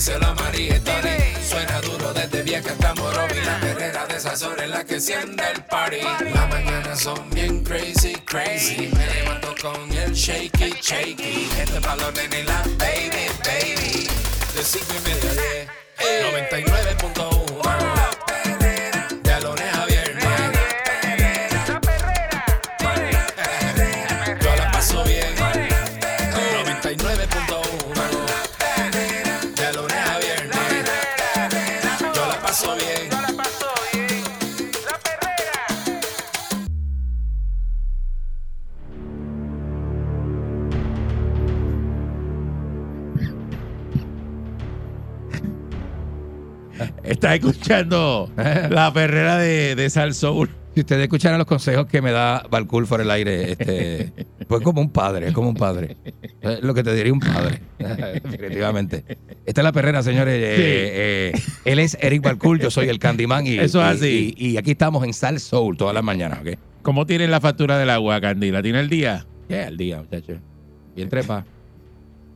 díselo a María y Tony. Suena duro desde vieja hasta Morovi. La perrera de esas horas en la que enciende el party. Las mañanas son bien crazy, crazy. Me levanto con el shaky, shaky. Este balón en la baby, baby. De cinco y media a diez. 99.1 Está escuchando la perrera de, de Sal Soul. Si ustedes escucharan los consejos que me da Balcool por el aire, este, pues como un padre, es como un padre. Lo que te diría un padre, definitivamente. Esta es la perrera, señores. Eh, eh, él es Eric Balcool, yo soy el Candyman y, Eso es y- así. Y, y aquí estamos en Sal Soul todas las mañanas, ¿ok? ¿Cómo tiene la factura del agua, Candy? ¿La tiene el día? ¿Qué al día, muchachos? Bien trepa.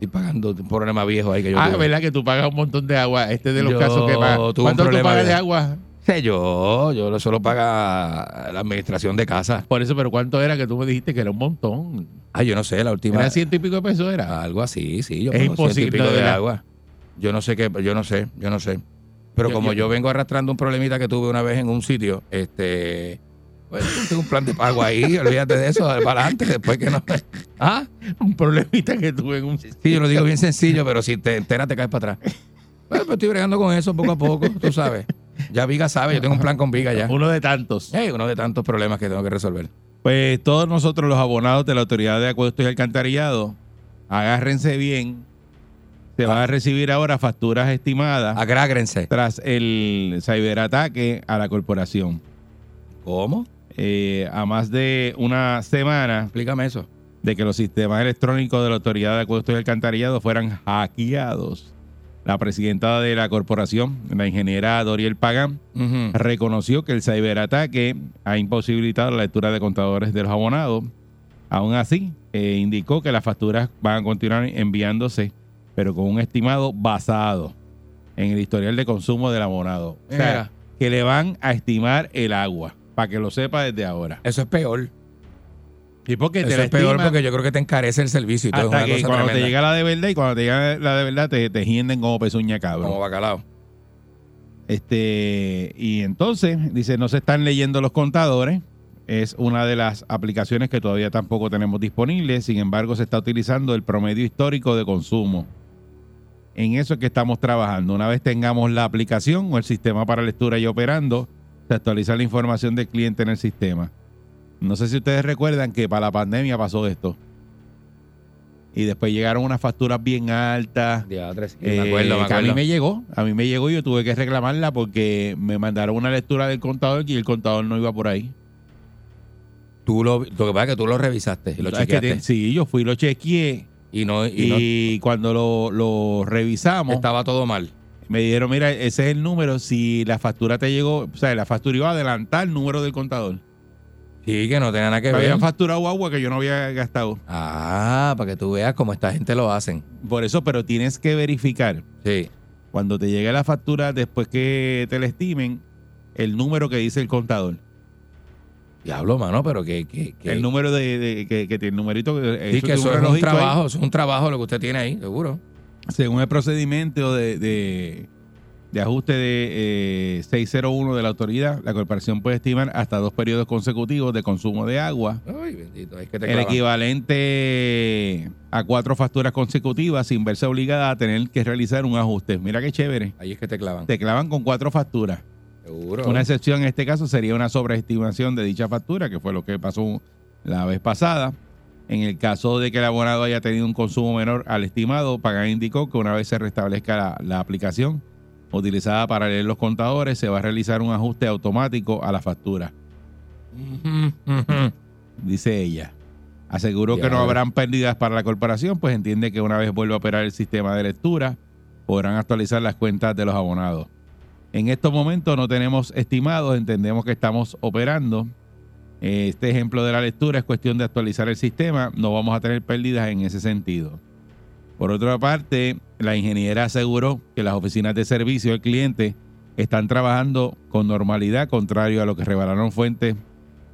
Estoy pagando un problema viejo ahí que yo Ah, tuve. ¿verdad que tú pagas un montón de agua? Este es de los Yo casos que pagas. ¿Cuánto tú pagas de- de agua? Sé yo, yo lo solo paga la administración de casa. Por eso, pero ¿cuánto era que tú me dijiste que era un montón? Ah, yo no sé, la última. ¿Era ciento y pico de pesos? Era? Algo así, sí. Yo Es pongo ciento y imposible, pico de agua. Yo no sé qué, yo no sé, yo no sé. Pero Yo- como yo- yo, vengo arrastrando un problemita que tuve una vez en un sitio, este, pues tengo un plan de pago ahí, olvídate de eso, para adelante, después que no. Ah, Un problemita que tuve en un... sí, yo lo digo bien sencillo, pero si te enteras te caes para atrás. Pues, pues, estoy bregando con eso poco a poco, tú sabes. Ya Viga sabe, yo tengo un plan con Viga ya. Uno de tantos. Hey, uno de tantos problemas que tengo que resolver. Pues todos nosotros los abonados de la Autoridad de Acueductos y Alcantarillado, agárrense bien. Se van a recibir ahora facturas estimadas Agrágrense. tras el ciberataque a la corporación. ¿Cómo? Eh, a más de una semana Explícame eso. de que los sistemas electrónicos de la Autoridad de Acueductos y Alcantarillado fueran hackeados. La presidenta de la corporación, la ingeniera Doriel Pagán, reconoció que el ciberataque ha imposibilitado la lectura de contadores de los abonados. Aún así, eh, indicó que las facturas van a continuar enviándose, pero con un estimado basado en el historial de consumo del abonado. O sea, Mira. que le van a estimar el agua, para que lo sepa desde ahora. Eso es peor. Y porque Eso es peor porque yo creo que te encarece el servicio y todo. hasta es una que cosa cuando te llega la de verdad y cuando te llega la de verdad te, te hienden como pezuña cabro. Como bacalao. Este, y entonces, dice, no se están leyendo los contadores. Es una de las aplicaciones que todavía tampoco tenemos disponibles. Sin embargo, se está utilizando el promedio histórico de consumo. En eso es que estamos trabajando. Una vez tengamos la aplicación o el sistema para lectura y operando, se actualiza la información del cliente en el sistema. No sé si ustedes recuerdan que para la pandemia pasó esto. Y después llegaron unas facturas bien altas. Sí, Eh, me acuerdo, me que a mí acuerdo. me llegó, a mí me llegó y yo tuve que reclamarla porque me mandaron una lectura del contador y el contador no iba por ahí. Tú lo, lo que pasa es que tú lo revisaste y lo que chequeaste. te- sí, yo fui, lo chequeé y no, y y, no cuando lo, lo revisamos, estaba todo mal. Me dijeron, mira, ese es el número, si la factura te llegó, o sea, la factura iba a adelantar el número del contador. Sí, que no tenía nada que Me ver. habían facturado agua que yo no había gastado. Ah, para que tú veas cómo esta gente lo hacen. Por eso, pero tienes que verificar Sí. cuando te llegue la factura después que te la estimen, el número que dice el contador. Diablo, mano, pero que... que, que El número de, de- que, que tiene el numerito. sí, que eso es un relojito ahí. trabajo, eso es un trabajo lo que usted tiene ahí, seguro. Según el procedimiento de, de, de ajuste de eh, 601 de la autoridad, la corporación puede estimar hasta dos periodos consecutivos de consumo de agua. Ay, bendito, es que te El clavan. equivalente a cuatro facturas consecutivas sin verse obligada a tener que realizar un ajuste. Mira qué chévere. Ahí es que te clavan. Te clavan con cuatro facturas. Seguro. Una excepción en este caso sería una sobreestimación de dicha factura, que fue lo que pasó la vez pasada. En el caso de que el abonado haya tenido un consumo menor al estimado, Pagan indicó que una vez se restablezca la, la aplicación utilizada para leer los contadores, se va a realizar un ajuste automático a la factura. Dice ella. Aseguró que no habrán pérdidas para la corporación, pues entiende que una vez vuelva a operar el sistema de lectura, podrán actualizar las cuentas de los abonados. En estos momentos no tenemos estimados, entendemos que estamos operando. Este ejemplo de la lectura es cuestión de actualizar el sistema, no vamos a tener pérdidas en ese sentido. Por otra parte, la ingeniera aseguró que las oficinas de servicio al cliente están trabajando con normalidad, contrario a lo que revelaron fuentes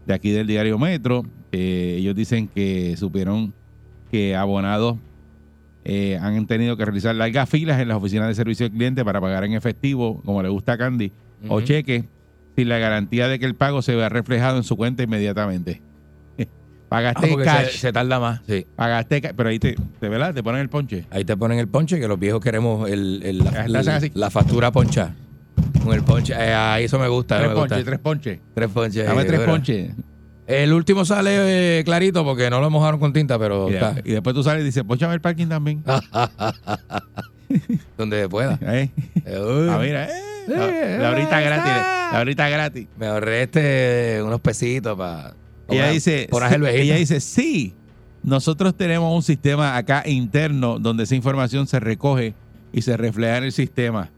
de aquí del diario Metro. Eh, ellos dicen que supieron que abonados eh, han tenido que realizar largas filas en las oficinas de servicio al cliente para pagar en efectivo, como le gusta a Candy, o Ujú. Sin la garantía de que el pago se vea reflejado en su cuenta inmediatamente. Ah, Pagaste porque cash, se, se tarda más. Sí. pagaste pero ahí te, te, ¿verdad? te ponen el ponche. Ahí te ponen el ponche, que los viejos queremos el, el- la, factura poncha. Con el ponche. Eh, ahí eso me gusta. Tres ponches, tres ponches. Tres ponches. Dame tres ponches. El último sale eh, clarito porque no lo mojaron con tinta, pero Y, está. y después tú sales y dices, ponchame el parking también. Donde pueda. ¿Eh? Eh, uy. Ah, mira, eh, la, la horita gratis. La horita gratis. Me ahorré este unos pesitos para. Ella dice, Por sí, ella ella dice, sí, nosotros tenemos un sistema acá interno donde esa información se recoge y se refleja en el sistema.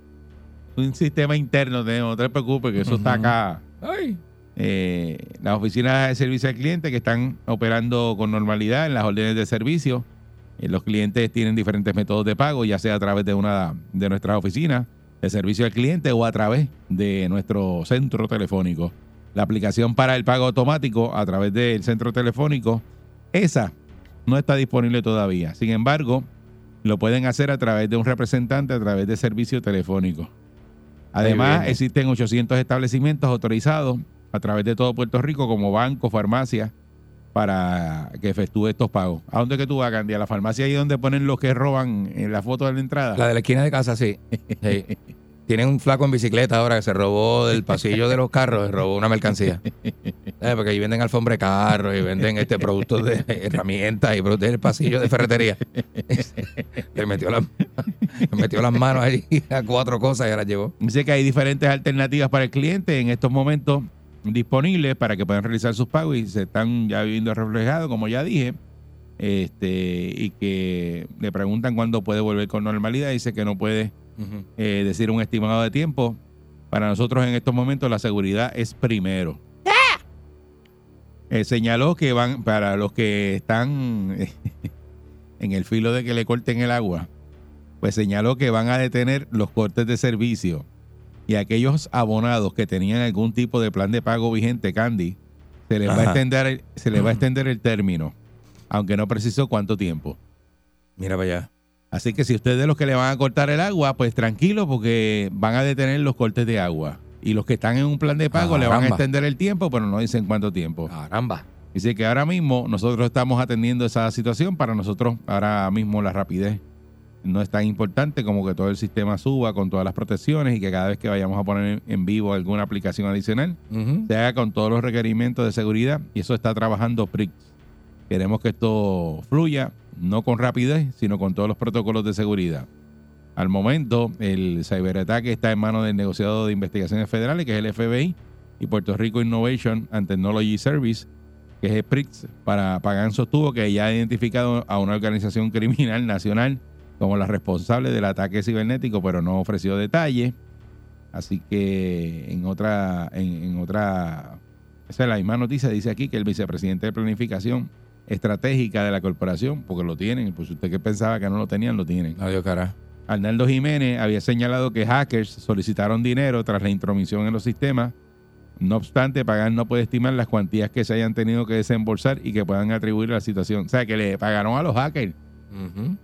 Un sistema interno tenemos, no te preocupes, que eso está acá. Ay. Eh, las oficinas de servicio al cliente que están operando con normalidad en las órdenes de servicio. Eh, los clientes tienen diferentes métodos de pago, ya sea a través de una de nuestras oficinas de servicio al cliente o a través de nuestro centro telefónico. La aplicación para el pago automático a través del centro telefónico, esa no está disponible todavía. Sin embargo, lo pueden hacer a través de un representante, a través de servicio telefónico. Además, existen 800 establecimientos autorizados a través de todo Puerto Rico como bancos, farmacias, para que efectúe estos pagos. ¿A dónde que tú vas, Candy? ¿A la farmacia ahí donde ponen los que roban en la foto de la entrada? La de la esquina de casa, sí. Sí. Tienen un flaco en bicicleta ahora que se robó del pasillo de los carros, se robó una mercancía. Eh, Porque ahí venden alfombra de carros y venden este productos de herramientas y productos del pasillo de ferretería. Le metió, la- le metió las manos ahí a cuatro cosas y ahora llevó. Dice que hay diferentes alternativas para el cliente en estos momentos disponibles para que puedan realizar sus pagos y se están ya viendo reflejados, como ya dije. Este, y que le preguntan cuándo puede volver con normalidad. Dice que no puede eh, decir un estimado de tiempo. Para nosotros en estos momentos la seguridad es primero. Eh, señaló que van, para los que están en el filo de que le corten el agua, pues señaló que van a detener los cortes de servicio y aquellos abonados que tenían algún tipo de plan de pago vigente, Candy, se les va a extender el, se les va a extender el término, aunque no precisó cuánto tiempo. Mira para allá. Así que si usted es de los que le van a cortar el agua, pues tranquilo porque van a detener los cortes de agua. Y los que están en un plan de pago le van a extender el tiempo, pero no dicen cuánto tiempo. Caramba. Dice que ahora mismo nosotros estamos atendiendo esa situación. Para nosotros ahora mismo la rapidez no es tan importante como que todo el sistema suba con todas las protecciones y que cada vez que vayamos a poner en vivo alguna aplicación adicional, se haga con todos los requerimientos de seguridad y eso está trabajando PRIX. Queremos que esto fluya, no con rapidez, sino con todos los protocolos de seguridad. Al momento, el ciberataque está en manos del negociado de investigaciones federales, que es el FBI, y Puerto Rico Innovation and Technology Service, que es el PRIX, para Pagan sostuvo que ya ha identificado a una organización criminal nacional como la responsable del ataque cibernético, pero no ofreció detalles. Así que en otra, en, en otra, esa es la misma noticia, dice aquí que el vicepresidente de planificación estratégica de la corporación, porque lo tienen, pues usted que pensaba que no lo tenían, lo tienen. Adiós, cara. Arnaldo Jiménez había señalado que hackers solicitaron dinero tras la intromisión en los sistemas. No obstante, Pagan no puede estimar las cuantías que se hayan tenido que desembolsar y que puedan atribuir a la situación. O sea, que le pagaron a los hackers. Ujú.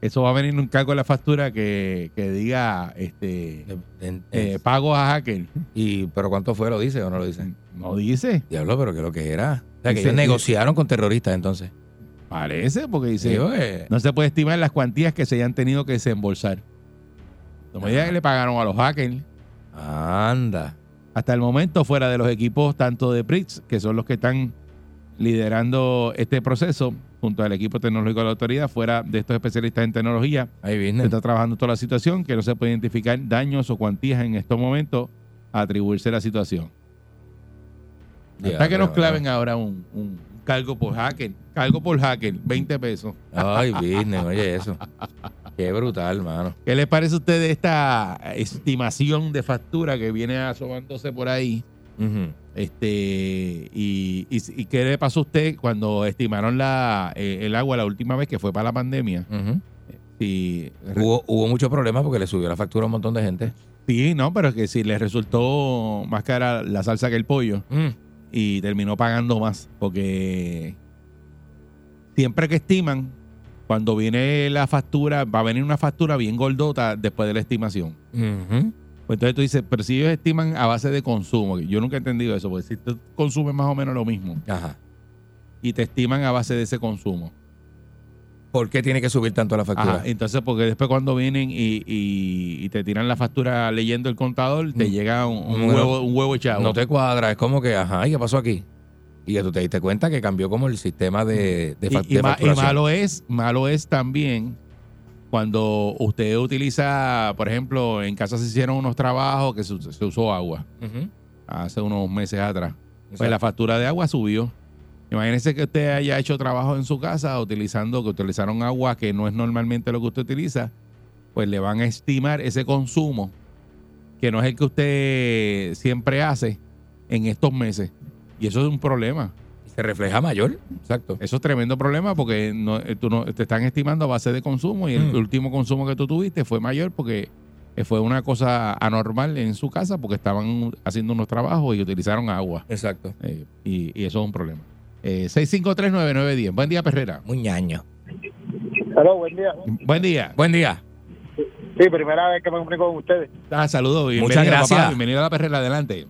Eso va a venir en un cargo en la factura que, que diga este En- eh, en- pago a hacker. y, ¿Pero cuánto fue? ¿Lo dice o no lo dice? No dice. Diablo, pero ¿qué es lo que era? O sea, que Dice- ellos negociaron con terroristas entonces. Parece, porque dice, Digo, eh, no se puede estimar las cuantías que se hayan tenido que desembolsar. No me diga que le pagaron a los hackers. Anda. Hasta el momento, fuera de los equipos tanto de PRIX, que son los que están liderando este proceso, junto al equipo tecnológico de la autoridad, fuera de estos especialistas en tecnología, Ahí se viene. está trabajando toda la situación, que no se puede identificar daños o cuantías en estos momentos a atribuirse a la situación. Hasta que nos claven ahora un, un cargo por hacker. Cargo por hacker, 20 pesos. Ay, business, oye eso. Qué brutal, mano. ¿Qué les parece a usted de esta estimación de factura que viene asomándose por ahí? Este, y, y, y qué le pasó a usted cuando estimaron la, eh, el agua la última vez que fue para la pandemia? Sí, Hubo, hubo muchos problemas porque le subió la factura a un montón de gente. sí, no, pero que si le resultó más cara la salsa que el pollo Mm. y terminó pagando más porque siempre que estiman, cuando viene la factura, va a venir una factura bien gordota después de la estimación. Pues entonces tú dices, pero si ellos estiman a base de consumo, yo nunca he entendido eso, porque si tú consumes más o menos lo mismo Ajá. y te estiman a base de ese consumo. ¿Por qué tiene que subir tanto la factura? Ajá, entonces, porque después cuando vienen y, y- y te tiran la factura leyendo el contador, te Mm. llega un, un huevo, un huevo echado. No te cuadra, es como que, ajá, ¿y qué pasó aquí? Y ya tú te diste cuenta que cambió como el sistema de, de, y, de ma- y facturación. malo es, malo es también cuando usted utiliza, por ejemplo, en casa se hicieron unos trabajos que se, se usó agua hace unos meses atrás. Pues la factura de agua subió. Imagínese que usted haya hecho trabajo en su casa utilizando, que utilizaron agua que no es normalmente lo que usted utiliza, pues le van a estimar ese consumo, que no es el que usted siempre hace en estos meses. Y eso es un problema. Se refleja mayor. Exacto. Eso es tremendo problema porque no, eh, tú no, te están estimando a base de consumo y el Mm. último consumo que tú tuviste fue mayor porque eh, fue una cosa anormal en su casa porque estaban haciendo unos trabajos y utilizaron agua. Exacto. Eh, y, y eso es un problema. Eh, 6539910. Buen día, Perrera. Muy ñaño. Hola, buen día. Buen día. Buen día. Sí, primera vez que me comunico con ustedes. Ah, saludos. Muchas gracias. papá. Bienvenido a la Perrera. Adelante.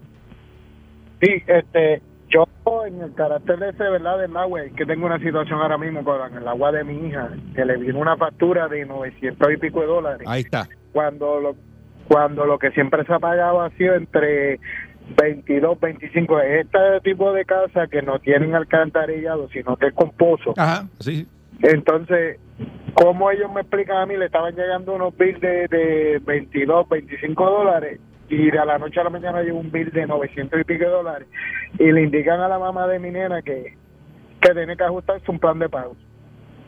Sí, este, yo en el carácter de ese, ¿verdad? Del agua, es que tengo una situación ahora mismo con el agua de mi hija, que le vino una factura de 900 y pico de dólares, Ahí está. cuando lo cuando lo que siempre se ha pagado ha sido entre 22, 25. Este tipo de casa que no tienen alcantarillado, sino que es con pozo. Ajá. Sí. Entonces, como ellos me explican a mí, le estaban llegando unos bills de, de 22, 25 dólares y de a la noche a la mañana llegó un bill de 900 y pico de dólares y le indican a la mamá de mi nena que, que tiene que ajustarse un plan de pago.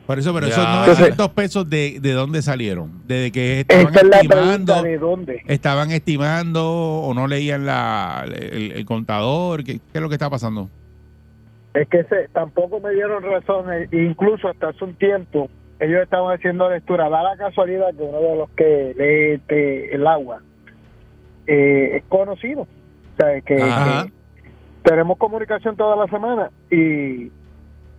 Por eso, pero Ya. esos 900 pesos, de, ¿de dónde salieron? ¿Desde que estaban Esta es la estimando? pregunta de dónde. ¿Estaban estimando o no leían la, el, el contador? ¿Qué, qué es lo que está pasando? Es que se, tampoco me dieron razón, e incluso hasta hace un tiempo ellos estaban haciendo lectura. Da la casualidad que uno de los que lee este, el agua eh, es conocido. O sea, que, tenemos comunicación toda la semana y,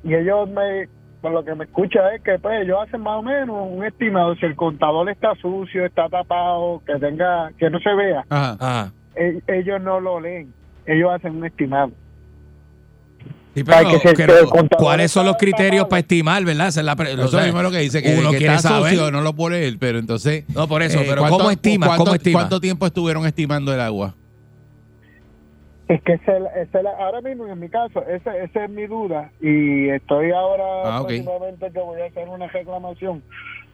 y ellos me, por lo que me escucha es que pues ellos hacen más o menos un estimado. Si el contador está sucio, está tapado, que tenga, que no se vea, Ajá. Ajá. e- ellos no lo leen. Ellos hacen un estimado. Sí, pero, que ¿cuáles son los criterios para estimar, verdad? Esa es la pre- o Eso sea, mismo es lo que dice, que, uno que quiere está saber. sucio, no lo puede él, pero entonces... No, por eso, eh, pero ¿cuánto- ¿cómo estima? ¿cuánto, ¿Cómo estima? ¿Cuánto tiempo estuvieron estimando el agua? Es que ese, ese- ahora mismo, en mi caso, esa ese es mi duda y estoy ahora Ah, ok. próximamente que voy a hacer una reclamación.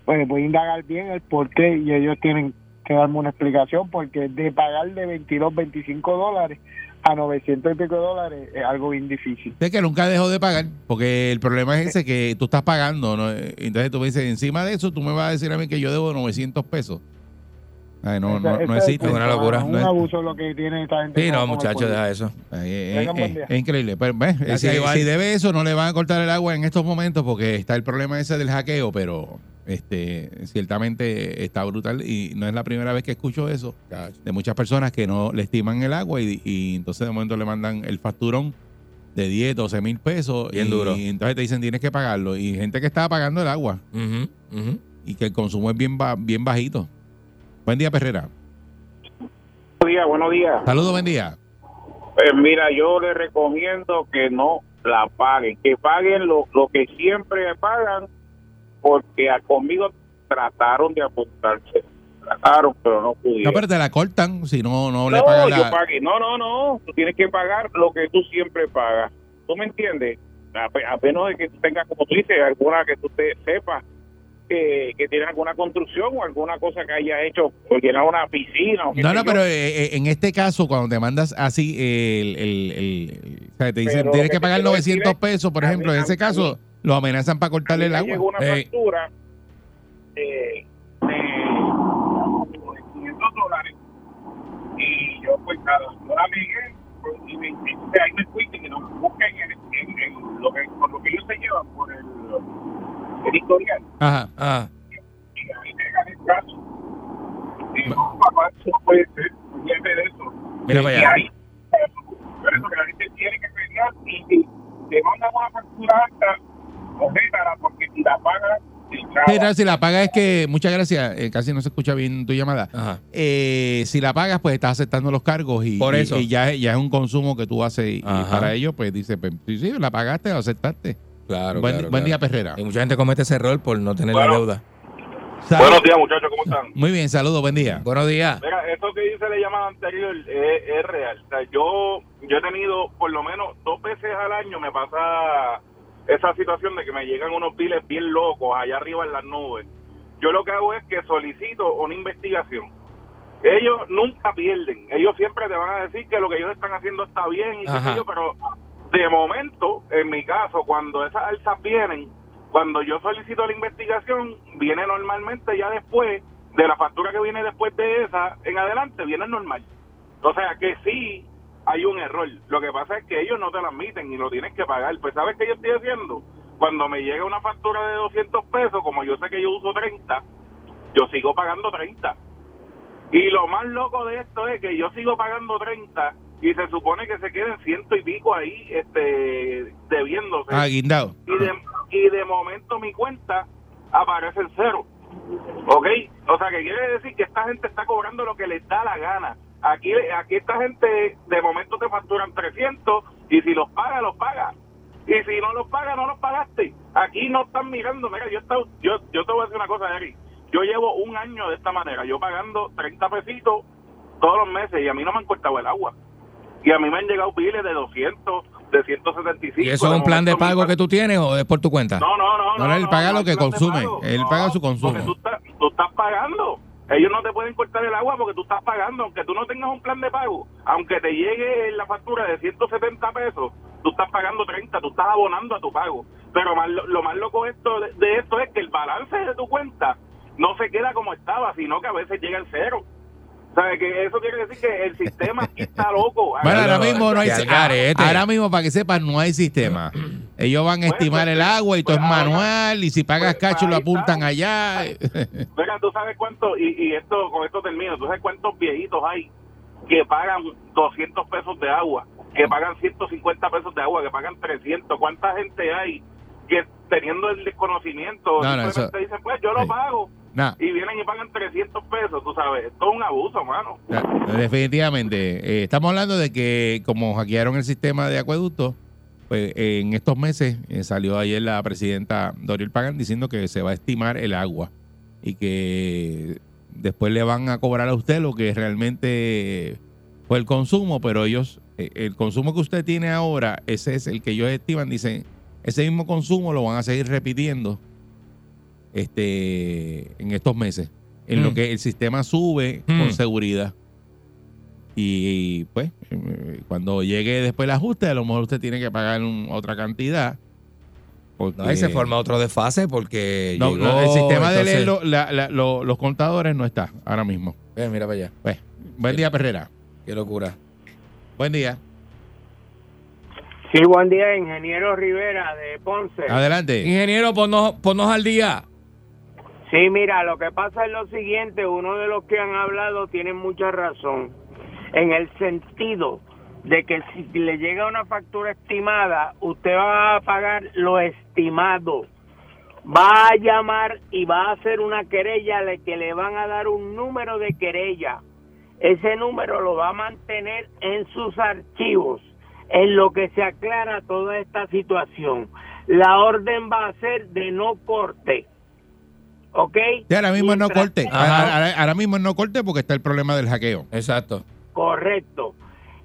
Pues voy a indagar bien el por qué y ellos tienen que darme una explicación porque de pagar de 22, 25 dólares a 900 y pico de dólares es algo bien difícil. Es que nunca dejó de pagar, porque el problema es ese que tú estás pagando, ¿no? Entonces tú me dices, encima de eso, tú me vas a decir a mí que yo debo 900 pesos. Ay, no, no, no es existe. el Una locura. Un No es- abuso lo que tiene esta gente. Sí, no, muchachos, deja eso. Ay, es, Tengan buen es- es increíble. Pero. Gracias, si, si debe eso, no le van a cortar el agua en estos momentos porque está el problema ese del hackeo, pero este ciertamente está brutal y no es la primera vez que escucho eso de muchas personas que no le estiman el agua y, y entonces de momento le mandan el facturón de 10, 12 mil pesos Bien y, duro. y entonces te dicen tienes que pagarlo y gente que estaba pagando el agua y que el consumo es bien, ba- bien bajito. Buen día, Perrera. Buenos días, buenos días. Saludos, buen día. Pues mira, yo les recomiendo que no la paguen, que paguen lo, lo que siempre pagan, porque a- conmigo trataron de apuntarse, trataron, pero no pudieron. No, pero te la cortan si no, no, le No, pagan yo la... pagué. No, no, no. Tú tienes que pagar lo que tú siempre pagas. ¿Tú me entiendes? A, menos de que tú tengas, como tú dices, alguna que tú te sepas que, que tienen alguna construcción o alguna cosa que haya hecho, o llenar una piscina. O No, no, yo. pero eh, eh, en este caso, cuando te mandas así, eh, el, el- el- o sea, te dicen, Pero tienes que que pagar te quiero decir 900 es, pesos, por ejemplo, en ese caso, lo amenazan para cortarle el agua. llegó una Ey. factura de, de 500 dólares y yo pues nada, yo la pues, y me ahí me fui que no busquen en, en, en lo que, por lo que ellos se llevan por el, el historial Ajá. Y ahí me gané el caso. Y no, papá, eso no puede ser, no ser eso. mira para Y allá. ahí, por eso que la gente tiene que pelear y si te mandan una factura alta, objétala, porque si la pagas, no, si la pagas es que, muchas gracias, eh, casi no se escucha bien tu llamada. Eh, si la pagas, pues estás aceptando los cargos y, Por y- eso. y ya, ya es un consumo que tú haces y, y Ajá. para ello, pues dice, pues, sí, sí, la pagaste o aceptaste. Claro, buen claro, buen día, claro. Perrera. Y mucha gente comete ese error por no tener Bueno. la deuda. Sal- Buenos días, muchachos, ¿cómo están? Muy bien, saludos, buen día. Buenos días. Mira, eso que dice la llamada anterior es, es real. O sea, yo, yo he tenido por lo menos dos veces al año me pasa esa situación de que me llegan unos biles bien locos allá arriba en las nubes. Yo lo que hago es que solicito una investigación. Ellos nunca pierden. Ellos siempre te van a decir que lo que ellos están haciendo está bien y pero de momento, en mi caso, cuando esas alzas vienen, cuando yo solicito la investigación, viene normalmente ya después de la factura que viene después de esa en adelante, viene normal. O sea que sí hay un error. Lo que pasa es que ellos no te lo admiten y lo tienes que pagar. Pues ¿sabes qué yo estoy haciendo? Cuando me llega una factura de 200 pesos, como yo sé que yo uso 30, yo sigo pagando 30. Y lo más loco de esto es que yo sigo pagando 30 y se supone que se queden ciento y pico ahí este debiéndose Ah, guindado. y de, y de momento mi cuenta aparece en cero. ¿Ok? O sea, que quiere decir que esta gente está cobrando lo que les da la gana. Aquí, aquí esta gente de momento te facturan 300 y si los paga, los paga. Y si no los paga, no los pagaste. Aquí no están mirando. Mira, yo, estado- yo, yo te voy a decir una cosa, Eric. Yo llevo un año de esta manera. Yo pagando 30 pesitos todos los meses y a mí no me han cortado el agua. Y a mí me han llegado biles de 200, de 175. ¿Y eso es un plan de pago pa- que tú tienes o es por tu cuenta? no, no, no. No, no, él paga lo que consume. Él paga su consumo. Tú estás, tú estás pagando. Ellos no te pueden cortar el agua porque tú estás pagando. Aunque tú no tengas un plan de pago, aunque te llegue la factura de 170 pesos, tú estás pagando 30, tú estás abonando a tu pago. Pero más, lo, más loco esto de esto es que el balance de tu cuenta no se queda como estaba, sino que a veces llega al cero. ¿Sabes? Que eso quiere decir que el sistema aquí está loco. Bueno, ahora no, mismo no hay que al si- garete. Ahora mismo, para que sepan, no hay sistema. Ellos van a estimar pues, el agua y todo es pues, ahora- manual. Y si pagas pues, cacho, lo apuntan está. allá. Mira, tú sabes cuánto, y, y esto con esto termino, tú sabes cuántos viejitos hay que pagan 200 pesos de agua, que pagan 150 pesos de agua, que pagan 300. ¿Cuánta gente hay que teniendo el desconocimiento No, no, simplemente eso- dicen, pues yo lo Sí. pago? Nah, Y vienen y pagan 300 pesos, tú sabes. Esto es un abuso, mano. nah, definitivamente. Eh, estamos hablando de que como hackearon el sistema de acueducto, pues eh, en estos meses eh, salió ayer la presidenta Doriel Pagan diciendo que se va a estimar el agua y que después le van a cobrar a usted lo que realmente fue el consumo, pero ellos, el consumo que usted tiene ahora, ese es el que ellos estiman, dicen, ese mismo consumo lo van a seguir repitiendo este en estos meses, en lo Mm. que el sistema sube Mm. con seguridad. Y, pues, eh, cuando llegue después el ajuste, a lo mejor usted tiene que pagar un- otra cantidad. Porque, No, ahí se forma otro desfase porque No, llegó, no, el sistema de leer lo- la- la- lo- los contadores no está ahora mismo. Ven, mira para allá. Pues, buen día, Perrera. Qué locura. Buen día. Sí, buen día, ingeniero Rivera de Ponce. Adelante. Ingeniero, ponnos, ponnos al día. Sí, mira, lo que pasa es lo siguiente, uno de los que han hablado tiene mucha razón, en el sentido de que si le llega una factura estimada, usted va a pagar lo estimado, va a llamar y va a hacer una querella le- que le van a dar un número de querella. Ese número lo va a mantener en sus archivos, en lo que se aclara toda esta situación. La orden va a ser de no corte. ¿Ok? Sí, ahora mismo no corte. Ahora, ahora- ahora mismo no corte porque está el problema del hackeo. Exacto. Correcto.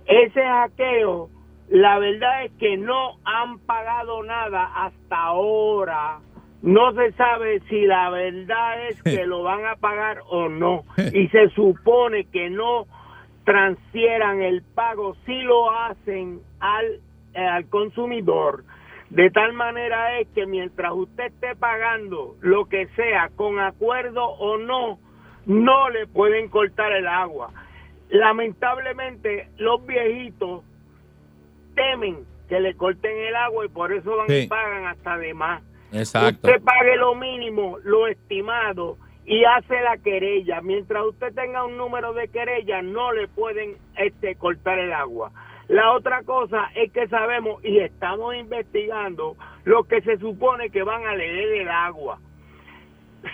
Ese hackeo, la verdad es que no han pagado nada hasta ahora no se sabe si la verdad es que lo van a pagar o no. Y se supone que no transfieran el pago si lo hacen al, eh, al consumidor. De tal manera es que mientras usted esté pagando lo que sea, con acuerdo o no, no le pueden cortar el agua. Lamentablemente, los viejitos temen que le corten el agua y por eso van Sí. y pagan hasta de más. Exacto. Usted pague lo mínimo, lo estimado y hace la querella. Mientras usted tenga un número de querella, no le pueden este, cortar el agua. La otra cosa es que sabemos y estamos investigando lo que se supone que van a leer el agua.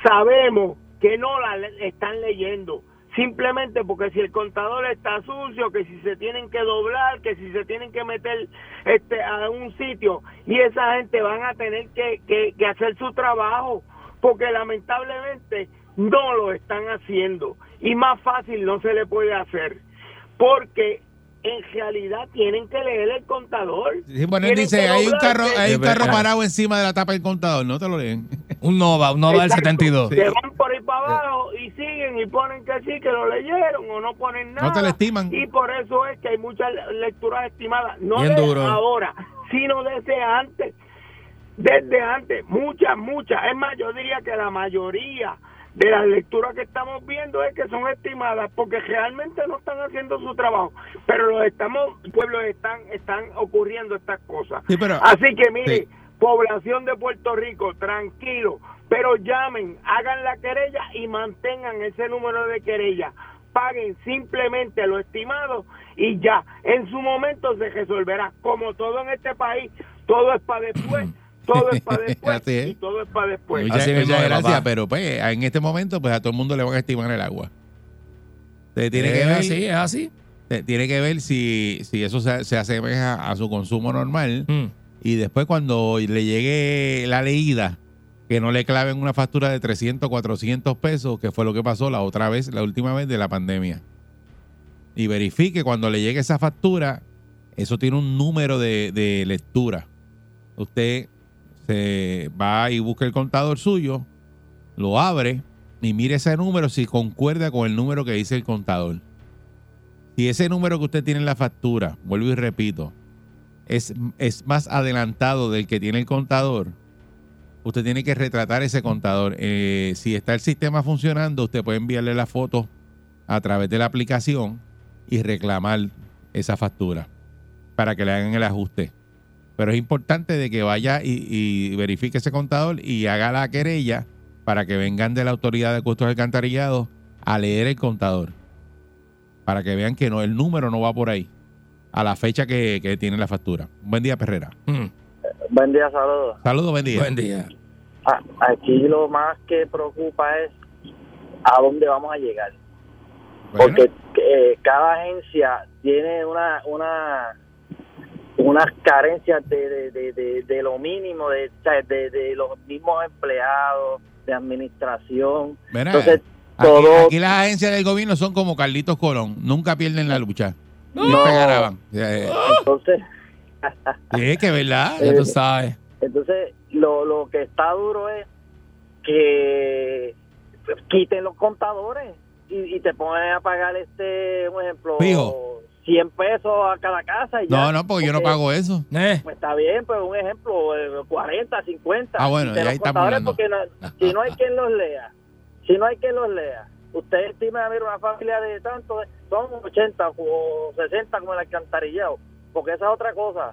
Sabemos que no la están leyendo. Simplemente porque si el contador está sucio, que si se tienen que doblar, que si se tienen que meter este a un sitio y esa gente van a tener que, que, que hacer su trabajo porque lamentablemente no lo están haciendo y más fácil no se le puede hacer porque en realidad tienen que leer el contador. Sí, bueno, él dice, hay un carro, hay un carro parado encima de la tapa del contador, no te lo leen. Un Nova, un Nova del Exacto. 72. Se van por ahí para abajo y siguen y ponen que sí, que lo leyeron o no ponen nada. No te lo estiman. Y por eso es que hay muchas lecturas estimadas, no Bien de duro. ahora, sino desde antes. Desde antes, muchas, muchas. Es más, yo diría que la mayoría de las lecturas que estamos viendo es que son estimadas porque realmente no están haciendo su trabajo. Pero los estamos, pueblos están, están ocurriendo estas cosas. Sí, pero- Así que mire, Sí. población de Puerto Rico, tranquilo, pero llamen, hagan la querella y mantengan ese número de querella. Paguen simplemente lo estimado y ya, en su momento se resolverá. Como todo en este país, todo es para después, todo es para después Así es. y todo es para después. Muchas, Así gracias, papá. pero pues en este momento pues a todo el mundo le van a estimar el agua. Usted tiene que ver, así, es así. tiene que ver si, si eso se, se asemeja a su consumo normal Mm. y después cuando le llegue la leída que no le claven una factura de 300, 400 pesos, que fue lo que pasó la otra vez, la última vez de la pandemia. Y verifique cuando le llegue esa factura, eso tiene un número de, de lectura. Usted va y busca el contador suyo, lo abre y mire ese número si concuerda con el número que dice el contador. Si ese número que usted tiene en la factura, vuelvo y repito, es, es más adelantado del que tiene el contador, usted tiene que retratar ese contador. Eh, si está el sistema funcionando, usted puede enviarle la foto a través de la aplicación y reclamar esa factura para que le hagan el ajuste. Pero es importante de que vaya y, y verifique ese contador y haga la querella para que vengan de la autoridad de costos alcantarillados a leer el contador. Para que vean que no, el número no va por ahí. A la fecha que, que tiene la factura. Buen día, Perrera. Mm. Buen día, saludos. Saludos, buen día. Buen día. Ah, aquí lo más que preocupa es a dónde vamos a llegar. Bueno, porque eh, cada agencia tiene una una unas carencias de, de, de, de- de lo mínimo de, de, de los mismos empleados de administración Verá, entonces aquí, todo aquí las agencias del gobierno son como Carlitos Colón. Nunca pierden la lucha. No. Nunca ganaban. Eh, entonces Es que verdad. Ya tú sabes. entonces lo, lo que está duro es que quiten los contadores y, y te ponen a pagar este un ejemplo Fijo. 100 pesos a cada casa y ya. No, no, porque yo no pago eso. Eh, Pues está bien, pero un ejemplo, eh, 40, 50. Ah, bueno, Y de ya hablando. Porque no- si no hay quien los lea, si no hay quien los lea, usted estima, mira, una familia de tanto, son 80 o 60 como el alcantarillado, porque esa es otra cosa,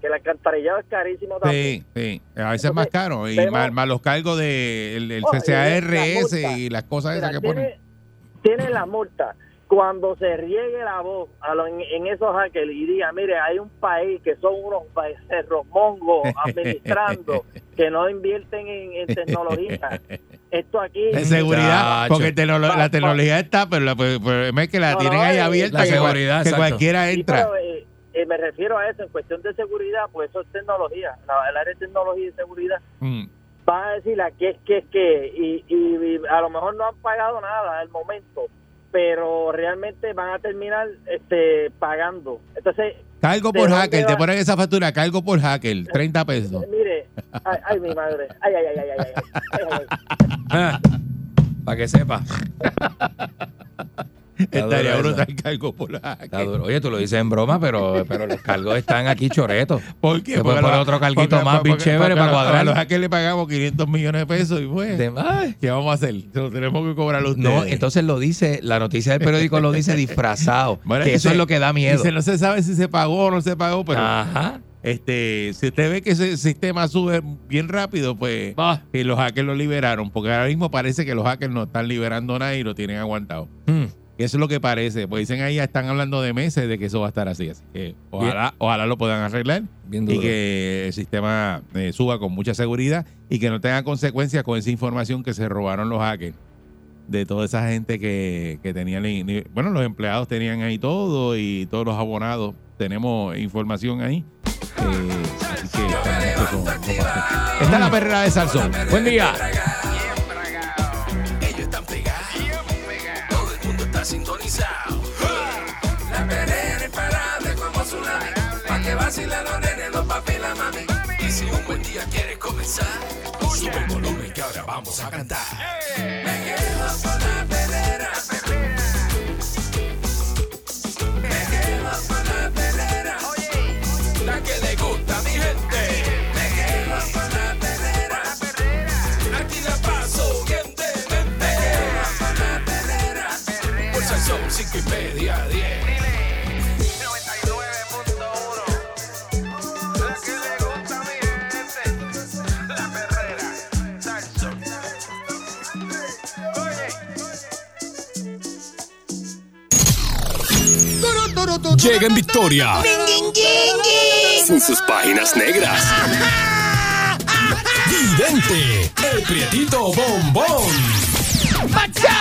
que el alcantarillado es carísimo también. Sí, sí. A veces es más caro. Y más, más los cargos del el, el Oh, y las CCARS multas. y las cosas Mira, esas que ponen. tiene, tiene la multa. Cuando se riegue la voz a lo- en, en esos hackers y diga, mire, hay un país que son unos cerros mongos administrando, que no invierten en, en tecnología. Esto aquí... En seguridad, Chacho. porque Pa- la pa- tecnología está, pero, la, pero- pero es que la No, tienen no, ahí eh, abierta la que, seguridad, que cualquiera Sí, entra. pero, eh, eh, me refiero a eso, en cuestión de seguridad, pues eso es tecnología. La- el área de tecnología y seguridad Mm. van a decir a qué es que es que y, y, y a lo mejor no han pagado nada al momento pero realmente van a terminar este, pagando. Entonces. Cargo por hacker, te ponen esa factura, cargo por hacker, 30 pesos. Mire, ay, ay mi madre, ay, ay, ay, ay, ay. ay, ay. Para que sepa. Estaría brutal cargo por la Está duro. Oye, tú lo dices en broma, pero, pero los cargos están aquí choretos. ¿Por qué? Se puede poner otro carguito más bien chévere para cuadrar. A los hackers le pagamos 500 millones de pesos y De- ay. ¿qué vamos a hacer? Se lo tenemos que cobrar ustedes. No, entonces lo dice, la noticia del periódico lo dice disfrazado. Bueno, que eso es lo que da miedo. Dice, no se sabe si se pagó o no se pagó, pero Ajá. este, si usted ve que ese sistema sube bien rápido, pues Va. que los hackers lo liberaron, porque ahora mismo parece que los hackers no están liberando nada y lo tienen aguantado. Hmm. Eso es lo que parece, pues dicen ahí ya están hablando de meses de que eso va a estar así, así que ojalá, ojalá lo puedan arreglar Bien y que el sistema eh, suba con mucha seguridad y que no tenga consecuencias con esa información que se robaron los hackers de toda esa gente que, que tenían, bueno, los empleados tenían ahí todo y todos los abonados tenemos información ahí. Eh, así que esperamos que eso no pase. Esta es la perrera de Salsón. Buen día. Sintonizado. La perrera imparable como tsunami. Pa' que vacilen los nenes, los papi y la mami. Y si un buen día quieres comenzar, sube el volumen que ahora vamos a cantar. Me quedo con la perrera. Me quedo con la perrera. La que le perrera Salsón Llega en victoria. Sin sus páginas negras. Vidente, el prietito bombón. ¡Macha, macha!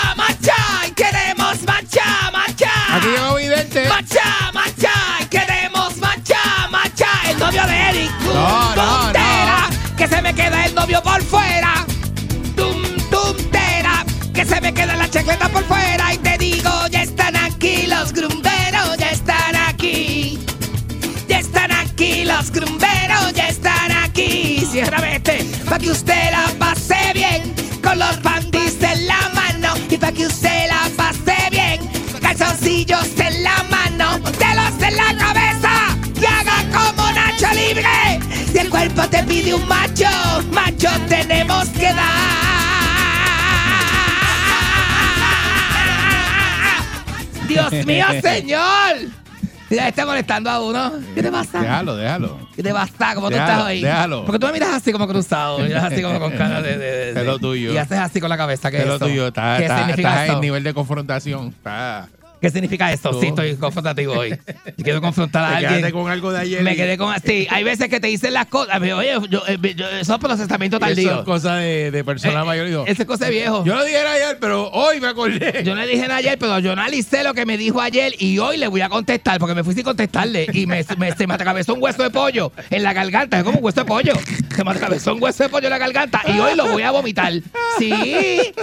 Aquí llegó Vidente. ¡Macha, macha! ¡Queremos macha, macha! El novio de Eric. tum, No, no, Que se me queda el novio por fuera. Tum, tuntera. Que se me queda la chacleta por fuera. Y te digo, ya están aquí los grumberos. Ya están aquí. Ya están aquí los grumberos, ya están aquí. Cierra vete, pa' que usted la Calzoncillos en la mano. Telos en la cabeza. Y haga como Nacho Libre. Si el cuerpo te pide un macho, macho tenemos que dar. Dios mío, señor. Mira, está molestando a uno. ¿Qué te pasa? Déjalo, déjalo. ¿Qué te pasa? ¿Cómo tú Déjalo, estás hoy? déjalo. Porque tú me miras así como cruzado, miras así como con cara de... de- de- Es lo tuyo. Y haces así con la cabeza. ¿Qué Es es lo eso? tuyo. Está, ¿Qué está, significa está eso? en nivel de confrontación. Está. ¿Qué significa esto? Tú. Sí, estoy confrontativo hoy. Quiero confrontar a alguien. quedaste con algo de ayer. Me quedé con... Sí, hay veces que te dicen las cosas. Oye, yo, eh, yo- eso es procesamiento Eso tardío. es cosa de, de persona Eh, mayor. Digo, Ese es cosa de viejo. yo lo dije ayer, pero hoy me acordé. Yo le dije ayer, pero yo analicé lo que me dijo ayer y hoy le voy a contestar porque me fui sin contestarle y me, me- se me atravesó un hueso de pollo en la garganta. Es como un hueso de pollo. Se me atravesó un hueso de pollo en la garganta y hoy lo voy a vomitar. Sí,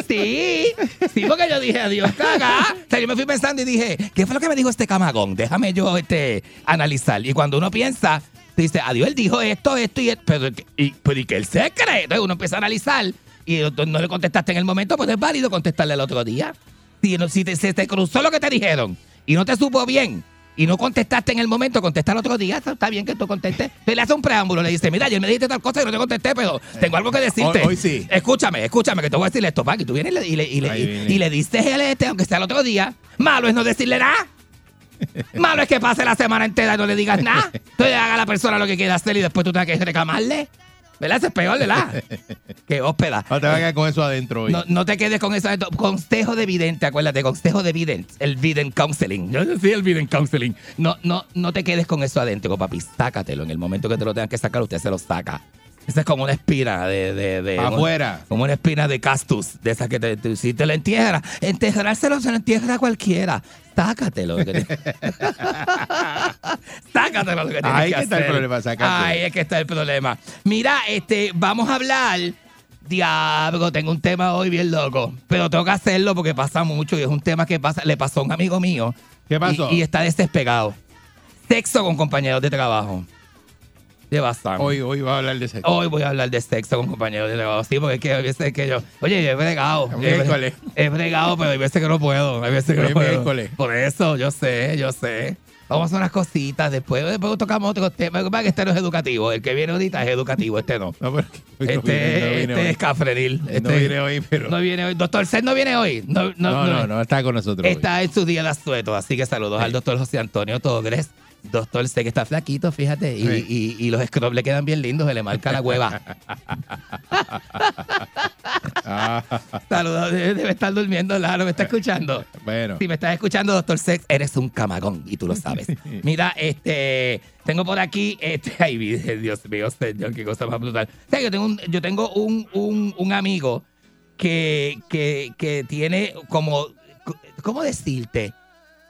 sí, sí, porque yo dije, adiós, caga. O sea, yo me fui pensando y dije, ¿qué fue lo que me dijo este camagón? Déjame yo este, analizar. Y cuando uno piensa, dice, adiós, él dijo esto, esto y esto. Pero, y, pero, ¿y qué él se cree? Entonces uno empieza a analizar y no le contestaste en el momento, pues es válido contestarle el otro día. Si, no- si te, se te cruzó lo que te dijeron y no te supo bien y no contestaste en el momento, contesta el otro día, está, bien que tú contestes. Entonces le hace un preámbulo, le dice, mira, ayer me dijiste tal cosa y no te contesté, pero tengo algo que decirte. Hoy- hoy sí. Escúchame, escúchame, que te voy a decir esto, pa, que tú vienes y le, y le, y le- Ahí y- viene. y le dices el este, aunque sea el otro día. Malo es no decirle nada. Malo es que pase la semana entera y no le digas nada. Entonces haga a la persona lo que quiera hacer y después tú tengas que reclamarle. ¿Verdad? Eso es peor, ¿verdad? que hóspeda. No te quedar con eso adentro hoy. No, no te quedes con eso. adentro. Consejo de vidente, acuérdate, consejo de vidente. El vident counseling. Yo sí, el vident counseling. No, no, no te quedes con eso adentro, papi. Sácatelo. En el momento que te lo tengan que sacar, usted se lo saca. Esa es como una espina de... de, de afuera. Como una espina de castus. De esa que te, te- si te la entierra. Enterrárselo se lo entierra cualquiera. Sácatelo. lo que te- Sácatelo lo que tienes Ahí que que está el problema, sácatelo. Ahí es que está el problema. Mira, este, vamos a hablar. Diablo, tengo un tema hoy bien loco. Pero tengo que hacerlo porque pasa mucho y es un tema que pasa, le pasó a un amigo mío. ¿Qué pasó? Y, y está despegado. Sexo con compañeros de trabajo. De Bazán. Hoy, hoy va a hablar de sexo. Hoy voy a hablar de sexo con compañeros de trabajo. Sí, porque es que hay veces que yo, oye, yo he bregado. Miércoles. he bregado, pero hay veces que no puedo. Hay veces que Hoy no puedo. miércoles. Por eso, yo sé, yo sé. Vamos a hacer unas cositas después. Después tocamos otros temas. Lo que este no es educativo. El que viene ahorita es educativo, este no. No, pero es que hoy no Este, vine, no este hoy. es cafrenil. No Este vine hoy, pero. no viene hoy. Doctor Seth no viene hoy. No, no, No, no, no, está con nosotros. hoy. Está en su día de asueto, así que saludos al doctor José Antonio Togres. Doctor, sé que está flaquito, fíjate, y, Sí. y- y los scrubs le quedan bien lindos, se le marca la hueva. Saludos, debe debe estar durmiendo, Lalo, ¿me está escuchando? bueno. Si me estás escuchando, doctor Sex, eres un camagón y tú lo sabes. Mira, este, tengo por aquí, este, ay, Dios mío, señor, qué cosa más brutal. O sea, yo tengo un, yo tengo un, un, un amigo que, que, que tiene como, ¿cómo decirte?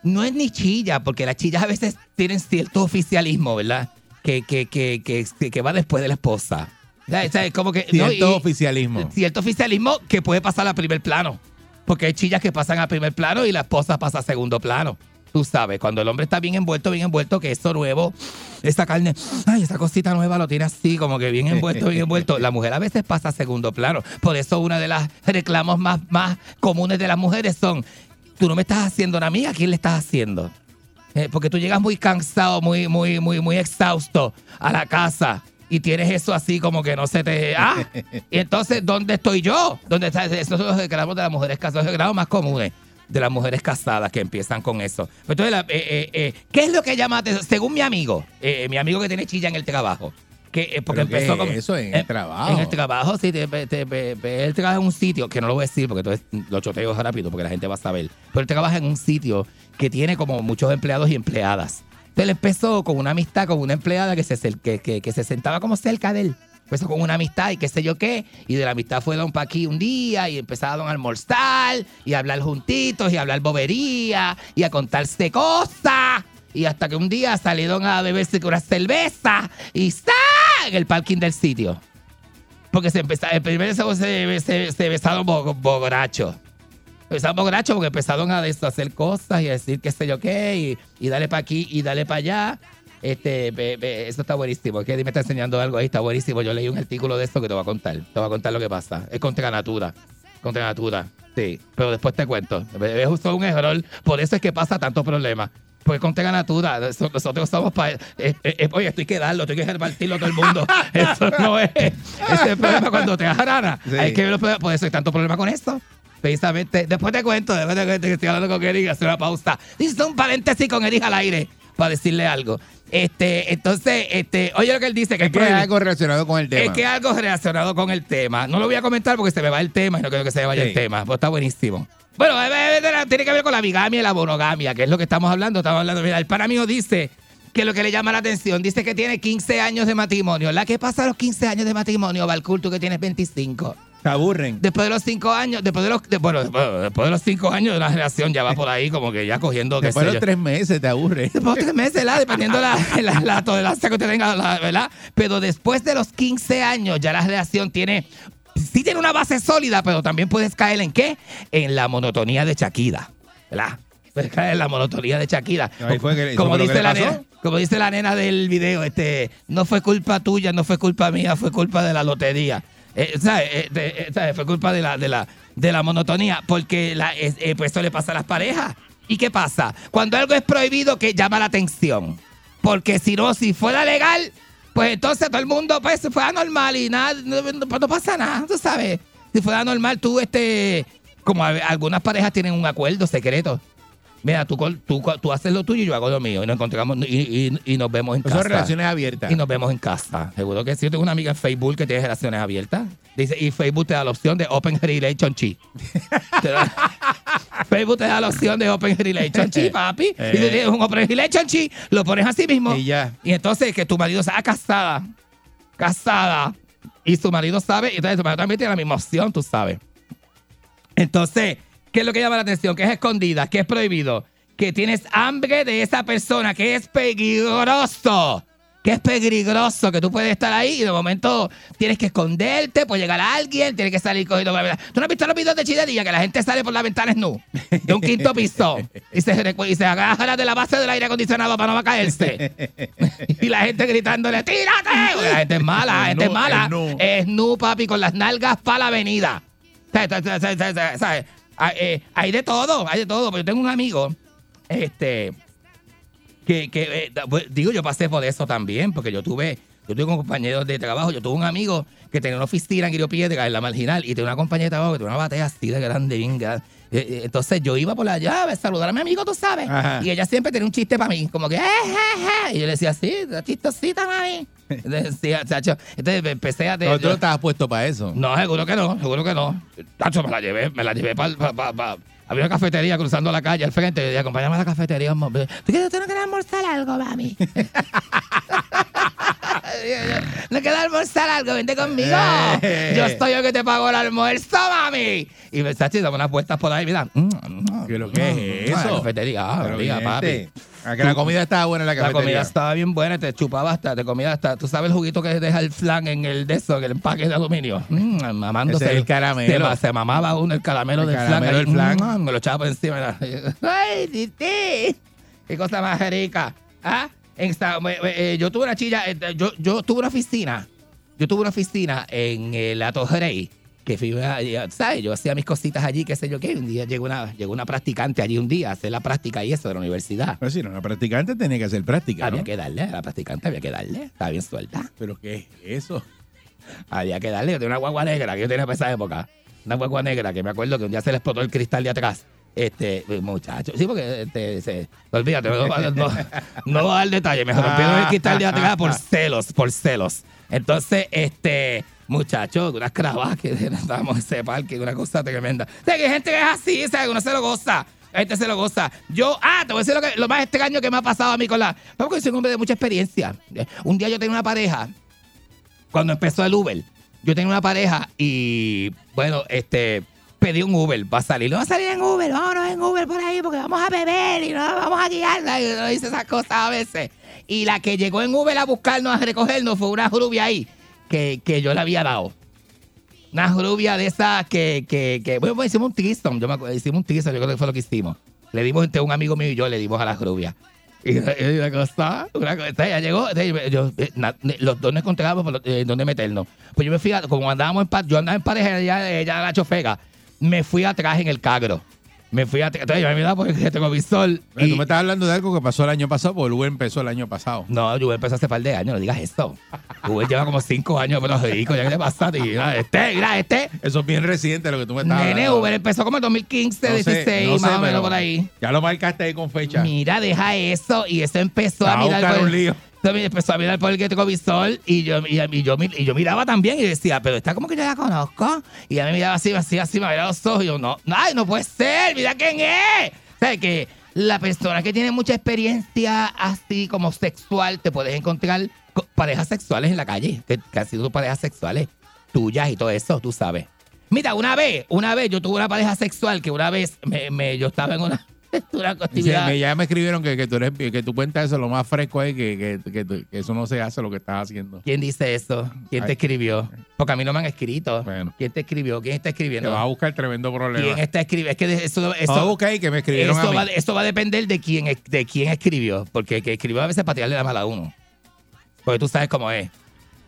No es ni chilla, porque las chillas a veces tienen cierto oficialismo, ¿verdad? Que, que, que, que, que va después de la esposa. O sea, como que, Cierto oficialismo. cierto oficialismo que puede pasar a primer plano. Porque hay chillas que pasan a primer plano y la esposa pasa a segundo plano. Tú sabes, cuando el hombre está bien envuelto, bien envuelto, que eso nuevo, esa carne, ay, esa cosita nueva lo tiene así, como que bien envuelto, bien envuelto. La mujer a veces pasa a segundo plano. Por eso una de las reclamos más, más comunes de las mujeres son, tú no me estás haciendo una amiga, ¿a quién le estás haciendo? Eh, porque tú llegas muy cansado, muy, muy, muy, muy exhausto a la casa y tienes eso así como que no se te... Ah, y entonces, ¿dónde estoy yo? ¿Dónde está? Los reclamos de las mujeres casadas, los reclamos más comunes de las mujeres casadas que empiezan con eso. Entonces, eh, eh, ¿qué es lo que llama? Según mi amigo, mi amigo que tiene chilla en el trabajo, que, eh, porque ¿Pero qué empezó con... eso en eh, el trabajo? En el trabajo, sí, te- te- te- te- él trabaja en un sitio, que no lo voy a decir porque entonces lo choteo rápido porque la gente va a saber. Pero él trabaja en un sitio que tiene como muchos empleados y empleadas. Entonces él empezó con una amistad con una empleada que se, que, que- que se sentaba como cerca de él. Empezó con una amistad y qué sé yo qué. Y de la amistad fue Don Paqui un día y empezaron a almorzar y a hablar juntitos y a hablar bobería y a contarse cosas. Y hasta que un día salieron a beberse con una cerveza y ¡sa! en el parking del sitio. Porque se empezaron, el primer se, se, se, se besaron bo- borrachos. Empezaron borrachos porque empezaron a deshacer cosas y a decir qué sé yo qué, y, y dale para aquí y dale para allá. Este, ve, eso está buenísimo. Es que me está enseñando algo ahí, está buenísimo. Yo leí un artículo de esto que te voy a contar. Te voy a contar lo que pasa. Es contra natura. Contra natura. Sí. Pero después te cuento. Es justo un error. Por eso es que pasa tanto problema. Porque contra natura. Eso- Nosotros somos para. oye, esto hay que darlo, esto hay que repartirlo a todo el mundo. Eso no es. Ese es el problema cuando te agarana. Sí. Hay que ver los problemas. Por eso hay tanto problema con esto. Precisamente, después te cuento, después te cuento que estoy hablando con Eric, hacer una pausa. Dice un paréntesis con Eric al aire para decirle algo. Este, entonces, este, oye lo que él dice, que Es que es prohibi- algo relacionado con el tema. es que algo relacionado con el tema. No lo voy a comentar porque se me va el tema y no quiero que se me vaya Sí. el tema. Pues está buenísimo. Bueno, eh, eh, eh, tiene que ver con la bigamia y la monogamia, que es lo que estamos hablando. Estamos hablando. Mira, el pana mío dice que lo que le llama la atención, dice que tiene 15 años de matrimonio. ¿La que pasa a los 15 años de matrimonio, Valcour, tú que tienes 25? Se aburren. Después de los 5 años, después de los, de- bueno, después, después de los 5 años una relación ya va por ahí como que ya cogiendo, Después de yo. los tres meses te aburre. Después de tres meses, ¿verdad? Dependiendo la, la, la tolerancia que usted tenga, la- ¿verdad? Pero después de los 15 años, ya la relación tiene. Sí tiene una base sólida, pero también puedes caer en qué? En la monotonía de Shakira, ¿verdad? Puedes caer en la monotonía de Shakira. Que- como, dice la nena, como dice la nena del video, este, no fue culpa tuya, no fue culpa mía, fue culpa de la lotería. Eh, ¿sabes? Eh, eh. Fue culpa de la, de la, de la monotonía, porque la, es- eh, pues eso le pasa a las parejas. ¿Y qué pasa? Cuando algo es prohibido, que llama la atención. Porque si no, si fuera legal, pues entonces todo el mundo pues se fuera normal y nada, no, pues pasa nada, tú sabes. Si fuera normal, tú, este, como algunas parejas tienen un acuerdo secreto. Mira, tú, tú, tú haces lo tuyo y yo hago lo mío. Y nos encontramos y, y- y nos vemos en Son casa. relaciones abiertas. Y nos vemos en casa. Seguro que sí. Yo tengo una amiga en Facebook que tiene relaciones abiertas. Dice, y Facebook te da la opción de Open Relationship. Facebook te da la opción de Open Relationship, papi. Y tú tienes un Open Relationship, lo pones así mismo. Y ya. Y entonces que tu marido sea casada. Casada. Y su marido sabe. Y entonces tu marido también tiene la misma opción, tú sabes. Entonces, ¿qué es lo que llama la atención? Que es escondida, que es prohibido. Que tienes hambre de esa persona, que es peligroso. que es peligroso, que tú puedes estar ahí y de momento tienes que esconderte, puede llegar alguien, tienes que salir cogiendo por la ventana. ¿Tú no has visto los videos de Chilería que la gente sale por la ventana nu de un quinto piso y se, y se agarra de la base del aire acondicionado para no caerse? y la gente gritándole, ¡tírate! La gente es mala, la gente es mala. es nu. Es nu, papi, con las nalgas para la avenida. ¿Sabes? Hay, eh, hay de todo, hay de todo. Pero yo tengo un amigo, este, que, que eh, pues, digo, yo pasé por eso también, porque yo tuve, yo tuve compañeros de trabajo, yo tuve un amigo que tenía una oficina en Guirio Piedra, en la marginal, y tenía una compañera de trabajo que tenía una batea así de grande, bien grande. Entonces yo iba por la llave a saludar a mi amigo, tú sabes. Ajá. Y ella siempre tenía un chiste para mí, como que, eh, eh, eh. Y yo le decía, sí, la chistosita, mami. Decía, chacho. Entonces empecé a... Pero tú yo- no estabas puesto para eso. no, seguro que no, seguro que no. Tacho, me la llevé, me la llevé para... Había una cafetería cruzando la calle al frente. Y acompáñame a la cafetería. amor. ¿Tú, quieres, ¿Tú no quieres almorzar algo, mami? ¿No quieres almorzar algo? Vente conmigo. Eh. Yo estoy yo que te pago el almuerzo, mami. Y me está dame unas puestas por ahí, mira. Mm, mm, ¿Qué lo que es mm, eso? La cafetería, ah, diga, papi. este, a que la comida estaba buena en la La cafetería. comida estaba bien buena, te chupaba hasta, te comía hasta, tú sabes el juguito que deja el flan en el de eso, en el empaque de aluminio. Mm, mamándose. Ese es el caramelo. Se, se mamaba uno el caramelo El del caramelo flan. del flan. mm, me lo echaba por encima. ¡Ay, titi! ¡Qué cosa más rica! ¿Ah? Esta- eh, eh, yo tuve una chilla, eh, yo, yo tuve una oficina, yo tuve una oficina en la Torre Rey, que fui ¿sabes? Yo hacía mis cositas allí, qué sé yo qué. Un día llegó una, llegó una practicante allí un día a hacer la práctica y eso de la universidad. Pues si no, la practicante tenía que hacer práctica, Había ¿no? que darle a la practicante, había que darle. Estaba bien suelta. Pero ¿qué es eso? Había que darle. Yo tenía una guagua negra que yo tenía para esa época. Una guagua negra que me acuerdo que un día se le explotó el cristal de atrás. Este, muchacho. Sí, porque este, se, olvídate, no, no, no, voy a dar detalle. Me rompieron el cristal de atrás por celos, por celos. Entonces, este, muchacho, unas cravas que estábamos en ese parque, una cosa tremenda. O sea, que hay gente que es así, o sea, que uno se lo goza. Gente se lo goza. Yo, ah, te voy a decir lo, que, lo más extraño que me ha pasado a mí con la. Porque soy un hombre de mucha experiencia. Un día yo tenía una pareja cuando empezó el Uber, yo tenía una pareja y, bueno, este, pedí un Uber para salir. No va a salir en Uber, vámonos en Uber por ahí porque vamos a beber y no vamos a guiarla. Y uno dice esas cosas a veces. Y la que llegó en Uber a buscarnos, a recogernos, fue una rubia ahí que, que yo le había dado. Una rubia de esas que, que, bueno, pues hicimos un threesome, yo me acuerdo, hicimos un threesome, yo creo que fue lo que hicimos. Le dimos entre un amigo mío y yo, le dimos a la rubia. Y una cosa, una ella llegó, eh, los dos nos encontrábamos eh, dónde meternos. Pues yo me fui, como andábamos en pa- yo andaba en pareja, ella, ella la chofega, me fui atrás en el cagro. Me fui atrás, entonces yo me miraba por el retrovisor. Pero y- Tú me estás hablando de algo que pasó el año pasado, porque Uber empezó el año pasado. no, yo empezó hace par de años, no digas eso. Uber lleva como cinco años, pero rico, ya que le pasa, y mira, este, mira, este. Eso es bien reciente lo que tú me estás Nene, hablando. Uber empezó como en 2015, No sé, 16, no sé, más o menos por ahí. Ya lo marcaste ahí con fecha. Mira, deja eso. Y eso empezó a a mirar buscar por un lío. Entonces empezó a mirar por el retrovisor y yo, y, yo, y yo miraba también y decía, pero está como que yo la conozco. Y ella me miraba así, así, así, me miraba los ojos y yo, no, ay, no puede ser, mira quién es. O sea, que la persona que tiene mucha experiencia así como sexual, te puedes encontrar con parejas sexuales en la calle, que, que han sido parejas sexuales tuyas y todo eso, tú sabes. Mira, una vez, una vez yo tuve una pareja sexual que una vez me, me- yo estaba en una, una Dice, ya me escribieron que, que tú eres, que tú cuentas eso lo más fresco es que, que, que eso no se hace lo que estás haciendo. ¿Quién dice eso? ¿Quién Ay. te escribió? Porque a mí no me han escrito. Bueno. ¿Quién te escribió? ¿Quién está Te escribiendo? vas a buscar tremendo problema. ¿Quién está escribiendo? Es que eso, eso, buscar ahí que me escribieron eso, a mí. va, eso va a depender de quién, es- de quién escribió. Porque el que escribió a veces para tirarle la mala a uno. Porque tú sabes cómo es.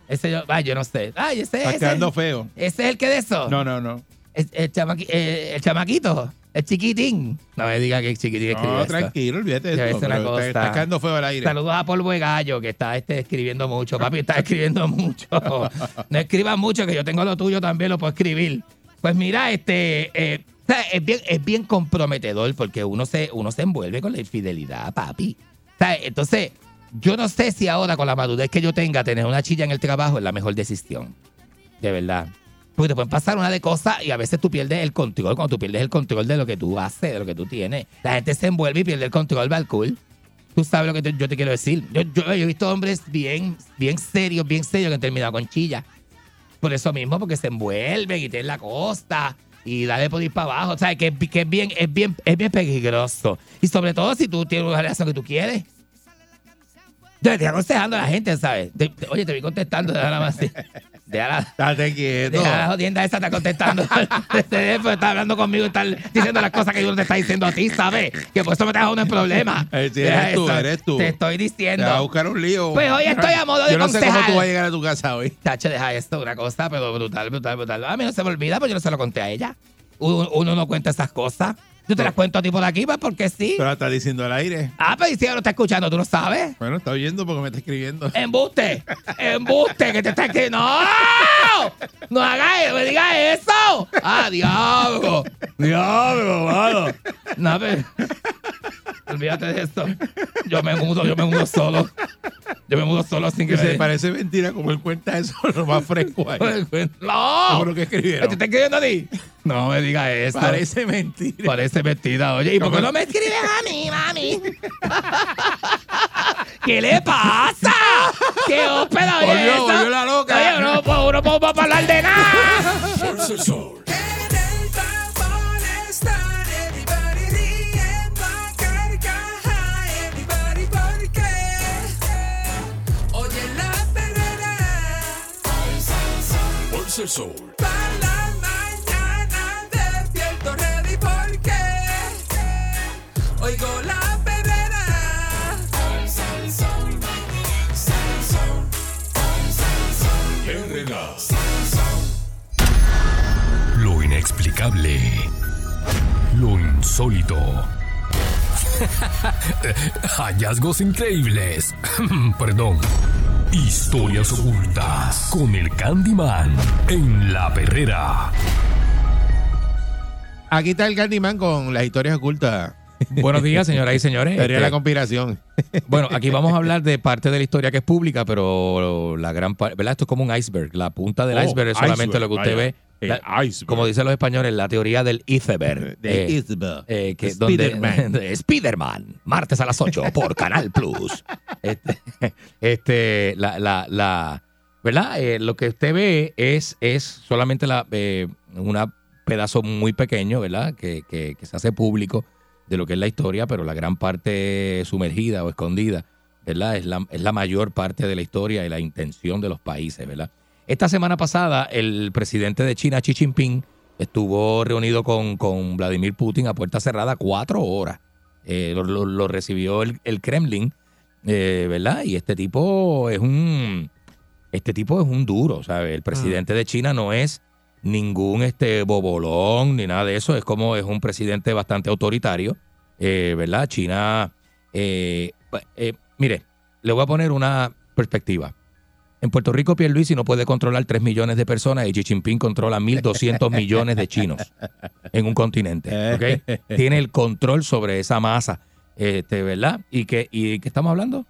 Ese yo, ay, yo no sé. Ay, ese, Estás ese, quedando feo. ese es el que de eso. No, no, no. El, el chamaqui- eh, el chamaquito. El chiquitín. No me diga que el chiquitín No, tranquilo, olvídate de eso. cosa. Estás quedando feo al aire. Saludos a Polvo de Gallo, que está este, escribiendo mucho. Papi, está escribiendo mucho. No escribas mucho, que yo tengo lo tuyo también, lo puedo escribir. Pues mira, este, eh, es, bien, es bien comprometedor porque uno se, uno se envuelve con la infidelidad, papi. Entonces, yo no sé si ahora con la madurez que yo tenga, tener una chilla en el trabajo es la mejor decisión. De verdad. Porque te pueden pasar una de cosas y a veces tú pierdes el control. Cuando tú pierdes el control de lo que tú haces, de lo que tú tienes, la gente se envuelve y pierde el control, al cool. Tú sabes lo que yo te quiero decir. Yo, yo- yo he visto hombres bien, bien serios, bien serios que han terminado con chilla. Por eso mismo, porque se envuelven y tienen la costa y dale por ir para abajo. O sea, que, que es, bien, es, bien, es bien peligroso. Y sobre todo si tú tienes una relación que tú quieres. Le estoy aconsejando a la gente, ¿sabes? Te- te- oye, te vi contestando, déjala más así. Déjala. Estate quieto. Deja la jodienda esa, está contestando. Este está hablando conmigo y está diciendo las cosas que yo no te está diciendo a ti, ¿sabes? Que por eso me estás uno en problema. Eh, sí, eres tú, eres tú. Te estoy Te diciendo. va a buscar un lío. Pues hoy estoy a modo de Yo no sé cómo tú vas a llegar a tu casa hoy. Tacho, deja esto, una cosa, pero brutal, brutal, brutal. A mí no se me olvida, pues yo no se lo conté a ella. Uno, uno no cuenta esas cosas. Yo te las cuento a ti por aquí, pues porque sí. Pero la estás diciendo al aire. Ah, pero y si lo está escuchando, tú lo sabes. Bueno, está oyendo porque me está escribiendo. ¡Embuste! ¡Embuste! ¡Que te está escribiendo! ¡No! ¡No hagas eso! ¡Me digas eso! ¡Ah, diablo! ¡Diablo, mano! No, pero... Olvídate de esto. Yo me mudo, yo me mudo solo. Yo me mudo solo sin que Que se me- parece mentira como él cuenta eso, lo más fresco ahí. ¡No! Como lo que escribieron. ¿Te está escribiendo a ti? No me digas eso. Parece mentira. Parece mentira. Oye, ¿y por qué no me escribes a mí, mami? ¿Qué le pasa? ¿Qué ópera oye Volvió, la loca. Oye, no puedo, no puedo hablar de nada. Fuerza el sol. En el vapor están everybody riendo a carcaja, everybody porque oye la perrera el sol. para oigo la perrera. Herrera. Lo inexplicable. Lo insólito. Hallazgos increíbles. Perdón. Historias ocultas con el Candyman en la perrera. Aquí está el Candyman con las historias ocultas. Buenos días, señoras y señores. Sería Este, la conspiración. bueno, aquí vamos a hablar de parte de la historia que es pública, pero la gran parte, ¿verdad? Esto es como un iceberg. La punta del Oh, iceberg es solamente iceberg, lo que usted vaya. ve. La-. Como dicen los españoles, la teoría del iceberg. De Eh, eh, que Spiderman. donde Spiderman, martes a las 8 por Canal Plus. Este, este, la, la, la, ¿verdad? Eh, lo que usted ve es, es solamente la, eh, una pedazo muy pequeño, ¿verdad? Que, que, que se hace público de lo que es la historia, pero la gran parte sumergida o escondida, ¿verdad? Es la, es la mayor parte de la historia y la intención de los países, ¿verdad? Esta semana pasada, el presidente de China, Xi Jinping, estuvo reunido con, con Vladimir Putin a puerta cerrada cuatro horas. Eh, lo, lo- lo recibió el, el Kremlin, eh, ¿verdad? Y este tipo es un este tipo es un duro, ¿sabes? El presidente de China no es ningún este bobolón ni nada de eso, es como es un presidente bastante autoritario, eh, ¿verdad? China, eh, eh, mire, le voy a poner una perspectiva. En Puerto Rico, Pierluisi no puede controlar 3 millones de personas y Xi Jinping controla 1.200 millones de chinos en un continente. Tiene el control sobre esa masa, este, ¿verdad? ¿Y que y qué estamos hablando?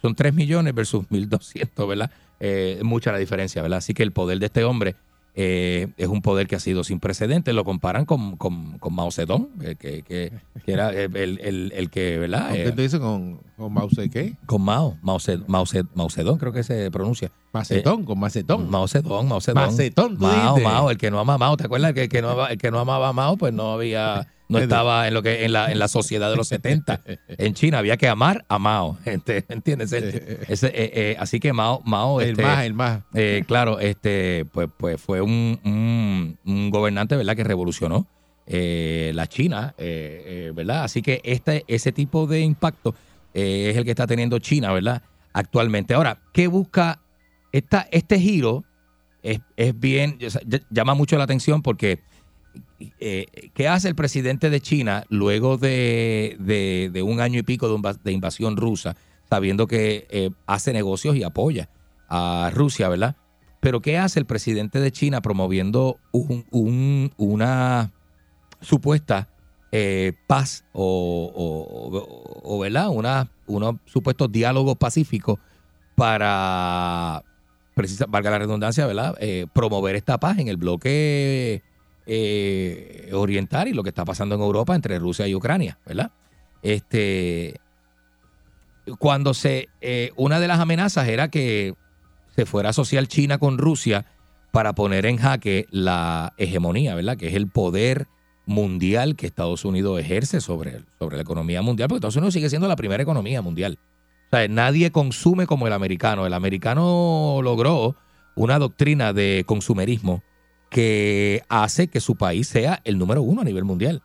Son 3 millones versus 1.200, ¿verdad? Es mucha la diferencia, ¿verdad? Así que el poder de este hombre eh, es un poder que ha sido sin precedentes. Lo comparan con, con, con Mao Zedong, eh, que, que- que era el, el- el que, ¿verdad? ¿Con Eh, ¿Qué con, con Mouse qué? con Mao, Mao, Zed- Mao, Zed- Mao Zedong creo que se pronuncia. Macetón, con macetón. Mao Zedong, Mao Zedong. Macetón, Mao. Mao, el que no ama a Mao, ¿te acuerdas? El que, el que no, el que no amaba a Mao, pues no había, no estaba en lo que, en la, en la sociedad de los 70. En China había que amar a Mao, ¿entiendes? Ese- ese, eh, eh, así que Mao, Mao, el este, más, el más. eh, claro, este, pues, pues fue un, un- un gobernante, ¿verdad? Que revolucionó eh, la China, eh, eh, ¿verdad? Así que este, ese tipo de impacto eh, es el que está teniendo China, ¿verdad? Actualmente. Ahora, ¿qué busca esta, este giro? Es, es bien, llama mucho la atención porque eh, ¿qué hace el presidente de China luego de, de- un año y pico de, inva- de invasión rusa, sabiendo que eh, hace negocios y apoya a Rusia, ¿verdad? Pero ¿qué hace el presidente de China promoviendo un- una supuesta eh, paz o, o- o- o, ¿verdad? Una, unos supuestos diálogos pacíficos para, precisa, valga la redundancia, ¿verdad? Eh, promover esta paz en el bloque eh, oriental y lo que está pasando en Europa entre Rusia y Ucrania, ¿verdad? Este, cuando se, eh, una de las amenazas era que se fuera a asociar China con Rusia para poner en jaque la hegemonía, ¿verdad? Que es el poder mundial que Estados Unidos ejerce sobre, sobre la economía mundial, porque Estados Unidos sigue siendo la primera economía mundial. O sea, nadie consume como el americano. El americano logró una doctrina de consumerismo que hace que su país sea el número uno a nivel mundial.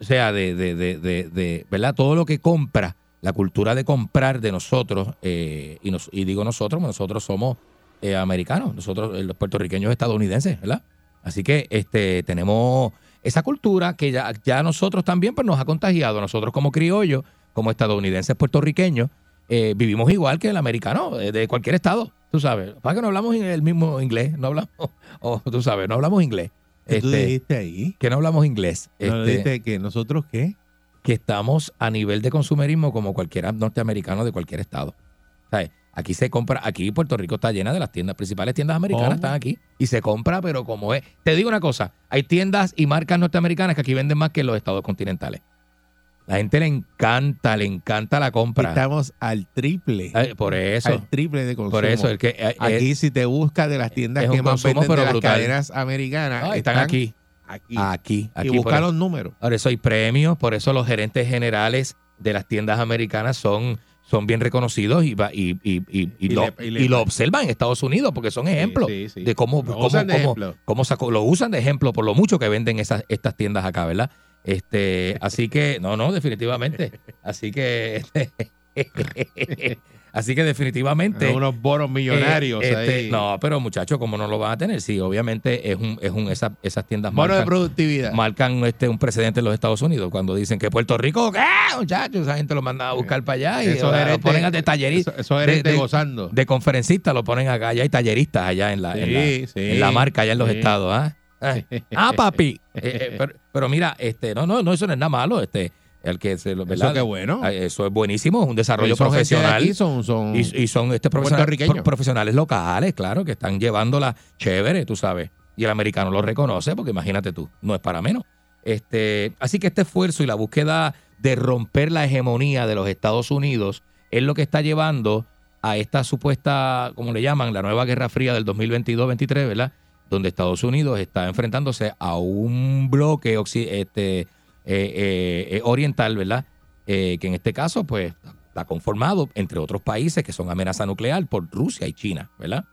O sea, de, de, de, de, ¿verdad? Todo lo que compra, la cultura de comprar de nosotros, eh, y, nos- y digo nosotros, nosotros somos eh, americanos, nosotros, eh, los puertorriqueños estadounidenses, ¿verdad? Así que este, tenemos esa cultura que ya, ya nosotros también pues, nos ha contagiado. Nosotros como criollos, como estadounidenses puertorriqueños, eh, vivimos igual que el americano eh, de cualquier estado, tú sabes. Para que no hablamos el mismo inglés, no hablamos, o tú sabes, no hablamos inglés. ¿Qué tú Este, dijiste ahí? que no hablamos inglés. ¿No Este, dijiste que nosotros qué? que estamos a nivel de consumerismo como cualquier norteamericano de cualquier estado. ¿Sabes? Aquí se compra, aquí Puerto Rico está llena de las tiendas, principales tiendas americanas están aquí y se compra, pero como es. Te digo una cosa, hay tiendas y marcas norteamericanas que aquí venden más que en los estados continentales. La gente le encanta, le encanta la compra. Estamos al triple. Por eso, Al triple de consumo. por eso, el que eh, Aquí si te buscas de las tiendas es que más consumo, venden de pero las brutal. cadenas americanas, ah, están aquí, Aquí. aquí, aquí. y por busca eso. los números. Por eso hay premios, por eso los gerentes generales de las tiendas americanas son, son bien reconocidos y, va- y, y, y, y lo, le- y le- y lo observan en Estados Unidos porque son ejemplos Sí, sí, sí. de cómo, Lo cómo, usan de cómo- cómo sacó- lo usan de ejemplo por lo mucho que venden esas, estas tiendas acá, ¿verdad? Este, así que, no, no, definitivamente. Así que, así que definitivamente. unos bonos millonarios eh, este, ahí. no, pero muchachos, ¿cómo no lo van a tener? Sí, obviamente es un, es un, esa- esas tiendas Bono de marcan- productividad. marcan este un precedente en los Estados Unidos cuando dicen que Puerto Rico, ¿qué? Muchachos, esa gente lo manda a buscar para allá y Esos lo gerentes- ponen a de tallerista, esos gerentes de- de- gozando. de conferencista, lo ponen acá, allá hay talleristas allá en la, en la, Sí, sí. en la marca, allá en los Sí. estados, ¿ah? Ah, Ah, papi. Eh, eh, pero, pero mira, este, no, no, no, eso no es nada malo, este, el que se lo, ¿verdad? Eso qué bueno. Ah, Eso es buenísimo, es un desarrollo Son profesional. son, son Y, y son este profesional- profesionales locales, claro, que están llevándola chévere, tú sabes. Y el americano lo reconoce, porque imagínate tú, no es para menos. Este, así que este esfuerzo y la búsqueda de romper la hegemonía de los Estados Unidos es lo que está llevando a esta supuesta, como le llaman, la nueva Guerra Fría del 2022-23, ¿verdad? Donde Estados Unidos está enfrentándose a un bloque este, eh, eh, eh, oriental, ¿verdad? Que en este caso, pues, está conformado, entre otros países que son amenaza nuclear, por Rusia y China, ¿verdad?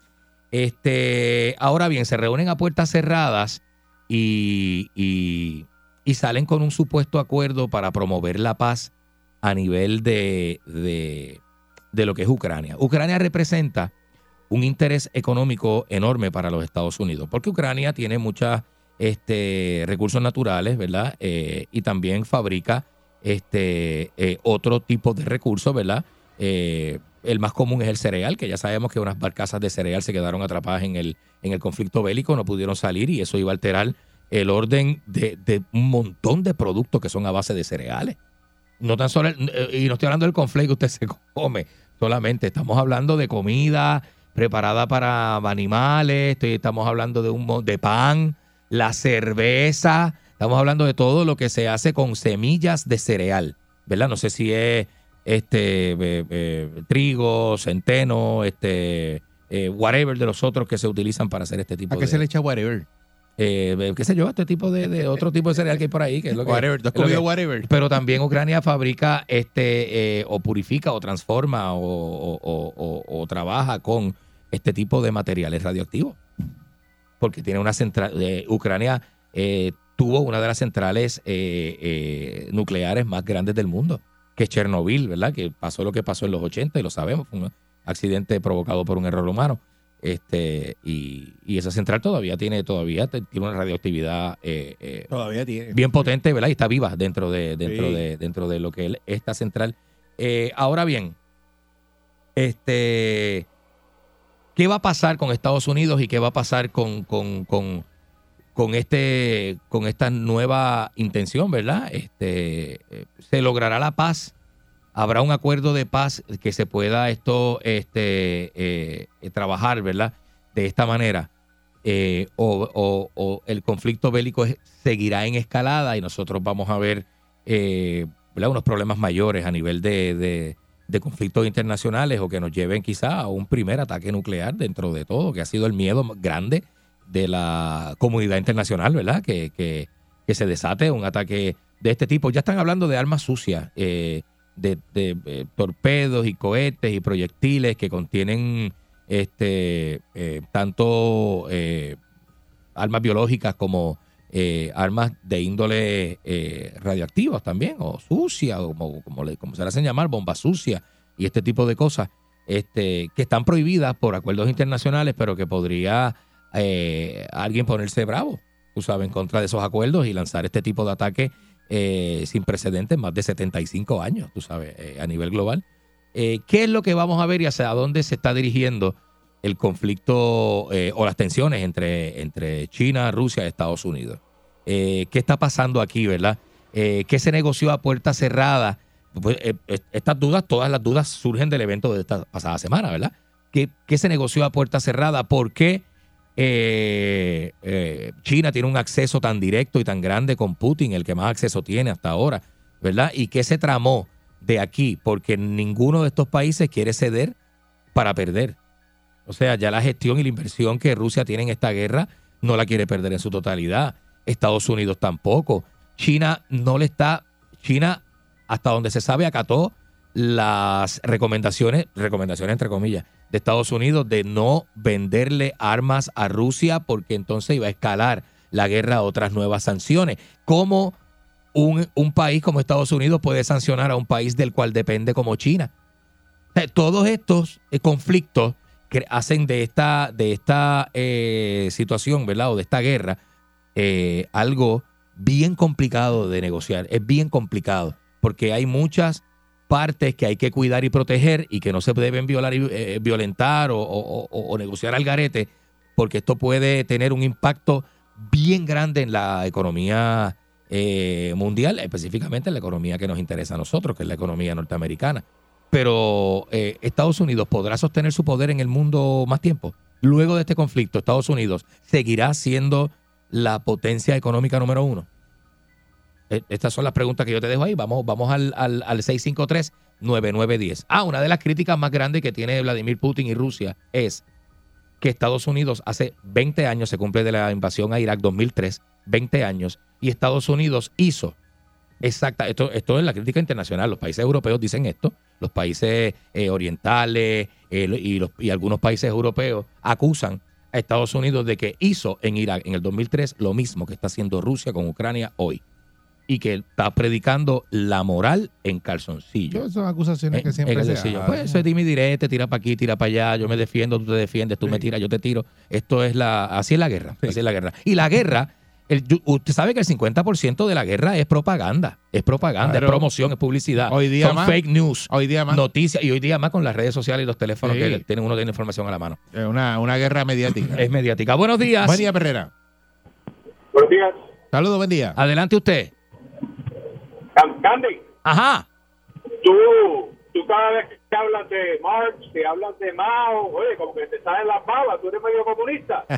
Este, ahora bien, se reúnen a puertas cerradas y, y- salen con un supuesto acuerdo para promover la paz a nivel de, de lo que es Ucrania. Ucrania representa un interés económico enorme para los Estados Unidos, porque Ucrania tiene muchos este, recursos naturales, ¿verdad? Eh, y también fabrica este, eh, otro tipo de recursos, ¿verdad? Eh, el más común es el cereal, que ya sabemos que unas barcazas de cereal se quedaron atrapadas en el, en el conflicto bélico, no pudieron salir y eso iba a alterar el orden de, de un montón de productos que son a base de cereales. No tan solo, el- y no estoy hablando del conflicto que usted se come, solamente estamos hablando de comida preparada para animales, estoy- estamos hablando de un de pan, la cerveza, estamos hablando de todo lo que se hace con semillas de cereal, ¿verdad? No sé si es este eh, eh, trigo, centeno, este eh, whatever de los otros que se utilizan para hacer este tipo ¿A qué de se le echa whatever? eh, qué sé yo, este tipo de, de otro tipo de cereal que hay por ahí, que es lo que, Whatever. ¿Tú has es lo que- whatever? pero también Ucrania fabrica este eh, o purifica o transforma o, o- o- o- o trabaja con este tipo de materiales radioactivos. Porque tiene una central, eh, Ucrania eh, tuvo una de las centrales eh, nucleares más grandes del mundo, que es Chernobyl, ¿verdad? Que pasó lo que pasó en los 80 y lo sabemos, fue un accidente provocado por un error humano. Este, y, y esa central todavía tiene, todavía tiene una radioactividad Todavía tiene. bien potente, ¿verdad? Y está viva dentro de, dentro Sí. de, dentro de lo que es esta central. Ahora bien, este, ¿qué va a pasar con Estados Unidos y qué va a pasar con, con, con, con este, con esta nueva intención, ¿verdad? Este, eh, ¿se logrará la paz? ¿Habrá un acuerdo de paz que se pueda esto este, eh, trabajar, ¿verdad? De esta manera. Eh, o, o- el conflicto bélico seguirá en escalada y nosotros vamos a ver eh, unos problemas mayores a nivel de- de conflictos internacionales o que nos lleven quizá a un primer ataque nuclear dentro de todo, que ha sido el miedo grande de la comunidad internacional, ¿verdad? Que, que, que se desate un ataque de este tipo. Ya están hablando de armas sucias. eh, de, eh, torpedos y cohetes y proyectiles que contienen este eh, tanto armas biológicas como eh, armas de índole eh, radioactivas también, o sucia, o como, como, le- se le hacen llamar, bombas sucias y este tipo de cosas, este, que están prohibidas por acuerdos internacionales, pero que podría eh, alguien ponerse bravo, tú sabes, en contra de esos acuerdos y lanzar este tipo de ataque eh, sin precedentes, más de 75 años, tú sabes, a nivel global. ¿Qué es lo que vamos a ver y hacia dónde se está dirigiendo el conflicto eh, o las tensiones entre, entre China, Rusia y Estados Unidos? Eh, ¿Qué está pasando aquí, verdad? Eh, ¿Qué se negoció a puerta cerrada? Pues, estas dudas, todas las dudas surgen del evento de esta pasada semana, ¿verdad? ¿Qué, qué se negoció a puerta cerrada? ¿Por qué China tiene un acceso tan directo y tan grande con Putin, el que más acceso tiene hasta ahora, ¿verdad? ¿Y qué se tramó de aquí? Porque ninguno de estos países quiere ceder para perder. O sea, ya la gestión y la inversión que Rusia tiene en esta guerra no la quiere perder en su totalidad. Estados Unidos tampoco. China no le está. China, hasta donde se sabe, acató las recomendaciones, recomendaciones entre comillas, de Estados Unidos de no venderle armas a Rusia porque entonces iba a escalar la guerra a otras nuevas sanciones. ¿Cómo un, un país como Estados Unidos puede sancionar a un país del cual depende como China? Todos estos eh, conflictos hacen de esta, de esta eh, situación, ¿verdad? O de esta guerra, eh, algo bien complicado de negociar. Es bien complicado porque hay muchas partes que hay que cuidar y proteger y que no se deben violar y, eh, violentar o, o- negociar al garete porque esto puede tener un impacto bien grande en la economía mundial, específicamente en la economía que nos interesa a nosotros, que es la economía norteamericana. Pero eh, Estados Unidos podrá sostener su poder en el mundo más tiempo. Luego de este conflicto, Estados Unidos seguirá siendo la potencia económica número uno. Eh, Estas son las preguntas que yo te dejo ahí. Vamos, vamos al, al, al 653-9910. Ah, una de las críticas más grandes que tiene Vladimir Putin y Rusia es que Estados Unidos hace 20 años, se cumple de la invasión a Irak 2003, 20 años, y Estados Unidos hizo exacta, esto, esto es la crítica internacional, los países europeos dicen esto, los países eh, orientales eh, y, los, y algunos países europeos acusan a Estados Unidos de que hizo en Irak en el 2003 lo mismo que está haciendo Rusia con Ucrania hoy y que está predicando la moral en calzoncillo. Todas son acusaciones que siempre en se. Pues eso es dime direte, tira para aquí, tira para allá, yo me defiendo, tú te defiendes, tú me tiras, yo te tiro. Esto es la, así es la guerra, así es la guerra. Y la guerra, el- usted sabe que el 50% de la guerra es propaganda, es propaganda, Claro. es promoción, es publicidad, Hoy día son más. fake news, Hoy día más. noticias y hoy día más con las redes sociales y los teléfonos Sí. que tienen uno tiene información a la mano. Es una, una guerra mediática. Es mediática. Buenos días. Buen día, Perrera. Buenos días. Saludos, buen día. Adelante usted. Can- Candy, Ajá. tú, tú cada vez que hablas de Marx, que hablas de Mao, oye, como que te salen las babas, tú eres medio comunista.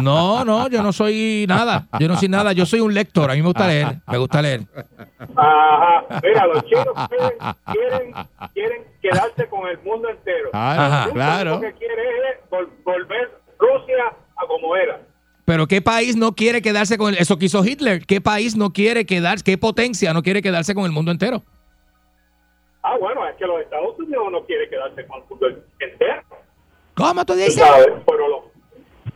No, no, yo no soy nada. Yo no soy nada. Yo soy un lector. A mí me gusta leer. Me gusta leer. Ajá. Mira, los chinos quieren, quieren, quieren quedarse con el mundo entero. Ajá. Rusia claro. Lo que quiere es vol- volver Rusia a como era. Pero ¿qué país no quiere quedarse con el, eso que hizo Hitler? ¿Qué país no quiere quedarse, qué potencia no quiere quedarse con el mundo entero? Ah, bueno, es que los Estados Unidos no quiere quedarse con el mundo entero. ¿Cómo tú dices? sabes, pero lo,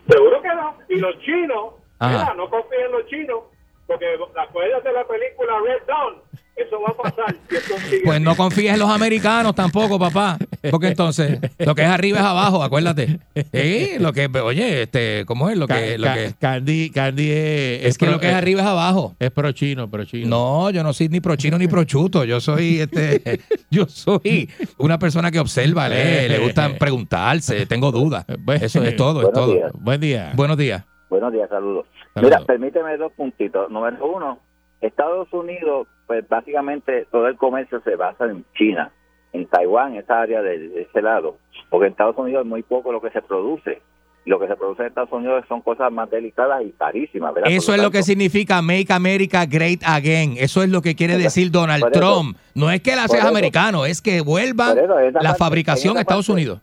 seguro que no. Y los chinos, mira, no confíen en los chinos, porque acuérdate de la película Red Dawn, eso va a pasar. si esto sigue Pues no confíes en los americanos tampoco, papá. Porque entonces, lo que es arriba es abajo, acuérdate. Sí, lo que, oye, este, ¿cómo es? Lo que, lo que, Candy, Candy es, es que pro- lo que es arriba es abajo. Es pro chino, pro chino. No, yo no soy ni pro chino ni pro chuto. Yo soy este, yo soy una persona que observa, lee, le gusta preguntarse, tengo dudas. Eso es todo, es Buenos todo. días. Buen día. Buenos días. Buenos días, saludos. Saludos. Mira, permíteme dos puntitos. Número uno, Estados Unidos, pues básicamente todo el comercio se basa en China, en Taiwán, esa área de, de ese lado, porque en Estados Unidos es muy poco lo que se produce. Lo que se produce en Estados Unidos son cosas más delicadas y carísimas, ¿verdad? Eso es lo que significa Make America Great Again. Eso es lo que quiere decir Donald eso- Trump. No es que la seas eso- americano, es que esa la parte- fabricación a Estados parte- Unidos.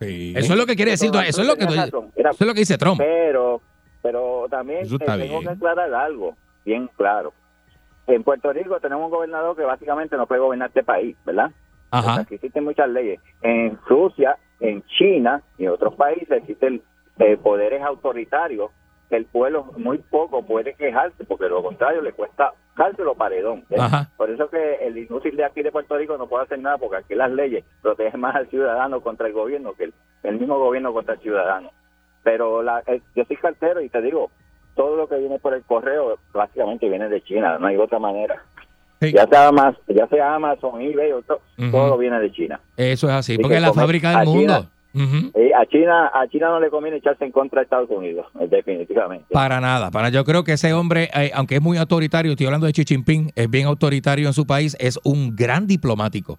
Sí. Eso es lo que quiere decir. Donald Eso es lo que. Era- eso es lo que dice Trump. Pero, pero también eh, tengo bien. que aclarar algo, bien claro. En Puerto Rico tenemos un gobernador que básicamente no puede gobernar este país, ¿verdad? O sea, Ajá. aquí existen muchas leyes. En Rusia, en China y en otros países existen eh, poderes autoritarios que el pueblo muy poco puede quejarse porque lo contrario le cuesta cárcel o paredón. Ajá. Por eso que el inútil de aquí de Puerto Rico no puede hacer nada porque aquí las leyes protegen más al ciudadano contra el gobierno que el, el mismo gobierno contra el ciudadano. Pero la, eh, yo soy cartero y te digo, todo lo que viene por el correo básicamente viene de China, no hay otra manera. Sí. Ya sea Amazon, ya sea Amazon, eBay, o to- Ujú. todo viene de China. Eso es así, Y porque que es la fábrica del mundo. Eh, a China a China no le conviene echarse en contra de Estados Unidos, eh, definitivamente. Para nada, para yo creo que ese hombre, eh, aunque es muy autoritario, estoy hablando de Xi Jinping, es bien autoritario en su país, es un gran diplomático.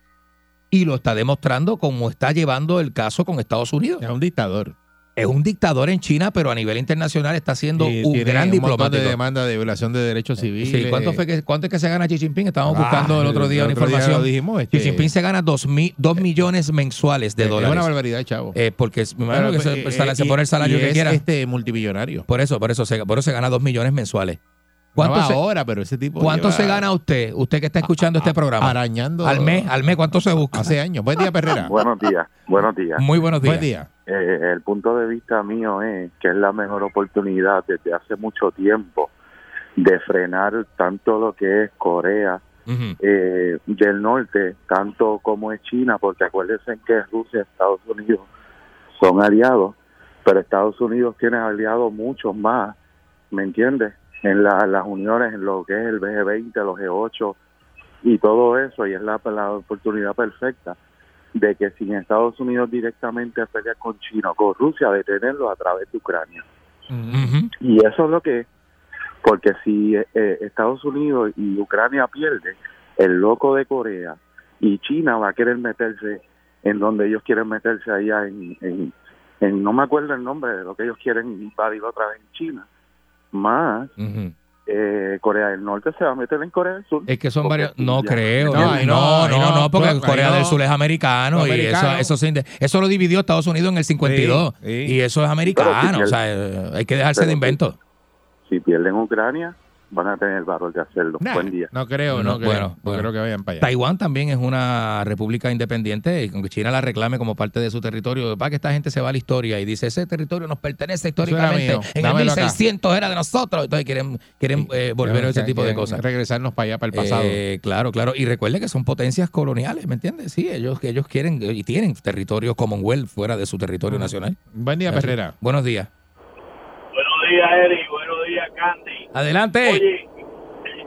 Y lo está demostrando como está llevando el caso con Estados Unidos. Es un dictador. Es un dictador en China, pero a nivel internacional está siendo Y un gran un diplomático. de demanda de violación de derechos civiles. Sí, ¿cuánto, fue que, ¿Cuánto es que se gana Xi Jinping? Estábamos Ah, buscando el otro día una otro información. lo dijimos. este, Xi Jinping se gana dos, mi- dos millones mensuales de es dólares. una barbaridad, chavo. Eh, porque es- me imagino Pero, que se, eh, se- se y- pone el salario y que es, quiera. este multimillonario. Por eso, por eso, se, por eso se gana dos millones mensuales. ¿Cuánto, No se, ahora, pero ese tipo ¿cuánto lleva se gana usted? Usted que está escuchando este programa. arañando Al mes, al mes, ¿cuánto se busca? hace años. Buen día, Perrera. Buenos días, buenos días. Muy buenos días. Buen día. Eh, el punto de vista mío es que es la mejor oportunidad desde hace mucho tiempo de frenar tanto lo que es Corea eh, del norte, tanto como es China, porque acuérdense que Rusia y Estados Unidos son aliados, pero Estados Unidos tiene aliados muchos más, ¿me entiendes? En la- las uniones, en lo que es el BG20, los G8 y todo eso, y es la, la oportunidad perfecta de que sin Estados Unidos directamente pelear con China o con Rusia, detenerlo a través de Ucrania. Y eso es lo que es, porque si eh, eh, Estados Unidos y Ucrania pierde, el loco de Corea y China va a querer meterse en donde ellos quieren meterse allá en, en, en- no me acuerdo el nombre de lo que ellos quieren invadir otra vez en China, más eh, Corea del Norte se va a meter en Corea del Sur. Es que son varios. No ya- creo. No, No, ahí no, no, no, ahí no, no, porque Corea no. del Sur es americano y eso, Americano. eso, se inde- eso lo dividió Estados Unidos en el 52. Sí, sí. Y eso es americano. O sea, eh, hay que dejarse pero de si- invento. Si pierden Ucrania, van a tener el valor de hacerlo. Nah, Buen día. No creo, no, No, creo. bueno, no bueno. creo que vayan para allá. Taiwán también es una república independiente y aunque China la reclame como parte de su territorio, para que esta gente se va a la historia y dice, ese territorio nos pertenece históricamente, en el dámelo acá". 1600 era de nosotros, entonces quieren, quieren eh, volver a ese tipo de cosas. Regresarnos para allá, para el pasado. Eh, claro, claro. Y recuerde que son potencias coloniales, ¿me entiendes? Sí, ellos, ellos quieren y tienen territorio Commonwealth fuera de su territorio nacional. Buen día, Así. Perrera. Buenos días. Buenos días, Eric. Candy. Adelante. Oye,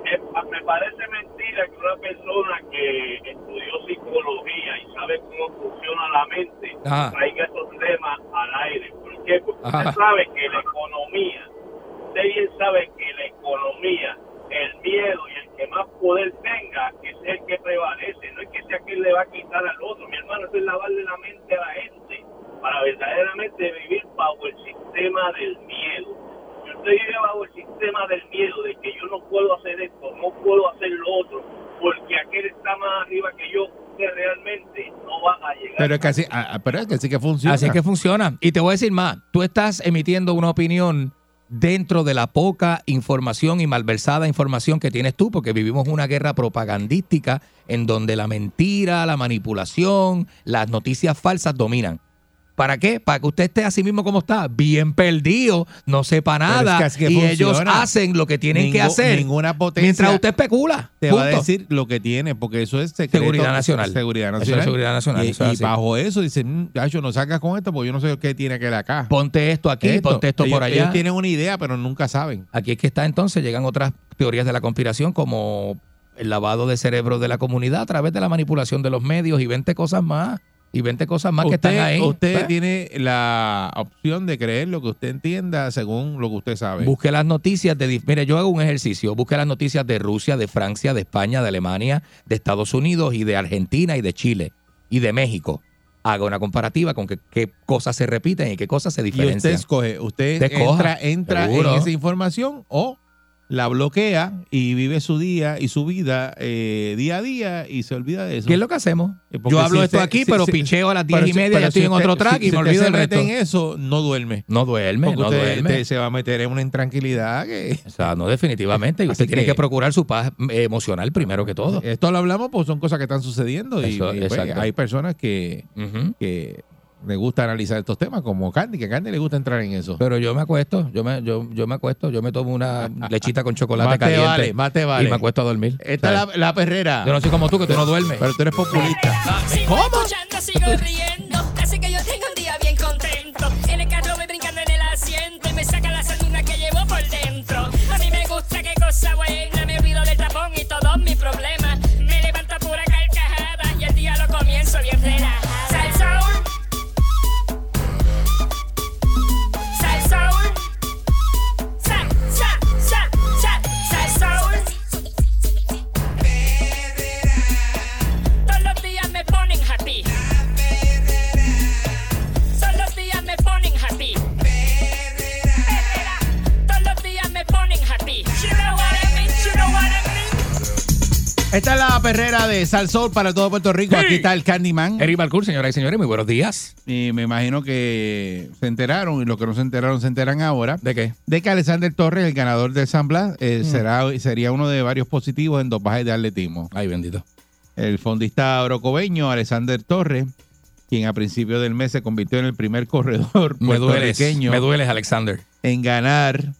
eh, me parece mentira que una persona que estudió psicología y sabe cómo funciona la mente Ajá. traiga esos temas al aire. ¿Por qué? Porque Ajá. usted sabe que la economía, usted bien sabe que la economía, el miedo y el que más poder tenga es el que prevalece. No es que sea quien le va a quitar al otro. Mi hermano, eso es lavarle la mente a la gente para verdaderamente vivir bajo el sistema del miedo. Usted vive bajo el sistema del miedo de que yo no puedo hacer esto, no puedo hacer lo otro, porque aquel está más arriba que yo, usted realmente no va a llegar. Pero es que así, ah, ah, pero es que sí que funciona. Así es que funciona. Y te voy a decir más, tú estás emitiendo una opinión dentro de la poca información y malversada información que tienes tú, porque vivimos una guerra propagandística en donde la mentira, la manipulación, las noticias falsas dominan. ¿Para qué? Para que usted esté así mismo como está, bien perdido, no sepa Pero es nada que que y ellos hacen lo que tienen que hacer Ninguna potencia mientras usted especula. te va a decir lo que tiene, porque eso es secreto. Seguridad nacional. Seguridad Eso es nacional. seguridad nacional, Y, eso bajo eso dicen, yo no salgas con esto porque yo no sé qué tiene que ver acá. Ponte esto aquí, ponte esto Ellos- por allá. Ellos tienen una idea, pero nunca saben. Aquí es que está entonces, llegan otras teorías de la conspiración como el lavado de cerebro de la comunidad a través de la manipulación de los medios y 20 cosas más. Y 20 cosas más que están ahí. usted tiene la opción de creer lo que usted entienda según lo que usted sabe. Busque las noticias de... Mire, yo hago un ejercicio. Busque las noticias de Rusia, de Francia, de España, de Alemania, de Estados Unidos y de Argentina y de Chile y de México. Haga una comparativa con qué, qué cosas se repiten y qué cosas se y usted diferencian. escoge, usted entra, entra en esa información o la bloquea y vive su día y su vida eh, día a día y se olvida de eso. ¿Qué es lo que hachemos? Eh, porque Yo hablo si esto usted- aquí, si- pero si- picheo a las diez pero y si- media, ya estoy en otro track y me olvido del resto. en eso, no duerme. No duerme, Porque no usted, duerme. usted se va a meter en una intranquilidad que... O sea, no definitivamente. Y usted Así tiene que, que- procurar su paz eh, emocional primero que todo. Esto lo hablamos pues son cosas que están sucediendo y, Eso, y, pues, hay personas que, que le gusta analizar estos temas como Candy, que a Candy le gusta entrar en eso. Pero yo me acuesto, yo me, yo, yo me acuesto, yo me tomo una lechita con chocolate Más te caliente. vale, más te vale. Y me acuesto a dormir. Esta es la, la perrera. Yo no soy como tú, que tú no duermes. Pero tú eres populista. Sigo escuchando, sigo riendo. Así que yo tengo un día bien contento. En el carro voy brincando en el asiento y me saca la sardina que llevo por dentro. A mí me gusta qué cosa buena. Me olvido del tapón y todos mis problemas. Me levanto a pura carcajada y el día lo comienzo bien relajada. Esta es la perrera de Sal Sol para todo Puerto Rico. Aquí está el Candyman. Eric Balcour, señoras y señores, muy buenos días. Y me imagino que se enteraron, y los que no se enteraron se enteran ahora, ¿De qué? de que Alexander Torres, el ganador del San Blas, eh, será, sería uno de varios positivos en dopaje de atletismo. Ay, bendito. El fondista orocobeño, Alexander Torres, quien a principios del mes se convirtió en el primer corredor Me dueles, me dueles, Alexander. en ganar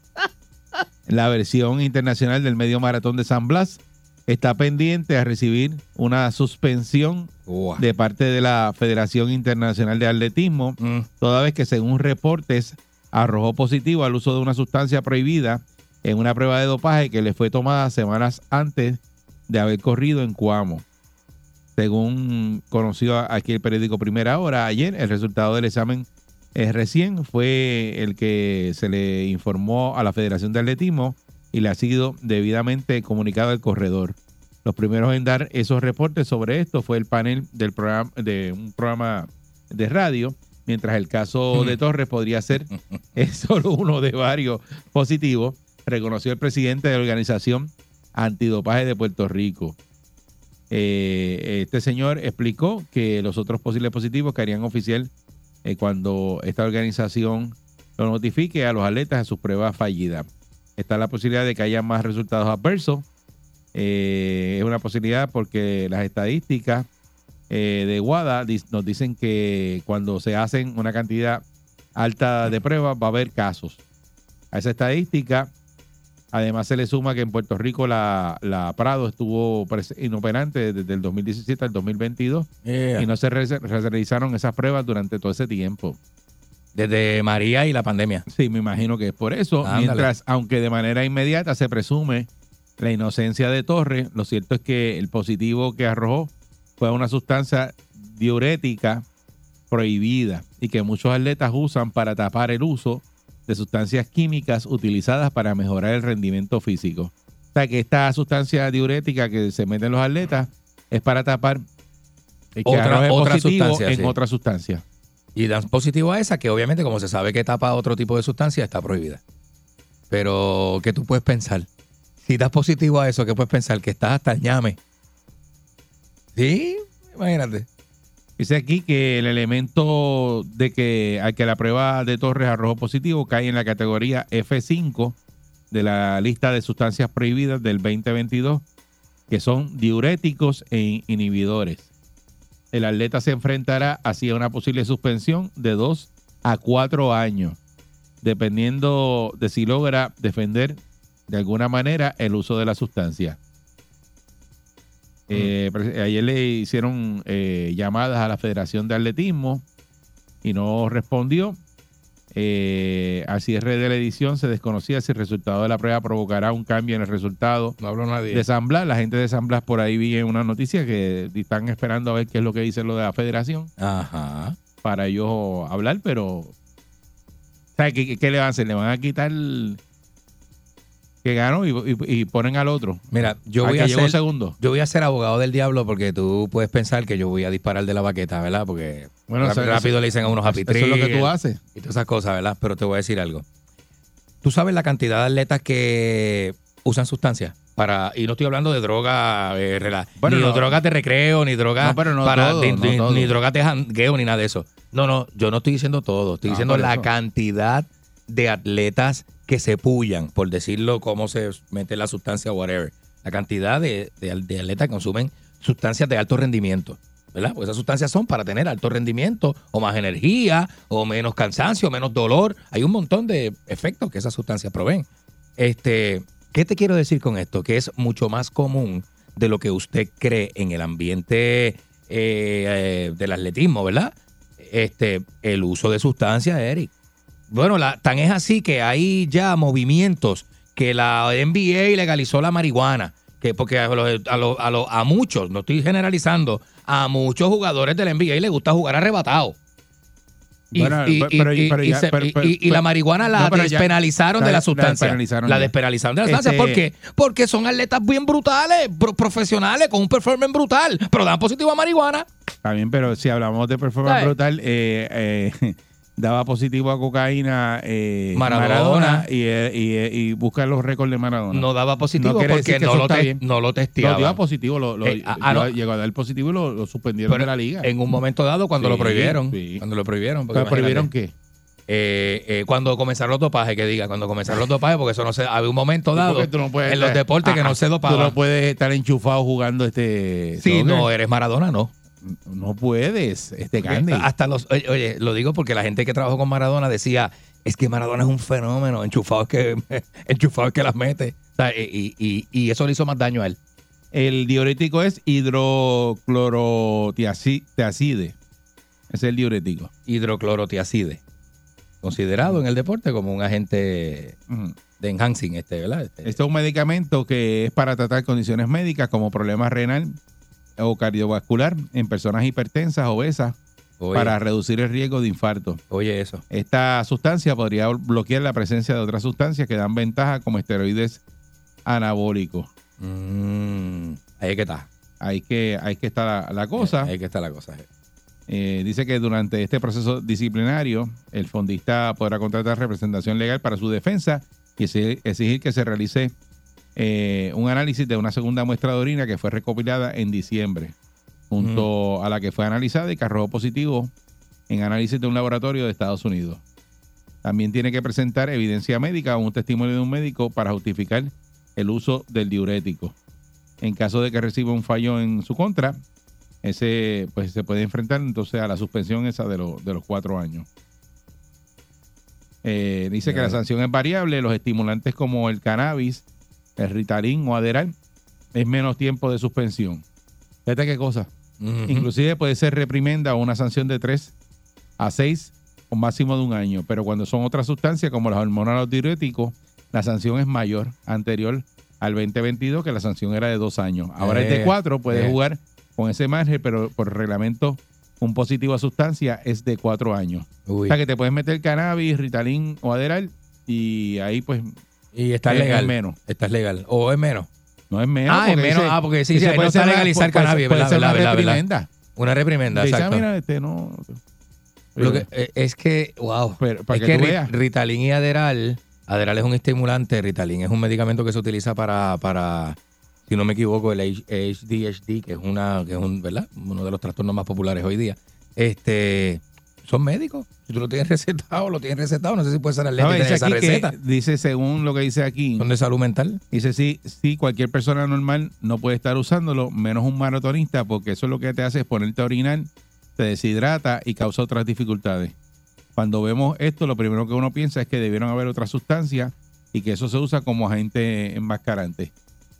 la versión internacional del medio maratón de San Blas, está pendiente a recibir una suspensión de parte de la Federación Internacional de Atletismo, Mm. toda vez que según reportes arrojó positivo al uso de una sustancia prohibida en una prueba de dopaje que le fue tomada semanas antes de haber corrido en Cuamo. Según conoció aquí el periódico Primera Hora, ayer el resultado del examen eh, recién fue el que se le informó a la Federación de Atletismo y le ha sido debidamente comunicado al corredor. Los primeros en dar esos reportes sobre esto fue el panel del programa, de un programa de radio, mientras el caso de Torres podría ser solo uno de varios positivos, reconoció el presidente de la organización Antidopaje de Puerto Rico. Eh, este señor explicó que los otros posibles positivos que harían oficial eh, cuando esta organización lo notifique a los atletas de sus pruebas fallidas. Está la posibilidad de que haya más resultados adversos. Eh, es una posibilidad porque las estadísticas eh, de WADA nos dicen que cuando se hacen una cantidad alta de pruebas va a haber casos. A esa estadística, además se le suma que en Puerto Rico la, la Prado estuvo inoperante desde el 2017 al 2022 Yeah. y no se re- realizaron esas pruebas durante todo ese tiempo. Desde María y la pandemia. Sí, me imagino que es por eso. Ándale. Mientras, aunque de manera inmediata se presume la inocencia de Torres, lo cierto es que el positivo que arrojó fue una sustancia diurética prohibida y que muchos atletas usan para tapar el uso de sustancias químicas utilizadas para mejorar el rendimiento físico. O sea que esta sustancia diurética que se mete en los atletas es para tapar y que Otra- otra positivo sustancia, en sí. otra sustancia. Y dan positivo a esa, que obviamente, como se sabe que tapa otro tipo de sustancia, está prohibida. Pero, ¿qué tú puedes pensar? Si das positivo a eso, ¿qué puedes pensar? Que estás hasta el ñame. Sí, imagínate. Dice aquí que el elemento de que al que la prueba de Torres arrojó positivo cae en la categoría F5 de la lista de sustancias prohibidas del 2022, que son diuréticos e inhibidores. El atleta se enfrentará así a una posible suspensión de 2 a 4 años, dependiendo de si logra defender de alguna manera el uso de la sustancia. Eh, pre- ayer le hicieron eh, llamadas a la Federación de Atletismo y no respondió. Eh, al cierre de la edición se desconocía si el resultado de la prueba provocará un cambio en el resultado No habló nadie. de San Blas. La gente de San Blas por ahí vi en una noticia que están esperando a ver qué es lo que dice lo de la federación Ajá. para ellos hablar, pero ¿sabes qué, qué le van a hacer? Le van a quitar el- que ganó y, y- y ponen al otro. Mira, yo voy a llegó ser, segundo. yo voy a ser abogado del diablo porque tú puedes pensar que yo voy a disparar de la baqueta, ¿verdad? Porque Bueno, rápido, le dicen a unos happy Eso es lo que tú haces. y todas esas cosas, ¿verdad? Pero te voy a decir algo. Tú sabes la cantidad de atletas que usan sustancias para y no estoy hablando de droga eh, rela- Bueno, ni no. drogas de recreo ni drogas No, no para todo, ni, ni- drogas de jangueo ni nada de eso no no yo no estoy diciendo todo estoy diciendo la eso. cantidad de atletas que se pullan por decirlo cómo se mete la sustancia whatever la cantidad de, de- de atletas que consumen sustancias de alto rendimiento ¿verdad? Porque esas sustancias son para tener alto rendimiento o más energía o menos cansancio, menos dolor. Hay un montón de efectos que esas sustancias proveen. Este, ¿Qué te quiero decir con esto? Que es mucho más común de lo que usted cree en el ambiente eh, eh, del atletismo, ¿verdad? Este, el uso de sustancias, Eric. Bueno, la, tan es así que hay ya movimientos que la NBA legalizó la marihuana. Que porque a, los- a, los- a, los- a muchos, no estoy generalizando, a muchos jugadores del NBA les gusta jugar arrebatado. Y, Bueno, y- pero- y- pero- y- pero y ya- se- pero- y- pero- y- y la marihuana la No, pero ya- despenalizaron la- de la la sustancia. despenalizaron La despenalizaron de la sustancia. Este- ¿Por qué? Porque son atletas bien brutales, pro- profesionales, con un performance brutal, pero dan positivo a marihuana. Está bien, pero si hablamos de performance ¿Sabes? brutal, eh, eh, daba positivo a cocaína eh, Maradona. Maradona, y, eh, y, eh, y busca los récords de Maradona. No daba positivo No porque no lo, te- bien. no lo Lo testeaban. dio a positivo, lo, lo- Eh, ah, ah, llegó, no. a dar positivo y lo, suspendieron Pero de la liga. En un momento dado, cuando Sí, lo prohibieron. sí. Cuando lo prohibieron. ¿Pero prohibieron qué? eh, eh, cuando comenzaron los dopajes, que diga, cuando comenzaron los dopajes, porque eso no se. Había un momento dado tú no puedes en los deportes que Ah, no se Tú dopaban. no puedes estar enchufado jugando este. Sí, soccer. no, eres Maradona, no. No puedes, este Candy. Hasta los, oye, oye, lo digo porque la gente que trabajó con Maradona decía, es que Maradona es un fenómeno, enchufado es que, enchufado es que las mete. O sea, y, y- y eso le hizo más daño a él. El diurético es hidroclorotiacide. Es el diurético. Hidroclorotiacide. Considerado en el deporte como un agente de enhancing, este, ¿verdad? Este, Este es un medicamento que es para tratar condiciones médicas como problemas renal o cardiovascular en personas hipertensas, obesas, oye, para reducir el riesgo de infarto. oye eso. Esta sustancia podría bloquear la presencia de otras sustancias que dan ventaja como esteroides anabólicos. Mm, ahí es que está. Ahí que, ahí que está la, la cosa. Ahí es que está la cosa. Eh, dice que durante este proceso disciplinario, el fondista podrá contratar representación legal para su defensa y exigir que se realice eh, un análisis de una segunda muestra de orina que fue recopilada en diciembre, junto a la que fue analizada y que arrojó positivo en análisis de un laboratorio de Estados Unidos. También tiene que presentar evidencia médica o un testimonio de un médico para justificar el uso del diurético. En caso de que reciba un fallo en su contra, ese pues se puede enfrentar entonces a la suspensión esa de, los de los cuatro años. Eh, dice que la sanción es variable, los estimulantes como el cannabis, el Ritalin o Aderal es menos tiempo de suspensión. Fíjate qué cosa. Ujú. Inclusive puede ser reprimenda o una sanción de 3 a 6 o máximo de un año, pero cuando son otras sustancias como las hormonas o los diuréticos, la sanción es mayor, anterior al 2022, que la sanción era de dos años. Ahora es de Eh, cuatro, puede eh. jugar con ese margen, pero por reglamento un positivo a sustancia es de cuatro años. Uy. O sea que te puedes meter cannabis, Ritalin o Aderal y ahí pues Y está es- legal. es menos. Está legal. O es menos. No es menos. Ah, es menos. dice- Ah, porque sí, sí, ahí no está legalizar puede- cannabis, puede una reprimenda. Una reprimenda, Dice, ah, exacto. mira, este no... Lo que, eh, es que, wow. Pero, para es que. Ritalin y Aderal, Aderal es un estimulante, Ritalin es un medicamento que se utiliza para, para si no me equivoco, el HDHD, que es una, que es un, ¿verdad? Uno de los trastornos más populares hoy día. Este, son médicos. Si tú lo tienes recetado, lo tienes recetado. No sé si puede ser No, dice, tener esa receta. dice, según lo que dice aquí, Son de salud mental. dice, sí, sí, cualquier persona normal no puede estar usándolo, menos un maratonista, porque eso lo que te hace es ponerte a orinar, te deshidrata y causa otras dificultades. Cuando vemos esto, lo primero que uno piensa es que debieron haber otras sustancias y que eso se usa como agente enmascarante.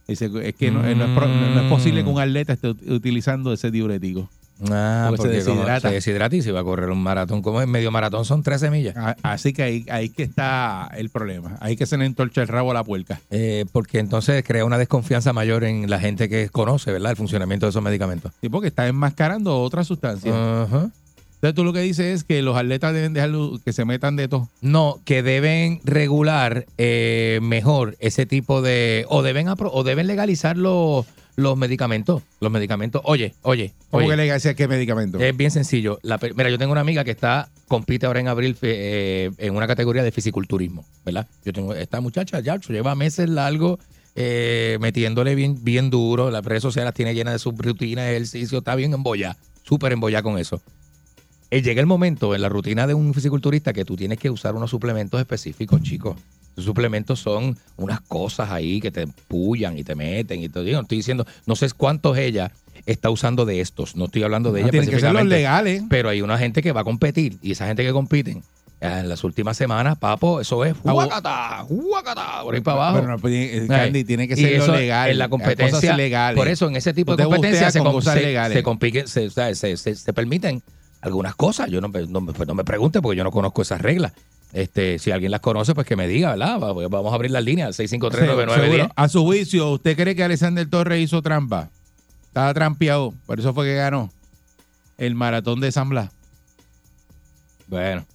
Dice, es que no, no es, pro- no es posible que un atleta esté ut- utilizando ese diurético. Ah, Porque se como deshidrata. se deshidrata y se va a correr un maratón. Como es medio maratón, son 13 millas. A- Así que ahí, ahí que está el problema. Ahí que se le entorcha el rabo a la puerca. Eh, porque entonces crea una desconfianza mayor en la gente que conoce, ¿verdad? El funcionamiento de esos medicamentos. Sí, porque está enmascarando otras sustancias. Ajá. Entonces tú lo que dices es que los atletas deben dejar que se metan de todo. No, que deben regular eh, mejor ese tipo de. O deben, apro- o deben legalizar los, los medicamentos. Los medicamentos. Oye, oye. ¿Cómo oye, que le decía qué medicamento? Es bien sencillo. La mira, yo tengo una amiga que está compite ahora en abril eh, en una categoría de fisiculturismo, ¿verdad? Yo tengo esta muchacha ya lleva meses largo eh, metiéndole bien, bien duro. Las redes sociales las tiene llenas de sus rutinas ejercicio. Está bien embollada, súper embollada con eso. Eh, llega el momento en la rutina de un fisiculturista que tú tienes que usar unos suplementos específicos, chicos. Los suplementos son unas cosas ahí que te empullan y te meten y te digo, estoy diciendo, no sé cuántos ella está usando de estos. No estoy hablando de No, ella tienen que ser los legales. Pero hay una gente que va a competir y esa gente que compiten eh, en las últimas semanas, papo, eso es Ah, huacata, huacata, por ahí para abajo. Pero no, pues, eh, Candy, tiene que ser lo legal. En la competencia. Legales. Por eso, en ese tipo de competencias se, com- se permiten algunas cosas. Yo no, me- no, me- pues no me pregunte porque yo no conozco esas reglas. Este, si alguien las conoce, pues que me diga, ¿verdad? Va- Vamos a abrir las líneas, 6539910. Seguro. A su juicio, ¿usted cree que Alexander Torres hizo trampa? Estaba trampeado, por eso fue que ganó el maratón de San Blas. Bueno.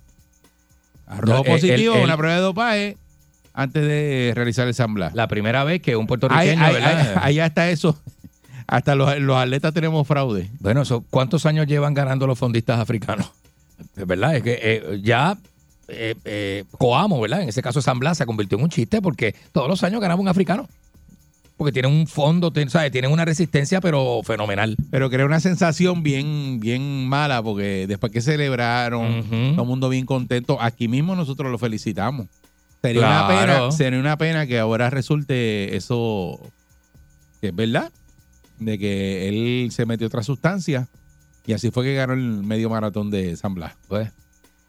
Arrojo No, positivo, el- el- una prueba de dopaje antes de realizar el San Blas. La primera vez que un puertorriqueño, ahí- ahí hasta eso. Hasta los, los atletas tenemos fraude. Bueno, ¿cuántos años llevan ganando los fondistas africanos? Es verdad, es que eh, ya eh, eh, Coamo, ¿verdad? En ese caso San Blas se convirtió en un chiste porque todos los años ganaba un africano. Porque tienen un fondo, ¿sabes? Tienen una resistencia, pero fenomenal. Pero crea una sensación bien, bien mala porque después que celebraron, todo el mundo bien contento. Aquí mismo nosotros lo felicitamos. Sería, una pena, sería una pena que ahora resulte eso, que es verdad, de que él se metió otra sustancia y así fue que ganó el medio maratón de San Blas. Pues,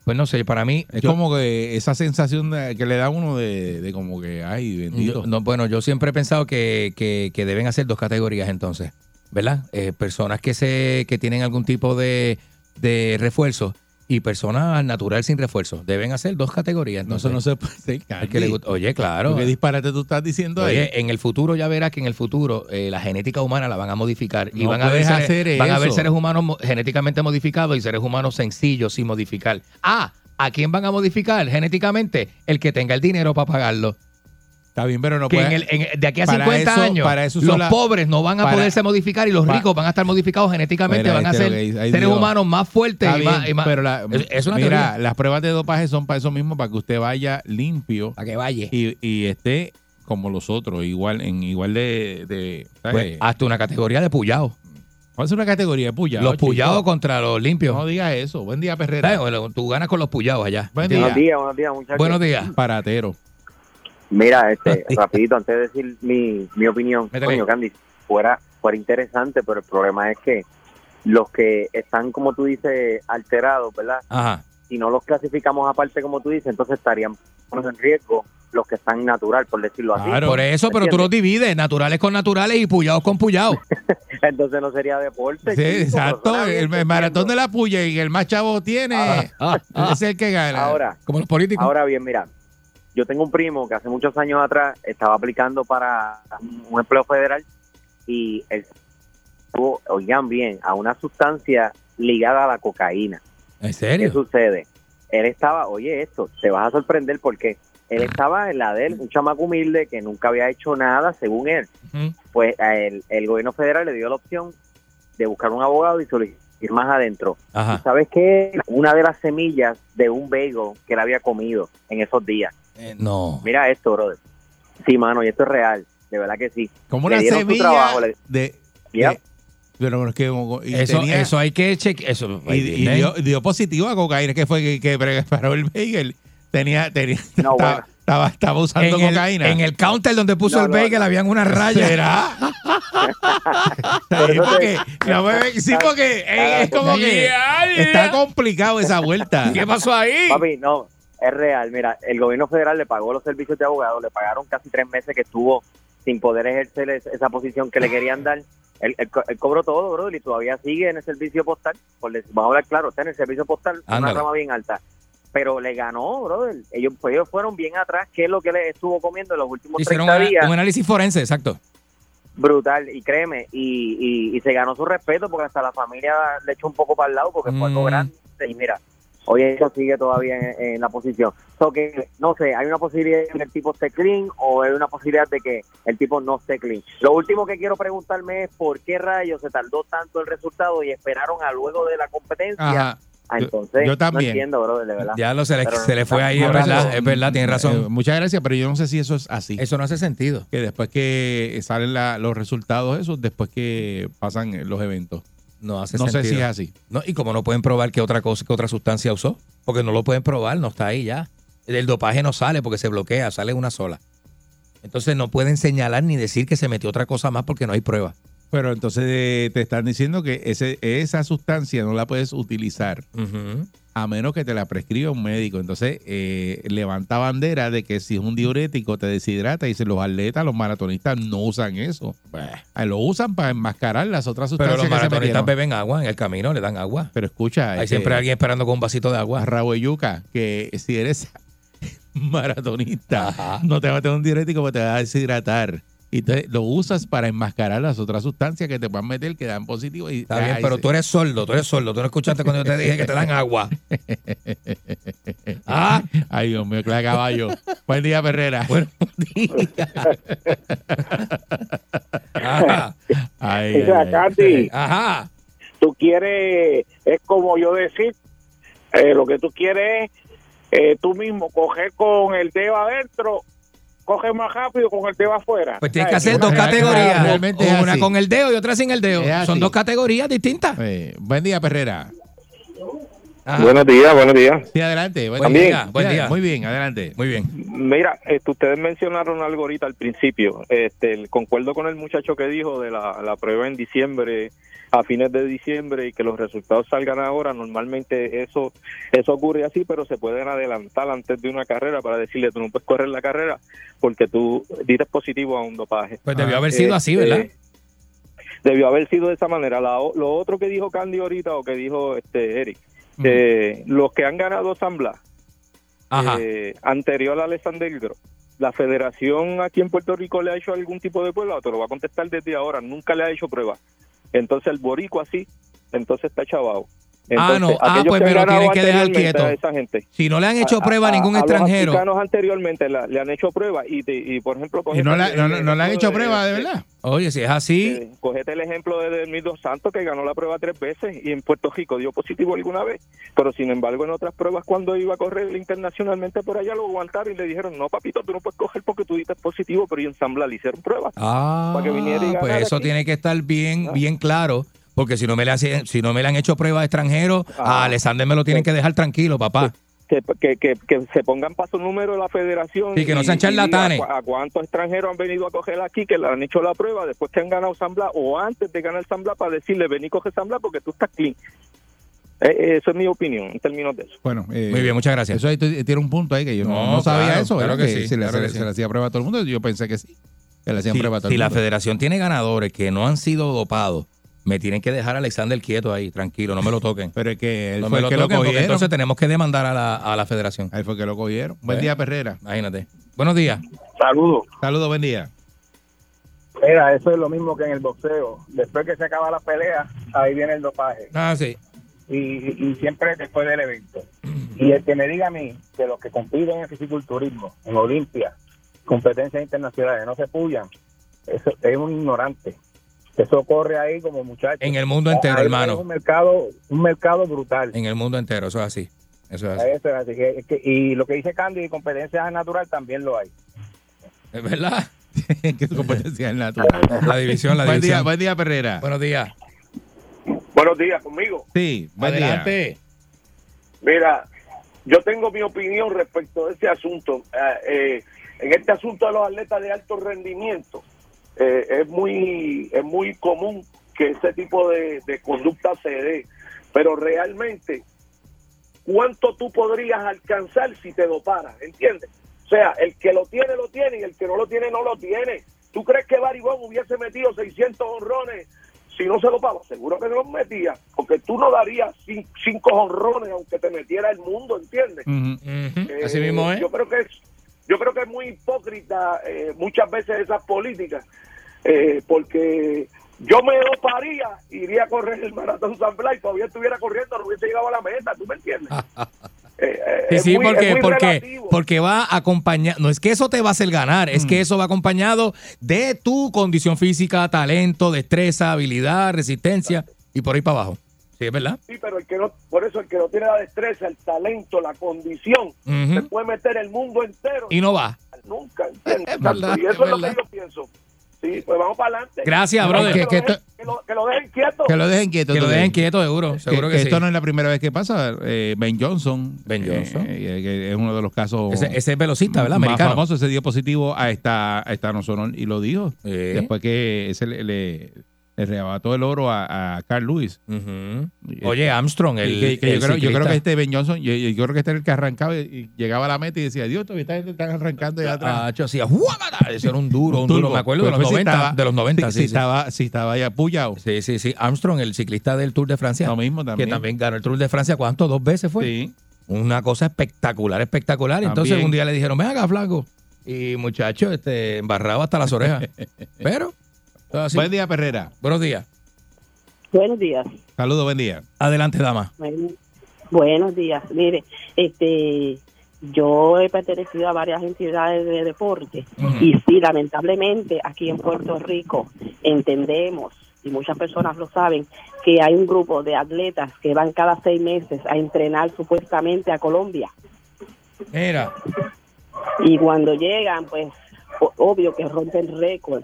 pues no sé, para mí. Es yo- como que esa sensación de- que le da uno de, de como que, ay, bendito. Yo- no, bueno, yo siempre he pensado que, que- que deben hacer dos categorías entonces, ¿verdad? Eh, personas que se que tienen algún tipo de, de refuerzo y personas al natural sin refuerzo. Deben hacer dos categorías. No, eso no se puede hacer, Al que le gusta- Oye, claro. ¿Qué disparate tú estás diciendo ahí? Oye, en el futuro ya verás que en el futuro eh, la genética humana la van a modificar y No van a, ver puedes seres, hacer van a eso. seres humanos mo- genéticamente modificados y seres humanos sencillos sin modificar. Ah, ¿a quién van a modificar genéticamente? El que tenga el dinero para pagarlo. Está bien, pero no que puede- en el- en- de aquí a para 50 eso- años para eso los la- pobres no van a para- poderse modificar y los ricos van a estar modificados genéticamente, Mira, van a este ser dice, seres Dios. humanos más fuertes Está y más, y más- pero la- es, es una mira, teoría. las pruebas de dopaje son para eso mismo, para que usted vaya limpio. Para que vaya. Y, y esté como los otros, igual, en igual de, de. Pues, hasta una categoría de puyados. ¿Cuál es una categoría de puyados? los puyados chico? contra los limpios. No diga eso. Buen día, Perrera. Bueno, Tú ganas con los puyados allá. Buen Buenos día. días, buenos días, muchachos. Buenos días. Paratero. Mira, este, rapidito, antes de decir mi, mi opinión, coño, Candy, fuera, fuera interesante, pero el problema es que los que están, como tú dices, alterados, ¿verdad? Ajá. Si no los clasificamos aparte, como tú dices, entonces estarían en riesgo los que están natural, por decirlo así. Por eso, pero tú los divides, naturales con naturales y puyados con puyados. Entonces no sería deporte. Sí, chico, exacto. El, maratón de la puya y el más chavo tiene. Ah, ah, es el que gana. Ahora, Como los políticos. Ahora bien, mira, yo tengo un primo que hace muchos años atrás estaba aplicando para un empleo federal y él estuvo, oigan bien, a una sustancia ligada a la cocaína. ¿En ¿Qué serio? sucede? Él estaba, oye esto, te vas a sorprender porque él estaba en la de él, un chamaco humilde que nunca había hecho nada, según él. Pues a él- el gobierno federal le dio la opción de buscar un abogado y solicitar más adentro. Ajá. ¿Sabes qué? Una de las semillas de un bagel que él había comido en esos días. Eh, no. Mira esto, brother. Sí, mano, y esto es real. De verdad que sí. Como Le una semilla trabajo, le- de, Yep. de- Pero es que. y Eso, tenía- eso hay que chequear. Eso, y, y dio, dio positivo a cocaína, que fue que, que preparó el bagel. Tenía, tenía, No, estaba, bueno. estaba, estaba usando en, el, cocaína. en el counter donde puso No, el bagel no. habían unas rayas. ¿Será? Por Sí, porque, sí, porque es como que está complicado esa vuelta. ¿Qué pasó ahí? Papi, no, es real. Mira, el gobierno federal le pagó los servicios de abogado, le pagaron casi tres meses que estuvo sin poder ejercer es- esa posición que le querían dar. Él, él él cobró todo, bro, y todavía sigue en el servicio postal. Por decir- vamos a hablar claro, está en el servicio postal, una rama bien alta. Pero le ganó, brother. Ellos, pues, ellos fueron bien atrás. ¿Qué es lo que le estuvo comiendo en los últimos Hicieron 30 un, días? un análisis forense, exacto. brutal y créeme y, y, y se ganó su respeto porque hasta la familia le echó un poco para el lado porque fue algo Mm. grande y mira hoy eso sigue todavía en, en la posición so que no sé hay una posibilidad de que el tipo esté clean o hay una posibilidad de que el tipo no esté clean lo último que quiero preguntarme es por qué rayos se tardó tanto el resultado y esperaron a luego de la competencia Ajá. Ah, entonces, yo también. no entiendo, brother, de verdad. Ya lo se le, Pero se le fue ahí, no, es verdad, no. es verdad, tiene razón. Eh, muchas gracias, pero yo no sé si eso es así. Eso no hace sentido. Que después que salen la- los resultados esos, después que pasan los eventos. No hace No sé si es así. No, y como no pueden probar que otra cosa, que otra sustancia usó, porque no lo pueden probar, no está ahí ya. El dopaje no sale porque se bloquea, sale una sola. Entonces no pueden señalar ni decir que se metió otra cosa más porque no hay prueba. Pero entonces eh, te están diciendo que ese, esa sustancia no la puedes utilizar a menos que te la prescriba un médico. Entonces eh, levanta bandera de que si es un diurético te deshidrata y si los atletas, los maratonistas no usan eso. Ah, Lo usan para enmascarar las otras Pero sustancias los que se maratonistas beben agua en el camino, le dan agua. Pero escucha, Hay siempre alguien esperando con un vasito de agua. Raúl Yuca, que si eres maratonista, no te va a meter un diurético porque te va a deshidratar. Y entonces lo usas para enmascarar las otras sustancias que te puedan meter que dan positivo. Y Está bien, ahí pero se- tú eres sordo, tú eres sordo. Tú no escuchaste cuando yo te dije que te dan agua. Ah. Ay, Dios mío, de caballo. Buen día, Perrera. Buenos días. Ajá. Ay. Candy, Ajá. tú quieres, es como yo decir, eh, lo que tú quieres es eh, tú mismo coger con el dedo adentro, coge más rápido con el dedo afuera. Pues tienes que hacer dos categorías. realmente Una así. con el dedo y otra sin el dedo. Son dos categorías distintas. Eh, buen día, Perrera. Ajá. Buenos días, buenos días. Sí, adelante. Buen, Buen día. día, buen día. Muy bien, adelante. Muy bien. Mira, este, ustedes mencionaron algo ahorita al principio. Este, el- concuerdo con el muchacho que dijo de la, la prueba en diciembre, a fines de diciembre, y que los resultados salgan ahora. Normalmente eso eso ocurre así, pero se pueden adelantar antes de una carrera para decirle tú no puedes correr la carrera porque tú diste positivo a un dopaje. Pues debió haber sido así, ¿verdad? Debió haber sido de esa manera. La o- lo otro que dijo Candy ahorita o que dijo este Eric, eh, los que han ganado San Blas, eh, anterior a Alexander Gro, ¿la federación aquí en Puerto Rico le ha hecho algún tipo de prueba? Te lo va a contestar desde ahora, nunca le ha hecho prueba. Entonces el boricua sí, entonces está chavado. Ah, no. Ah, pues ganado tienen que dejar quieto. esa gente. Si no le han hecho prueba a a- ningún a los extranjero. africanos anteriormente la- le han hecho prueba y, te- y por ejemplo... ¿Y no, la- el- no, no- el no le han hecho prueba, de verdad? Oye, si es así, eh, cogete el ejemplo de Delmir Dos Santos que ganó la prueba tres veces y en Puerto Rico dio positivo alguna vez, pero sin embargo en otras pruebas cuando iba a correr internacionalmente por allá lo aguantaron y le dijeron, no papito, tú no puedes coger porque tú diste positivo, pero y en San Blas le hicieron prueba. Ah, Para que viniera y pues eso aquí. tiene que estar bien, bien claro. Porque si no me le hacen- si no me le han hecho pruebas extranjeros, a Ah. Alexander me lo tienen que dejar tranquilo, papá. Que, que, que, que se pongan paso número de la federación. Sí, que no sean charlatanes. A, a cuántos extranjeros han venido a coger aquí que le han hecho la prueba después que han ganado San Blas o antes de ganar San Blas para decirle, ven y coge San Blas porque tú estás clean. Eh, eh, eso es mi opinión en términos de eso. Bueno, eh, Muy bien, muchas gracias. Eso ahí tiene un punto ahí que yo no, sabía claro, eso, claro ¿verdad? que sí, se, le, claro se- que se sí. le hacía prueba a todo el mundo. Yo pensé que sí. Que le hacían Si, prueba a todo si el la mundo. federación tiene ganadores que no han sido dopados, me tienen que dejar a Alexander quieto ahí, tranquilo, no me lo toquen. Pero es que él No fue me el lo que lo toquen porque cogieron. entonces tenemos que demandar a la, a la federación. Ahí fue que lo cogieron. Buen ¿Eh? día, Perrera. Imagínate. Buenos días. Saludos. Saludos, buen día. Mira, eso es lo mismo que en el boxeo. Después que se acaba la pelea, ahí viene el dopaje. Ah, sí. Y, y siempre después del evento. Y el que me diga a mí que los que compiten en fisiculturismo, en Olimpia, competencias internacionales, no se pullan, eso es un ignorante. Eso corre ahí como muchachos. En el mundo entero, Ahí hermano. Es un mercado, un mercado brutal. En el mundo entero, eso es así. Eso es así. Eso es así que- es que- y lo que dice Candy, competencias natural también lo hay. Es verdad. que su competencia es natural. La división, la buen división. Día, buen día, Perrera. Buenos días. Buenos días, conmigo. Sí, buen día. Adelante. Mira, yo tengo mi opinión respecto a ese asunto. Eh, eh, en este asunto de los atletas de alto rendimiento, eh, es muy es muy común que ese tipo de, de conducta se dé, pero realmente, ¿cuánto tú podrías alcanzar si te doparas? ¿Entiendes? O sea, el que lo tiene, lo tiene, y el que no lo tiene, no lo tiene. ¿Tú crees que Baribón hubiese metido 600 honrones si no se dopaba? Seguro que no los metía, porque tú no darías cin- cinco honrones aunque te metiera el mundo, ¿entiendes? Eh, Así mismo es. Yo creo que es, yo creo que es muy hipócrita eh, muchas veces esas políticas, eh, porque yo me doparía, iría a correr el maratón San Blas y todavía estuviera corriendo, no hubiese llegado a la meta, ¿tú me entiendes? Eh, eh, Sí, sí, muy- porque, porque, porque va acompañado, no es que eso te va a hacer ganar, es Mm. que eso va acompañado de tu condición física, talento, destreza, habilidad, resistencia y por ahí para abajo. Sí, es verdad. Sí, pero el que no, por eso el que no tiene la destreza, el talento, la condición, Ujú. se puede meter el mundo entero. Y no va. Nunca, ¿entiendes? Es verdad, y eso es es, lo que yo pienso. Sí, pues vamos para adelante. Gracias, brother. Que, Que- lo dejen- que lo, que lo dejen quieto. Que lo dejen quieto. Que lo dejen quieto, seguro. Seguro que, sí. esto no es la primera vez que pasa. Eh, ben Johnson. Ben Johnson. eh, que es uno de los casos. Ese, ese es velocista, ¿verdad? más Americano. famoso se dio positivo a esta, a esta Nosonol y lo dijo. Sí. Después que ese le, le, le arrebató el oro a, a Carl Lewis. Oye, Armstrong, el, que- que el yo, creo, yo creo ciclista. que este Ben Johnson, yo, yo creo que este era el que arrancaba y, y llegaba a la meta y decía, Dios, todavía esta gente está arrancando allá atrás. Ah, yo hacía. Eso era un duro, un duro. Me acuerdo de Pues los pues, si 90. estaba- de los 90, si, sí, si sí. estaba, si estaba ya apoyado. Sí, sí, sí. Armstrong, el ciclista del Tour de Francia. Lo mismo también. Que también ganó el Tour de Francia, ¿cuánto? ¿Dos veces fue? Sí. Una cosa espectacular, espectacular. Entonces un día le dijeron, ven acá, flaco. Y muchacho, este, embarrado hasta las orejas. Pero, así. Buen día, Perrera. buenos días. Buenos días. Saludos, buen día. Adelante, dama. Bueno, buenos días. Mire, este, yo he pertenecido a varias entidades de deporte y sí, lamentablemente aquí en Puerto Rico entendemos y muchas personas lo saben que hay un grupo de atletas que van cada seis meses a entrenar supuestamente a Colombia Mira. y cuando llegan, pues obvio que rompen récord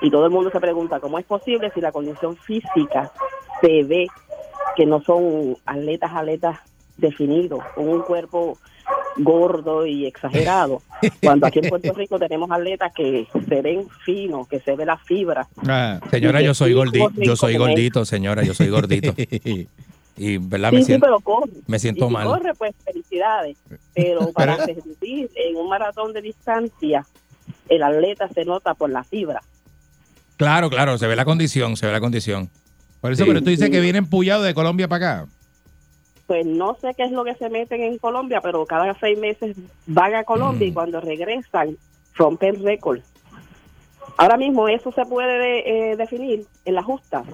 y todo el mundo se pregunta cómo es posible si la condición física se ve que no son atletas atletas definidos con un cuerpo gordo y exagerado cuando aquí en Puerto Rico tenemos atletas que se ven finos que se ve la fibra Ah, Señora, yo soy corre Yo soy gordito, señora. Yo soy gordito. Y, ¿verdad? sí, Me sí, siento, pero corre me siento y si mal. corre pues felicidades pero para reducir en un maratón de distancia el atleta se nota por la fibra Claro, claro. Se ve la condición, se ve la condición. Por eso, Sí. pero tú dices que vienen puyados de Colombia para acá. pues no sé qué es lo que se meten en Colombia, pero cada seis meses van a Colombia Mm. y cuando regresan rompen récord. Ahora mismo eso se puede eh, definir en las justas.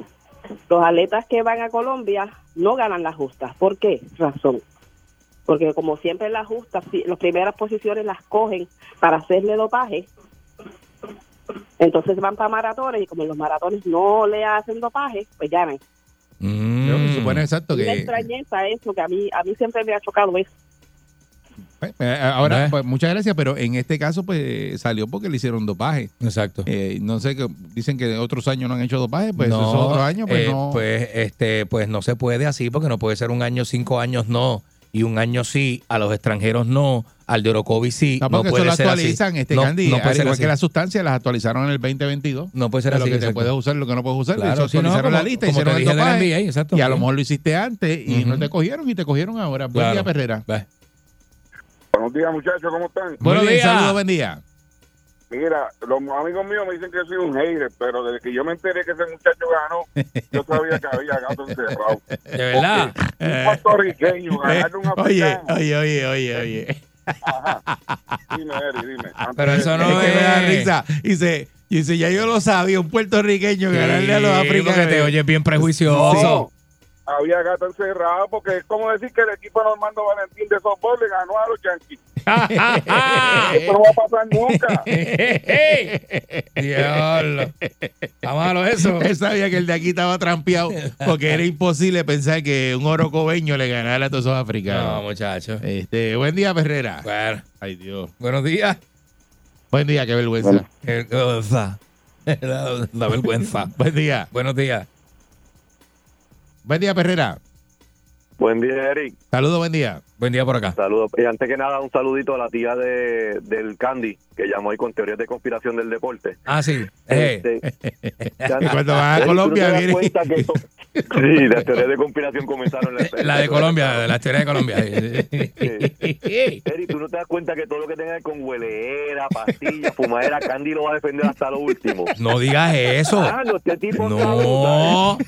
Los atletas que van a Colombia no ganan las justas. ¿Por qué razón? Porque como siempre en las justas, si- las primeras posiciones las cogen para hacerle dopaje. Entonces van para maratones y como los maratones no le hacen dopaje, pues ganan. Mm. Se supone exacto Una que. extrañeza eso que a mí a mí siempre me ha chocado eso. Eh, ahora, pues muchas gracias, pero en este caso, pues salió porque le hicieron dopaje. Exacto. Eh, no sé, que dicen que otros años no han hecho dopaje, pues no, esos otros años, pues eh, no. pues, este, pues no se puede así porque no puede ser un año, cinco años no y un año sí, a los extranjeros no, al de Orocovi sí. No, No, porque puede eso lo ser actualizan, así. este no, Candy. no puede al ser igual así. que las sustancias, las actualizaron en el 2022. No puede ser de así. lo que se exacto. puede usar, lo que no puedes usar. Claro, eso sí, no, actualizaron como- la lista, como hicieron te el dopaje, NBA, exacto. Y a lo mejor lo hiciste antes y no Ujú. te cogieron y te cogieron ahora. Buen Claro. día, Perrera. Ve. Buenos días, muchachos, ¿cómo están? Buenos días. saludos, buen día. Mira, los amigos míos me dicen que soy un hater, pero desde que yo me enteré que ese muchacho ganó, yo sabía que había gato encerrado. De verdad. Un puertorriqueño, ganarle un Oye, africano. oye, oye, oye, oye. Ajá. Dime, Eri, dime. Antes Pero eso no es que me da risa. Dice, dice, ya yo lo sabía, un puertorriqueño ganarle a los Sí, africanos. porque te oyes bien prejuicioso. No, había gato encerrado porque es como decir que el equipo de Normando Valentín de softball le ganó a los Yankees. Eso no va a pasar nunca. Diablo. Está malo eso. Él sabía que el de aquí estaba trampeado porque era imposible pensar que un orocobeño le ganara a todos esos No, africanos. muchacho. este, buen día, Perrera. Bueno, Ay, Dios. buenos días. Buen día, qué vergüenza. Qué cosa. La, la vergüenza. Buen día. Buenos días. Buen día, Perrera. Buen día, Eric. Saludos, buen día. Buen día por acá. Saludos. Y antes que nada, un saludito a la tía de, del Candy, que llamó hoy con teorías de conspiración del deporte. Ah, sí. Eh, Este, Y cuando vas a Colombia, ¿tú no te das viene- cuenta que esto- Sí, las teorías de conspiración comenzaron. en la de Colombia, la teoría de Colombia. Eric, tú no te das cuenta que todo lo que tenga con hueleera, pastillas, fumadera, Candy lo va a defender hasta lo último. No digas eso. Ah, no, este tipo No.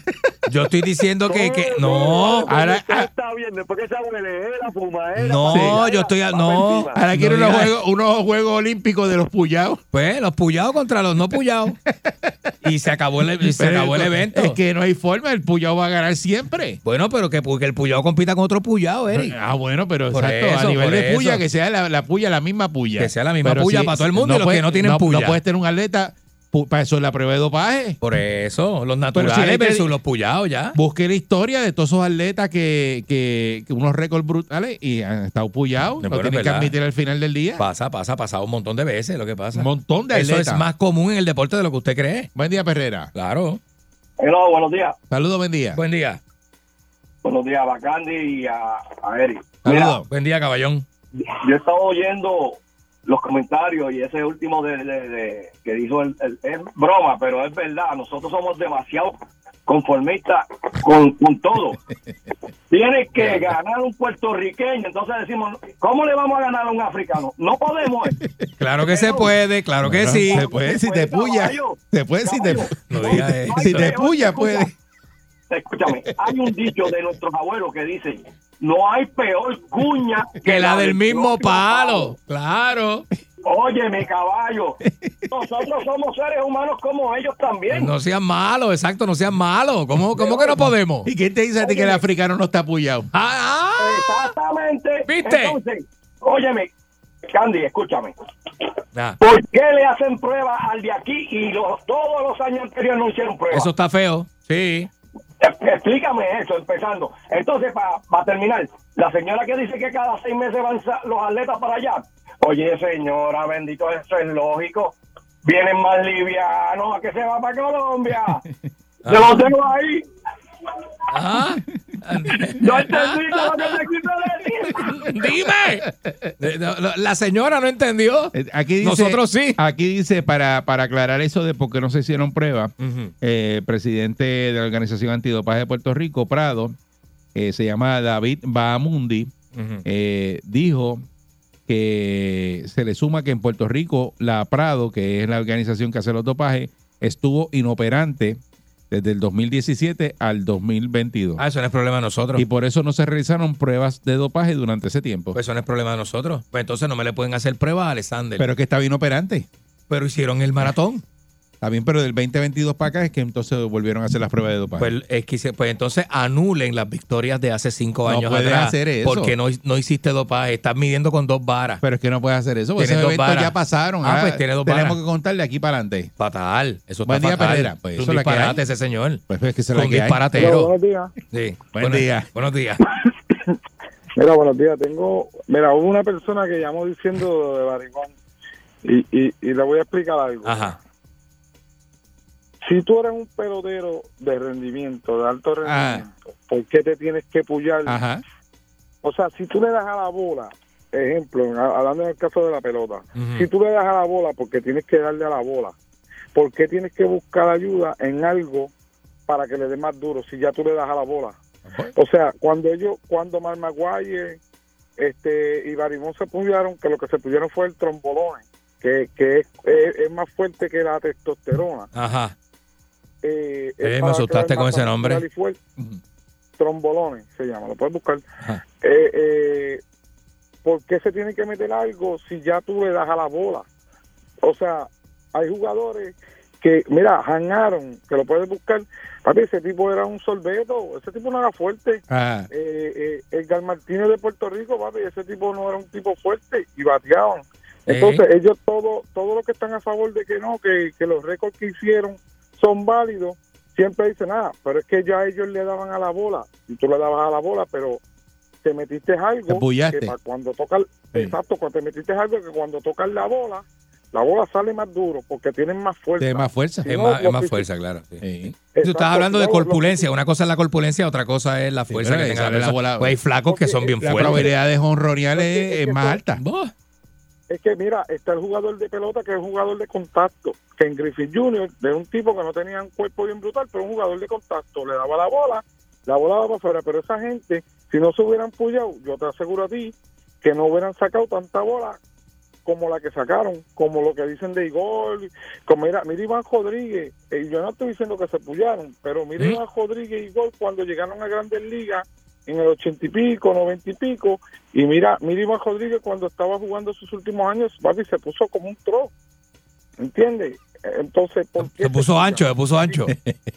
Yo estoy diciendo que, que no. Ahora, Ahora está bien, después que esa hueleera, fumadera. No, yo estoy. va No. encima. Ahora quiero No unos, juegos, unos juegos olímpicos de los puyados. Pues los puyados contra los no puyados. Y se acabó el, y se Pero acabó el evento. Es que no hay forma, el puyado va a ganar siempre. Bueno, pero que, que el puyado compita con otro puyado, Eric. Ah, bueno, pero Por exacto, eso, a nivel de puya, que sea la, la puya la misma puya. Que sea la misma Pero puya para todo el mundo y los puede- que no tienen no, puya. No puedes tener un atleta para eso es la prueba de dopaje. Por eso, los naturales si versus los puyados ya. Busque la historia de todos esos atletas que, que, que unos récords brutales y han estado puyados. Bueno, Lo tienen que admitir al final del día. Pasa, pasa, pasado un montón de veces lo que pasa. Un montón de Eso atletas. es más común en el deporte de lo que usted cree. Buen día, Perrera. Claro. Hello, buenos días. Saludos, buen día. Buen día. Buenos días a Bacandi y a, a Eric. Saludos. Buen día, caballón. Yo he estado oyendo los comentarios y ese último de, de- de- que dijo el, el- es broma, pero es verdad. Nosotros somos demasiado conformistas con, con todo. Tiene que ganar un puertorriqueño, entonces decimos, ¿cómo le vamos a ganar a un africano? No podemos. eh. Claro que se puede, claro que sí. Se puede si te puya. Se puede si te, No si te puya, puede. Escúchame, hay un dicho de nuestros abuelos que dice, no hay peor cuña Que la del mismo palo. Claro. Oye, mi caballo, nosotros somos seres humanos como ellos también. No sean malos, exacto, no sean malos. ¿Cómo, cómo que no podemos? ¿Y quién te dice a ti que el africano no está puyado? Ah, Exactamente. ¿Viste? Entonces, óyeme, Candy, escúchame. ah. ¿Por qué le hacen pruebas al de aquí y los, todos los años anteriores no hicieron pruebas? Eso está feo. Sí. Explícame eso, empezando. Entonces, para terminar, la señora que dice que cada seis meses van los atletas para allá. Oye, señora, bendito, eso es lógico. Vienen más livianos, ¿a que se va para Colombia? Se los dejo ahí. Ah. No entendí te quiso decir. Dime. Eh, no, no, La señora no entendió. Eh, Aquí dice, Nosotros sí. Aquí dice, para, para aclarar eso de por qué no se hicieron pruebas, eh, presidente de la Organización Antidopaje de Puerto Rico, Prado, eh, se llama David Bahamundi, eh, dijo que se le suma que en Puerto Rico la Prado, que es la organización que hace los dopajes, estuvo inoperante desde el 2017 al 2022. Ah, eso no es problema de nosotros. Y por eso no se realizaron pruebas de dopaje durante ese tiempo. Pues eso no es problema de nosotros. Pues entonces no me le pueden hacer pruebas a Alexander. Pero es que estaba inoperante. Pero hicieron el maratón. Está bien, pero del 2022 para acá es que entonces volvieron a hacer las pruebas de dopaje. Pues, es que se- pues entonces anulen las victorias de hace cinco No años puedes atrás. hacer eso. Porque no, no hiciste dopaje. Estás midiendo con dos varas. pero es que no puedes hacer eso, porque Tienes esos dos eventos varas. ya pasaron. Ah, Ah, pues tiene dos Tenemos varas. que contarle aquí para adelante. Fatal. Eso Buen está día, fatal. Pereira. Pues Es eso un es la que disparate ese señor. Pues es que se la un que disparatero. buenos días. Sí. Buen Buenos- día. Buenos días. Mira, buenos días. Tengo, mira, hubo una persona que llamó diciendo de barigón y, y, y le voy a explicar algo. Ajá. Si tú eres un pelotero de rendimiento, de alto Ah. rendimiento, ¿por qué te tienes que pullar? Ajá. O sea, si tú le das a la bola, ejemplo, hablando en el caso de la pelota, si tú le das a la bola porque tienes que darle a la bola, ¿por qué tienes que buscar ayuda en algo para que le dé más duro si ya tú le das a la bola? O sea, cuando ellos, cuando Mar Maguire este, y Barimón se pullaron, que lo que se pullaron fue el trombolone, que, que es, es- es más fuerte que la testosterona. Ajá. Eh, me para asustaste con ese nombre. Trombolones se llama, lo puedes buscar. Eh, eh, ¿Por qué se tiene que meter algo si ya tú le das a la bola? O sea, hay jugadores que, mira, Aaron, que lo puedes buscar. Papi, ese tipo era un sorbeto, ese tipo no era fuerte. Ajá. Eh, eh, Edgar Martínez de Puerto Rico, papi, ese tipo no era un tipo fuerte y bateaban. Entonces, ellos todo, todo lo que están a favor de que no, que, que los récords que hicieron son válidos, siempre dicen, ah, pero es que ya ellos le daban a la bola, y tú le dabas a la bola, pero te metiste algo Te que cuando toca, exacto, cuando te metiste algo que cuando tocas la bola, la bola sale más duro porque tienen más fuerza. Tiene más fuerza. Si Es no, más, es más que- fuerza, claro. sí. Sí. Tú estás hablando de corpulencia. Una cosa es la corpulencia, otra cosa es la fuerza pero que tenga. esa bola- Pues hay flacos que son bien La fuertes. probabilidad de es, más alta. Vos. Es que mira, está el jugador de pelota que es un jugador de contacto, que en Griffith Jr. de un tipo que no tenía un cuerpo bien brutal, pero un jugador de contacto, le daba la bola, la bola va para afuera, pero esa gente, si no se hubieran pullado, yo te aseguro a ti que no hubieran sacado tanta bola como la que sacaron, como lo que dicen de Igor, como mira, mira Iván Rodríguez, eh, yo no estoy diciendo que se pullaron, pero mira. Iván Rodríguez y Igor cuando llegaron a Grandes Ligas en el ochenta y pico, noventa y pico, y mira, mira Iván Rodríguez cuando estaba jugando sus últimos años, papi, se puso como un tro, ¿entiendes? Entonces, ¿por qué Se puso ancho, se puso ancho.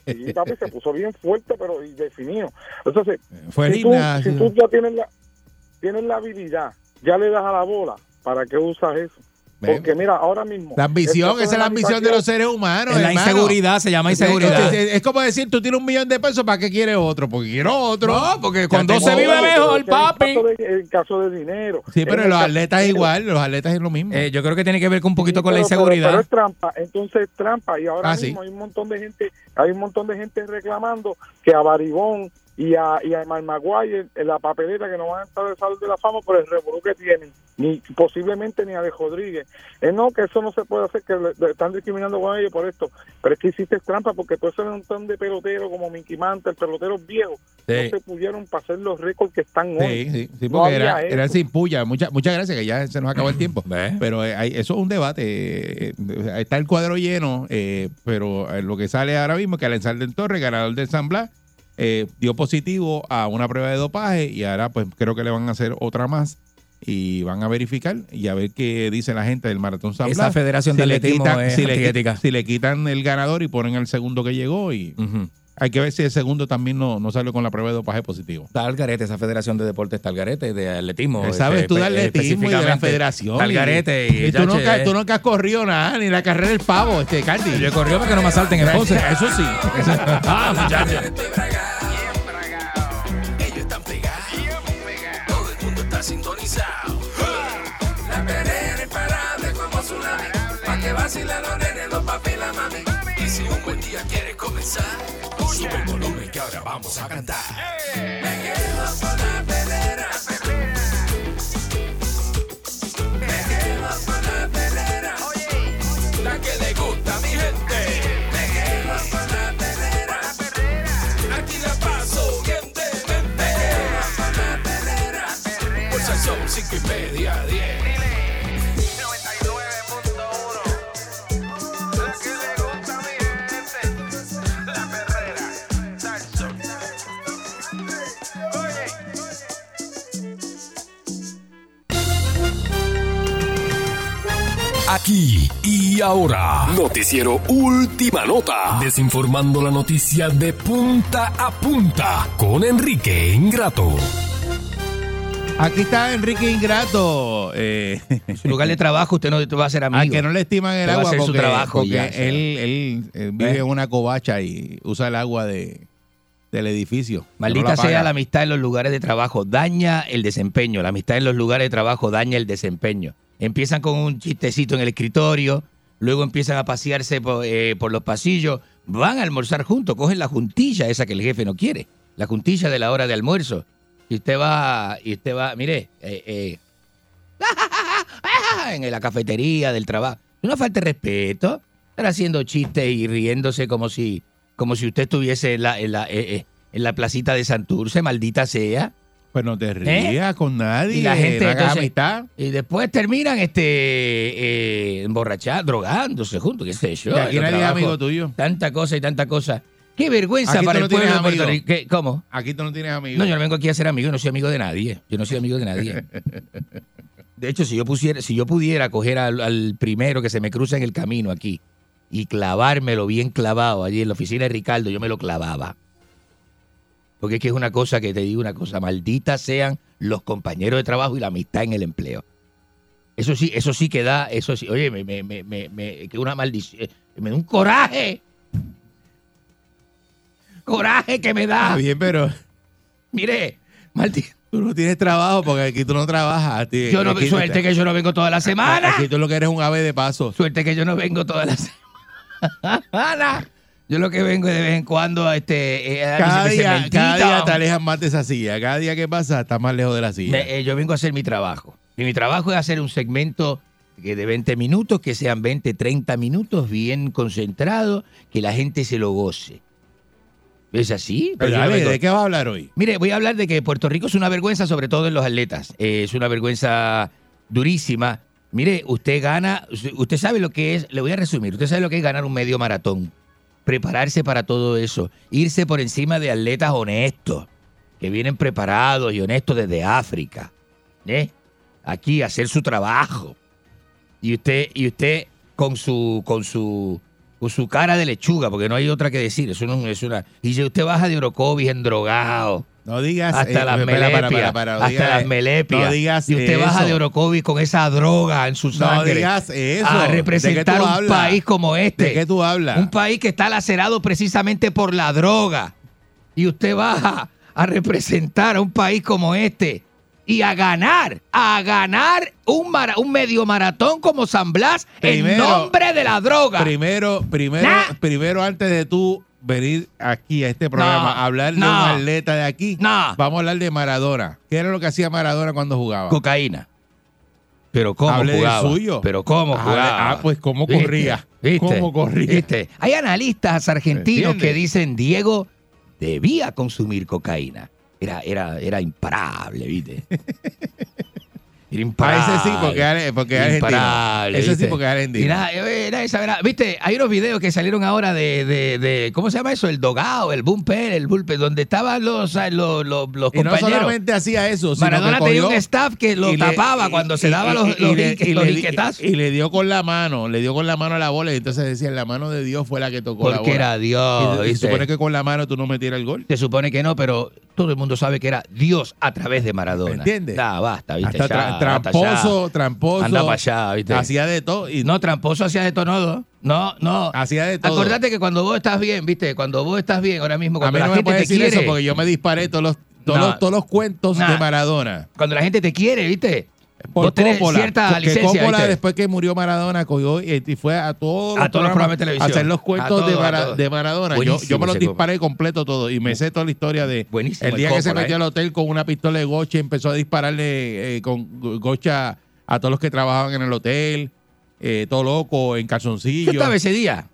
Sí, papi, se puso bien fuerte, pero y definido. Entonces, Fue si, tú, si tú ya tienes la, tienes la habilidad, ya le das a la bola, ¿para qué usas eso? Porque mira, ahora mismo... La ambición, esa es la ambición de los seres humanos. Es la hermano. inseguridad, se llama inseguridad. Es, es como decir, tú tienes un millón de pesos, ¿para qué quieres otro? Porque quiero otro. No, porque cuando se vive mejor, papi. En caso de dinero. Sí, pero En los atletas es igual, los atletas es lo mismo. Eh, yo creo que tiene que ver con un poquito con la Pero- inseguridad. Pero, es trampa, entonces es trampa y ahora Ah, sí. mismo hay un montón de gente, hay un montón de gente reclamando que a Baribón y a, y a Mar Maguire en la papeleta que no van a estar de salud de la fama por el revolú que tienen, ni posiblemente ni a De Rodríguez. Eh, no, que eso no se puede hacer, que le, le están discriminando con ellos por esto. Pero es que hiciste trampa porque todo ese montón de peloteros como Mickey Mantle, peloteros viejos, Sí. no se pudieron para hacer los récords que están hoy. Sí, sí, sí, No porque había era, era sin puya. Muchas muchas gracias, que ya se nos acabó el tiempo. ¿Ves? Pero eh, hay- eso es un debate. eh, está el cuadro lleno, eh, pero lo que sale ahora mismo es que Alenzar del Torre, ganador del San Blas, eh, dio positivo a una prueba de dopaje y ahora pues creo que le van a hacer otra más y van a verificar y a ver qué dice la gente del Maratón San Esa federación de le quitan- es si, le, si quitan el ganador y ponen al segundo que llegó y hay que ver si el segundo también no, no salió con la prueba de dopaje positivo. Está al garete, esa federación de deportes está al garete, de atletismo. Sabes tú de atletismo y de la federación. Y-. Y, y tú, nunca, eh, tú nunca has corrido nada, ni la carrera del pavo, este Candy. Yo he corrido para que no me asalten en Ponce. Eso sí. ah, muchachos. Buen día quieres comenzar, sube el volumen que ahora vamos a cantar. Me quedo con la perrera. Me quedo con la perrera. La que le gusta a mi gente. Me quedo con la perrera. Aquí la paso bien de mente. Me quedo con la perrera. Por son cinco y media, diez. Aquí y ahora. Noticiero Última Nota. Desinformando la noticia de punta a punta con Enrique Ingrato. Aquí está Enrique Ingrato. Eh, En su lugar de trabajo usted no va a ser amigo. al que no le estiman el Usted va a agua hacer su porque, trabajo porque ya, él, él, eh, vive ¿Eh? en una covacha y usa el agua de, del edificio. Maldita No la sea la amistad en los lugares de trabajo, daña el desempeño. La amistad en los lugares de trabajo daña el desempeño. Empiezan con un chistecito en el escritorio, luego empiezan a pasearse por, eh, por los pasillos, van a almorzar juntos, cogen la juntilla esa que el jefe no quiere, la juntilla de la hora de almuerzo. Y usted va, y usted va, mire, eh, eh, en la cafetería del trabajo. Una falta de respeto. Estar haciendo chistes y riéndose como si, como si usted estuviese en la, en la, eh, eh, en la placita de Santurce, maldita sea. Pues no te rías con nadie. Y la gente, no entonces, amistad. y después terminan este eh, emborrachados, drogándose juntos, qué sé yo. Y aquí nadie es amigo tuyo. Tanta cosa y tanta cosa. Qué vergüenza Aquí para tú el no tienes pueblo de Puerto amigos. Rico. ¿Qué? ¿Cómo? Aquí tú no tienes amigos. No, yo no vengo aquí a ser amigo, yo no soy amigo de nadie. Yo no soy amigo de nadie. De hecho, si yo pusiera, si yo pudiera coger al, al primero que se me cruza en el camino aquí y clavármelo bien clavado allí en la oficina de Ricardo, yo me lo clavaba. Porque es que es una cosa que te digo una cosa, maldita sean los compañeros de trabajo y la amistad en el empleo. Eso sí, eso sí que da, eso sí, oye, me, me, me, me, me- que una maldición, me da un coraje. Coraje que me da. Está bien, pero Mire, maldito. tú no tienes trabajo porque aquí tú no trabajas. Aquí- Yo no, aquí- suerte que yo no vengo toda la semana. Aquí tú lo que eres un ave de paso. Suerte que yo no vengo toda la semana. Yo lo que vengo de vez en cuando a este, eh, a Cada mi día, cada día te alejas más de esa silla. Cada día que pasa, estás más lejos de la silla. Me- eh, yo vengo a hacer mi trabajo. Y mi trabajo es hacer un segmento que de 20 minutos, que sean 20, 30 minutos, bien concentrado, que la gente se lo goce. ¿Es así? Pero ¿de qué vas a hablar hoy? Mire, voy a hablar de que Puerto Rico es una vergüenza, sobre todo en los atletas. Eh, es una vergüenza durísima. Mire, usted gana, usted sabe lo que es, le voy a resumir, usted sabe lo que es ganar un medio maratón, prepararse para todo eso, irse por encima de atletas honestos, que vienen preparados y honestos desde África, ¿eh? Aquí a hacer su trabajo. Y usted, y usted con su, con su, con su cara de lechuga, porque no hay otra que decir, eso no es una. Y usted baja de Orocovis en drogado, No digas. Hasta eh, las melepias. no hasta las melepias. No digas y usted eso. baja de Orocovis con esa droga en su No sangre. digas eso. A ¿De qué representar un hablas? país como este. ¿De qué tú hablas? Un país que está lacerado precisamente por la droga. Y usted baja a representar a un país como este. Y a ganar, a ganar un, mara- un medio maratón como San Blas en nombre de la droga. Primero, primero, Nah. primero antes de tú venir aquí a este programa No, a hablar de un atleta de aquí, No. vamos a hablar de Maradona. ¿Qué era lo que hacía Maradona cuando jugaba? Cocaína. Pero cómo Hable jugaba. suyo. Pero cómo jugaba. ah, pues cómo ¿Viste? corría. ¿Viste? Cómo corría. ¿Viste? Hay analistas argentinos que dicen Diego debía consumir cocaína. Era, era, era imparable, ¿viste? Era A imparable. ese sí, porque, porque es argentino. Ese sí, porque es argentino. Eh, era esa, era- Viste, hay unos videos que salieron ahora de, de, de- ¿cómo se llama eso? El dogao, el bumper, el bullpen, donde estaban los, ah, los, los, los Y no compañeros. solamente hacía eso, sino Maradona que tenía un staff que lo le- tapaba y- cuando se y- daba y- los, los, y le- los le y le dio con la mano, le dio con la mano a la bola y entonces decían la mano de Dios fue la que tocó la Porque bola. era Dios, Y, se supone que con la mano tú no metieras el gol. Se supone que no, pero todo el mundo sabe que era Dios a través de Maradona. ¿Entiendes? Ah, basta, ¿viste? Hasta Ya, tra- tramposo, tramposo. Anda para allá, ¿viste? Hacía de todo. Y No, tramposo hacía de todo, no. No, no. Hacía de todo. Acordate que cuando vos estás bien, ¿viste? Cuando vos estás bien, ahora mismo, a cuando mí la no me gente puede te decir quiere. eso porque yo me disparé todos los, todos No. los, todos los cuentos Nah. de Maradona. Cuando la gente te quiere, ¿viste? Por Coppola, cierta licencia, Coppola, ¿viste? después que murió Maradona, cogió y, fue a todos A todos los programas de televisión. a hacer los cuentos de, Mara- de Maradona. Yo, yo me los disparé completo todo y me sé toda la historia de Buenísimo el día el que se metió ¿eh? al hotel con una pistola de gocha y empezó a dispararle eh, con go- gocha a todos los que trabajaban en el hotel, eh, todo loco, en calzoncillo. Yo estaba ese día.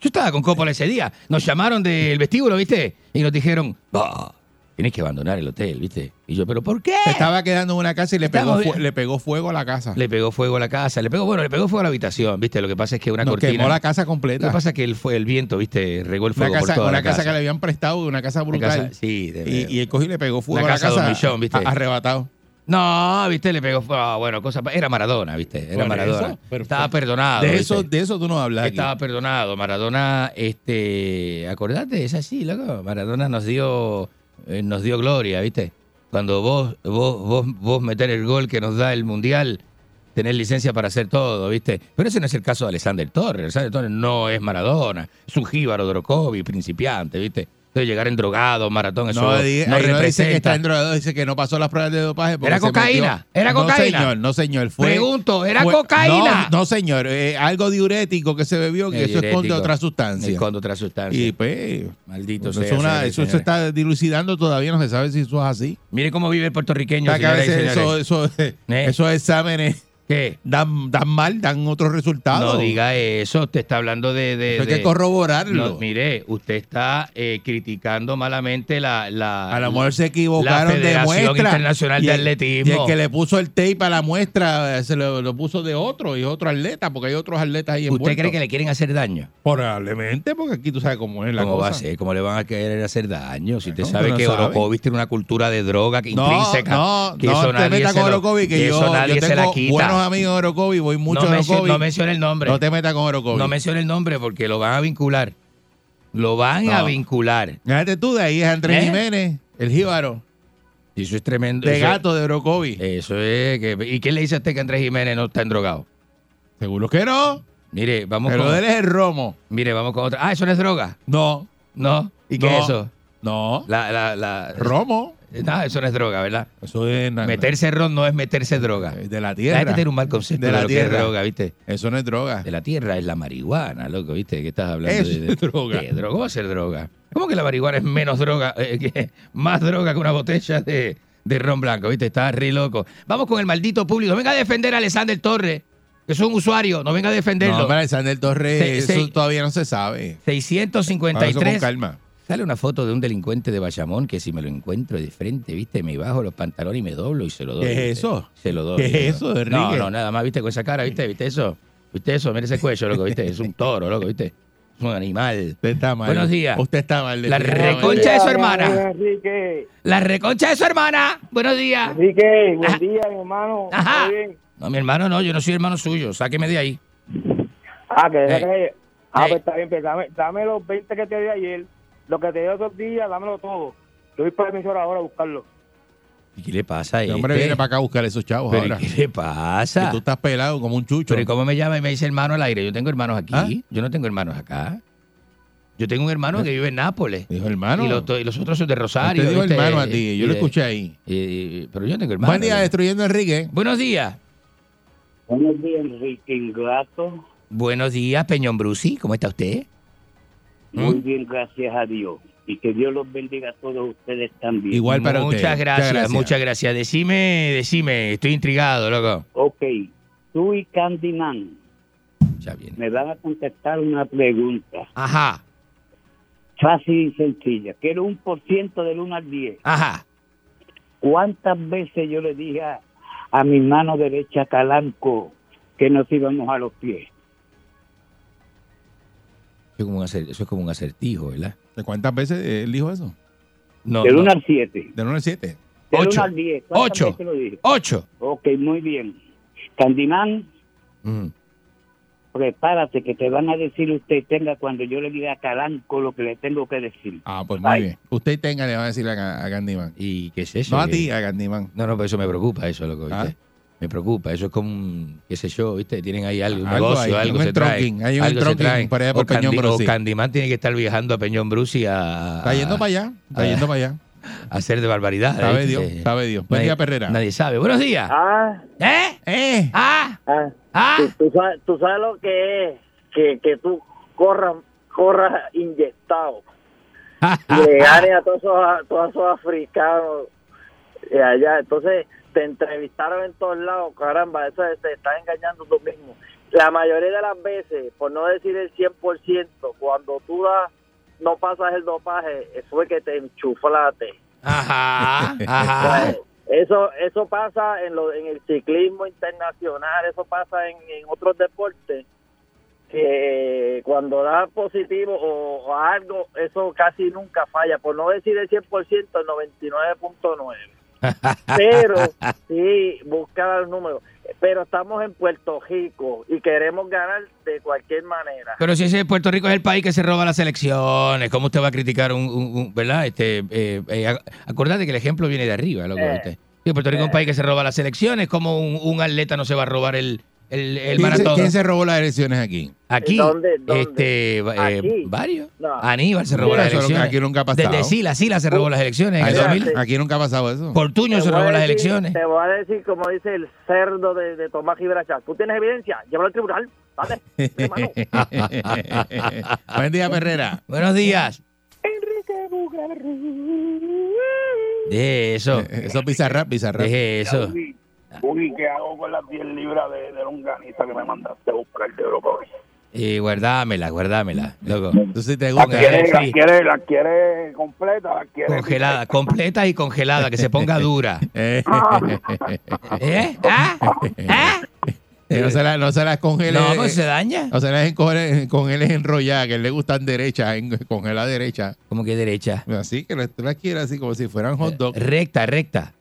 Yo estaba con Coppola ese día. Nos llamaron del vestíbulo, ¿viste? Y nos dijeron, "Bah, tienes que abandonar el hotel, ¿viste? Y yo, ¿pero por qué? Se estaba quedando en una casa y le pegó, le pegó fuego a la casa. Le pegó fuego a la casa, le pegó, bueno, le pegó fuego a la habitación, ¿viste? Lo que pasa es que una Nos cortina. quemó la casa Lo completa. que pasa es que el, fue el viento, ¿viste? Regó el Una fuego por casa, toda una la casa casa. que le habían prestado, una casa Una brutal. casa- sí, de- y, y el cogió y le pegó fuego Una a la casa casa. Millón, ¿viste? Arrebatado. No, ¿viste? Le pegó fuego. ah, bueno, cosa. Era Maradona, ¿viste? Era Por Maradona. eso, Estaba perdonado. De ¿viste? eso, de eso tú no hablas. aquí. Estaba perdonado. Maradona, este, acordate, es así, loco. Maradona nos dio, eh, nos dio gloria, ¿viste? Cuando vos, vos, vos, vos meter el gol que nos da el mundial, tenés licencia para hacer todo, ¿viste? Pero ese no es el caso de Alexander Torres. Alexander Torres no es Maradona, es un jíbaro de Orocovi, principiante, ¿viste? Entonces llegar en drogado, maratón, eso No, no, di- no dice que está en drogado, dice que no pasó las pruebas de dopaje. porque ¿Era cocaína? ¿Era No, cocaína? señor, no, señor. Fue, Pregunto, ¿era fue- cocaína? No, no, señor. eh, algo diurético que se bebió, que Eh, eso esconde otra sustancia. Esconde otra sustancia. Y pues, Maldito eso, sea, es una- eso se está dilucidando todavía, no se sabe si eso es así. Mire cómo vive el puertorriqueño, eso, eso, esos exámenes ¿Qué? dan, dan mal, dan otros resultados. No diga eso, usted está hablando de... de- Eso hay de- que corroborarlo. No, mire, usted está eh, criticando malamente la... la A lo mejor se equivocaron la de Federación muestra. Internacional y de Atletismo. Y el que le puso el tape a la muestra eh, se lo, lo puso de otro y otro atleta, porque hay otros atletas ahí ¿Usted envueltos. cree que le quieren hacer daño? Probablemente, porque aquí tú sabes cómo es la ¿Cómo cosa. va a ser? ¿Cómo le van a querer hacer daño? Si usted No, sabe no que sabe. Orocovis tiene una cultura de droga que No, intrínseca. no, que no eso te nadie se lo- Orocovi, que que yo, eso nadie yo se tengo la quita. Buenos amigos de Orocovi, voy mucho no, a Orocovi. no mencione el nombre. No te metas con Orocovi. No mencione el nombre porque lo van a vincular. Lo van a vincular. Fíjate tú, de ahí es Andrés ¿Eh? Jiménez, el jíbaro, Y eso es tremendo. de eso- gato de Orocovi. Eso es. Que, ¿Y quién le dice a usted que Andrés Jiménez no está endrogado? Seguro que no. Mire, vamos Pero con. él es el romo. Mire, vamos con otra. Ah, eso no es droga. No. No. ¿Y qué No. es eso? No. La, la, la... Romo. No, eso no es droga, ¿verdad? Eso es na- Meterse ron no es meterse droga. de la La tierra. gente tiene un mal concepto De de, la lo que es tierra. droga, ¿viste? Eso no es droga. De la tierra es la marihuana, loco, ¿viste? ¿Qué estás hablando? Eso de, de- es droga. ¿Qué droga? ¿Cómo va a ser droga? ¿Cómo que la marihuana es menos droga, eh, que- más droga que una botella de, de ron blanco, ¿viste? Está re loco. Vamos con el maldito público. Venga a defender a Alexander Torres, que es un usuario. No venga a defenderlo. No, para Alexander Torres, Se- eso se- todavía no se sabe. Vamos eso con 653. calma. Sale una foto de un delincuente de Bayamón que si me lo encuentro de frente, ¿viste? Me bajo los pantalones y me doblo y se lo doy. ¿Qué es eso? Se lo doy. ¿Qué es eso. Enrique? No, no, nada más, ¿viste? Con esa cara, ¿viste? ¿Viste eso? ¿Viste eso? Mira ese cuello, loco, ¿viste? Es un toro, loco, ¿viste? Es un animal. Usted está mal. Buenos días. Usted está mal. La reconcha de su hermana. Enrique, La reconcha de su hermana. Buenos días. Enrique, buen Ajá. día, mi hermano. Ajá. No, mi hermano no, yo no soy hermano suyo. Sáqueme de ahí. Ah, que, que- ah, Ey. pues está bien, pues dame, dame los 20 que te di ayer, lo que te dio esos días, dámelo todo. Yo voy para la emisora ahora a buscarlo. ¿Y qué le pasa a El este? hombre viene para acá a buscar esos chavos ¿Pero y ahora. qué le pasa? Que tú estás pelado como un chucho. Pero ¿y cómo me llama y me dice hermano al aire? Yo tengo hermanos aquí. ¿Ah? Yo no tengo hermanos acá. Yo tengo un hermano que vive en Nápoles. Dijo hermano. Y y los otros son de Rosario. Te digo ¿viste? hermano a ti, yo Y lo escuché ahí. y- y- pero yo tengo hermano. Buen día, destruyendo Enrique. Buenos días. Buenos días, Enrique Ingrato. Buenos días, Peñón Brusi. ¿Cómo está usted? Muy ¿Mm? bien, gracias a Dios. Y que Dios los bendiga a todos ustedes también. Igual para muchas usted. Gracias, Muchas gracias. muchas gracias. Decime, decime. Estoy intrigado, loco. Ok, tú y Candyman Ya viene. me van a contestar una pregunta Ajá, fácil y sencilla. Quiero un por ciento del 1 al 10. ajá. ¿Cuántas veces yo le dije a, a mi mano derecha Calanco que nos íbamos a los pies? Eso es como un, acer- eso es como un acertijo, ¿verdad? ¿De cuántas veces él dijo eso? No, del no. 1 al 7. ¿De 1 al 7? Del Ocho. 1 al 10. ¿Cuántas Ocho. veces lo dije? Ocho. Ok, muy bien. Candyman, Mm. prepárate que te van a decir usted tenga cuando yo le diga a Calanco lo que le tengo que decir. Ah, pues muy bien. Usted tenga, le va a decir a, a Candyman. ¿Y qué es eso? No a ¿Qué- ti, a Candyman. No, no, pero eso me preocupa, eso, loco, ¿viste? Me preocupa, eso es como un, qué sé yo, ¿viste? Tienen ahí algo, un Algo negocio, hay, algo un se trae. entronquín, hay un algo se por allá por o, Candy- Peñón Brusi. o Candyman tiene que estar viajando a Peñón Brusi a... Está yendo para allá, está a- yendo para allá. A hacer de barbaridad. Sabe Dios, sabe Dios. Buen nadie, día, Perrera. Nadie sabe. Buenos días. Ah, ¿Eh? ¡Eh! ¿Ah? ah. ¿Ah? Tú, tú sabes, tú sabes lo que es que, que tú corras corras inyectado y le ganes a todos esos, a todos esos africanos de allá. Entonces te entrevistaron en todos lados, caramba, eso es- te estás engañando tú mismo. La mayoría de las veces, por no decir el 100%, cuando tú das, no pasas el dopaje, fue que te enchuflaste. Ajá, ajá. Eso eso pasa en lo, en el ciclismo internacional, eso pasa en, en otros deportes que cuando da positivo o, o algo, eso casi nunca falla, por no decir el 100%, el 99.9. Pero sí, buscar los números. Pero estamos en Puerto Rico y queremos ganar de cualquier manera. Pero si ese Puerto Rico es el país que se roba las elecciones, ¿cómo usted va a criticar un, un- un- verdad? Este, eh, eh, ac- acordate que el ejemplo viene de arriba, loco. Eh, ¿viste? Sí, Puerto Rico es un país que se roba las elecciones, ¿cómo un, un atleta no se va a robar el, el, el ¿Quién, se, maratón? quién se robó las elecciones aquí? Aquí, ¿Dónde? ¿Dónde? este, eh, Aquí. varios. No. Aníbal se robó las eso elecciones. aquí nunca ha pasado. Desde Sila, Sila se robó las elecciones en el Aquí- 2000. Aquí nunca ha pasado eso. Portuño Te se robó las elecciones. Te voy a decir, como dice el cerdo de, de Tomás Gibraltar. ¿Tú tienes evidencia? Llévalo al tribunal. Dale. Buen día, Perrera. Buenos días. Enrique Bugarri. Deje eso. Eso es bizarrap, bizarrap. Deje eso. Uy, ¿qué hago con las 10 libras de, de longaniza que me mandaste a buscar de Europa hoy? Eh, guardámela, guardámela, loco. Entonces te ¿Las gusta. quiere, las sí. quiere, las quiere completa? ¿Las quiere Congelada, completa y congelada, que se ponga dura. Eh, ¿Eh? ¿Ah? ¿Ah? eh, no, se la- no se las congele. No, pues se daña. No se las congele- congeles enrolladas, que a él le gustan derechas, congela derecha. ¿Cómo que derecha? Así que las- tú las quieres así como si fueran hot dog. Recta, recta.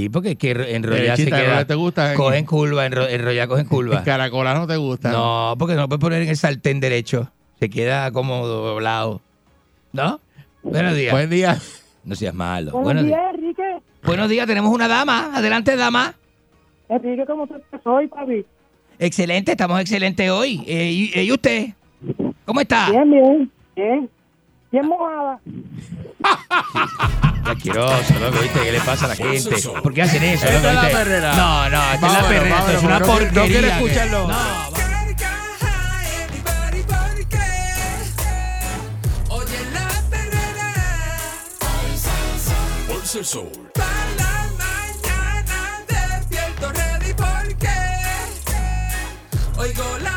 Sí, porque es que enrollar se queda. ¿no te gusta? Cogen curva, enro- enrollar cogen curva. Caracolas no te gustan. No, porque no puedes poner en el sartén derecho. Se queda como doblado. ¿No? Buenos días. Buen día. No seas malo. Buenos Buenos días. días, Enrique. Buenos días, tenemos una dama. Adelante, dama. Enrique, ¿cómo te soy, papi? Excelente, estamos excelentes hoy. Eh, y, y usted? ¿Cómo está? Bien, bien. Bien. Bien mojada. Qué asqueroso, loco, ¿viste? ¿Qué le pasa a la gente? ¿Por qué hacen eso, Esta loco, es la ¿viste? perrera. No, no, esta es la Vámonos, perrera. Esto es una vámonos, no quiero- porquería. no quiero que- escucharlo. No, Oye la perrera. Pulsa el sol. Para la mañana despierto ready porque oigo la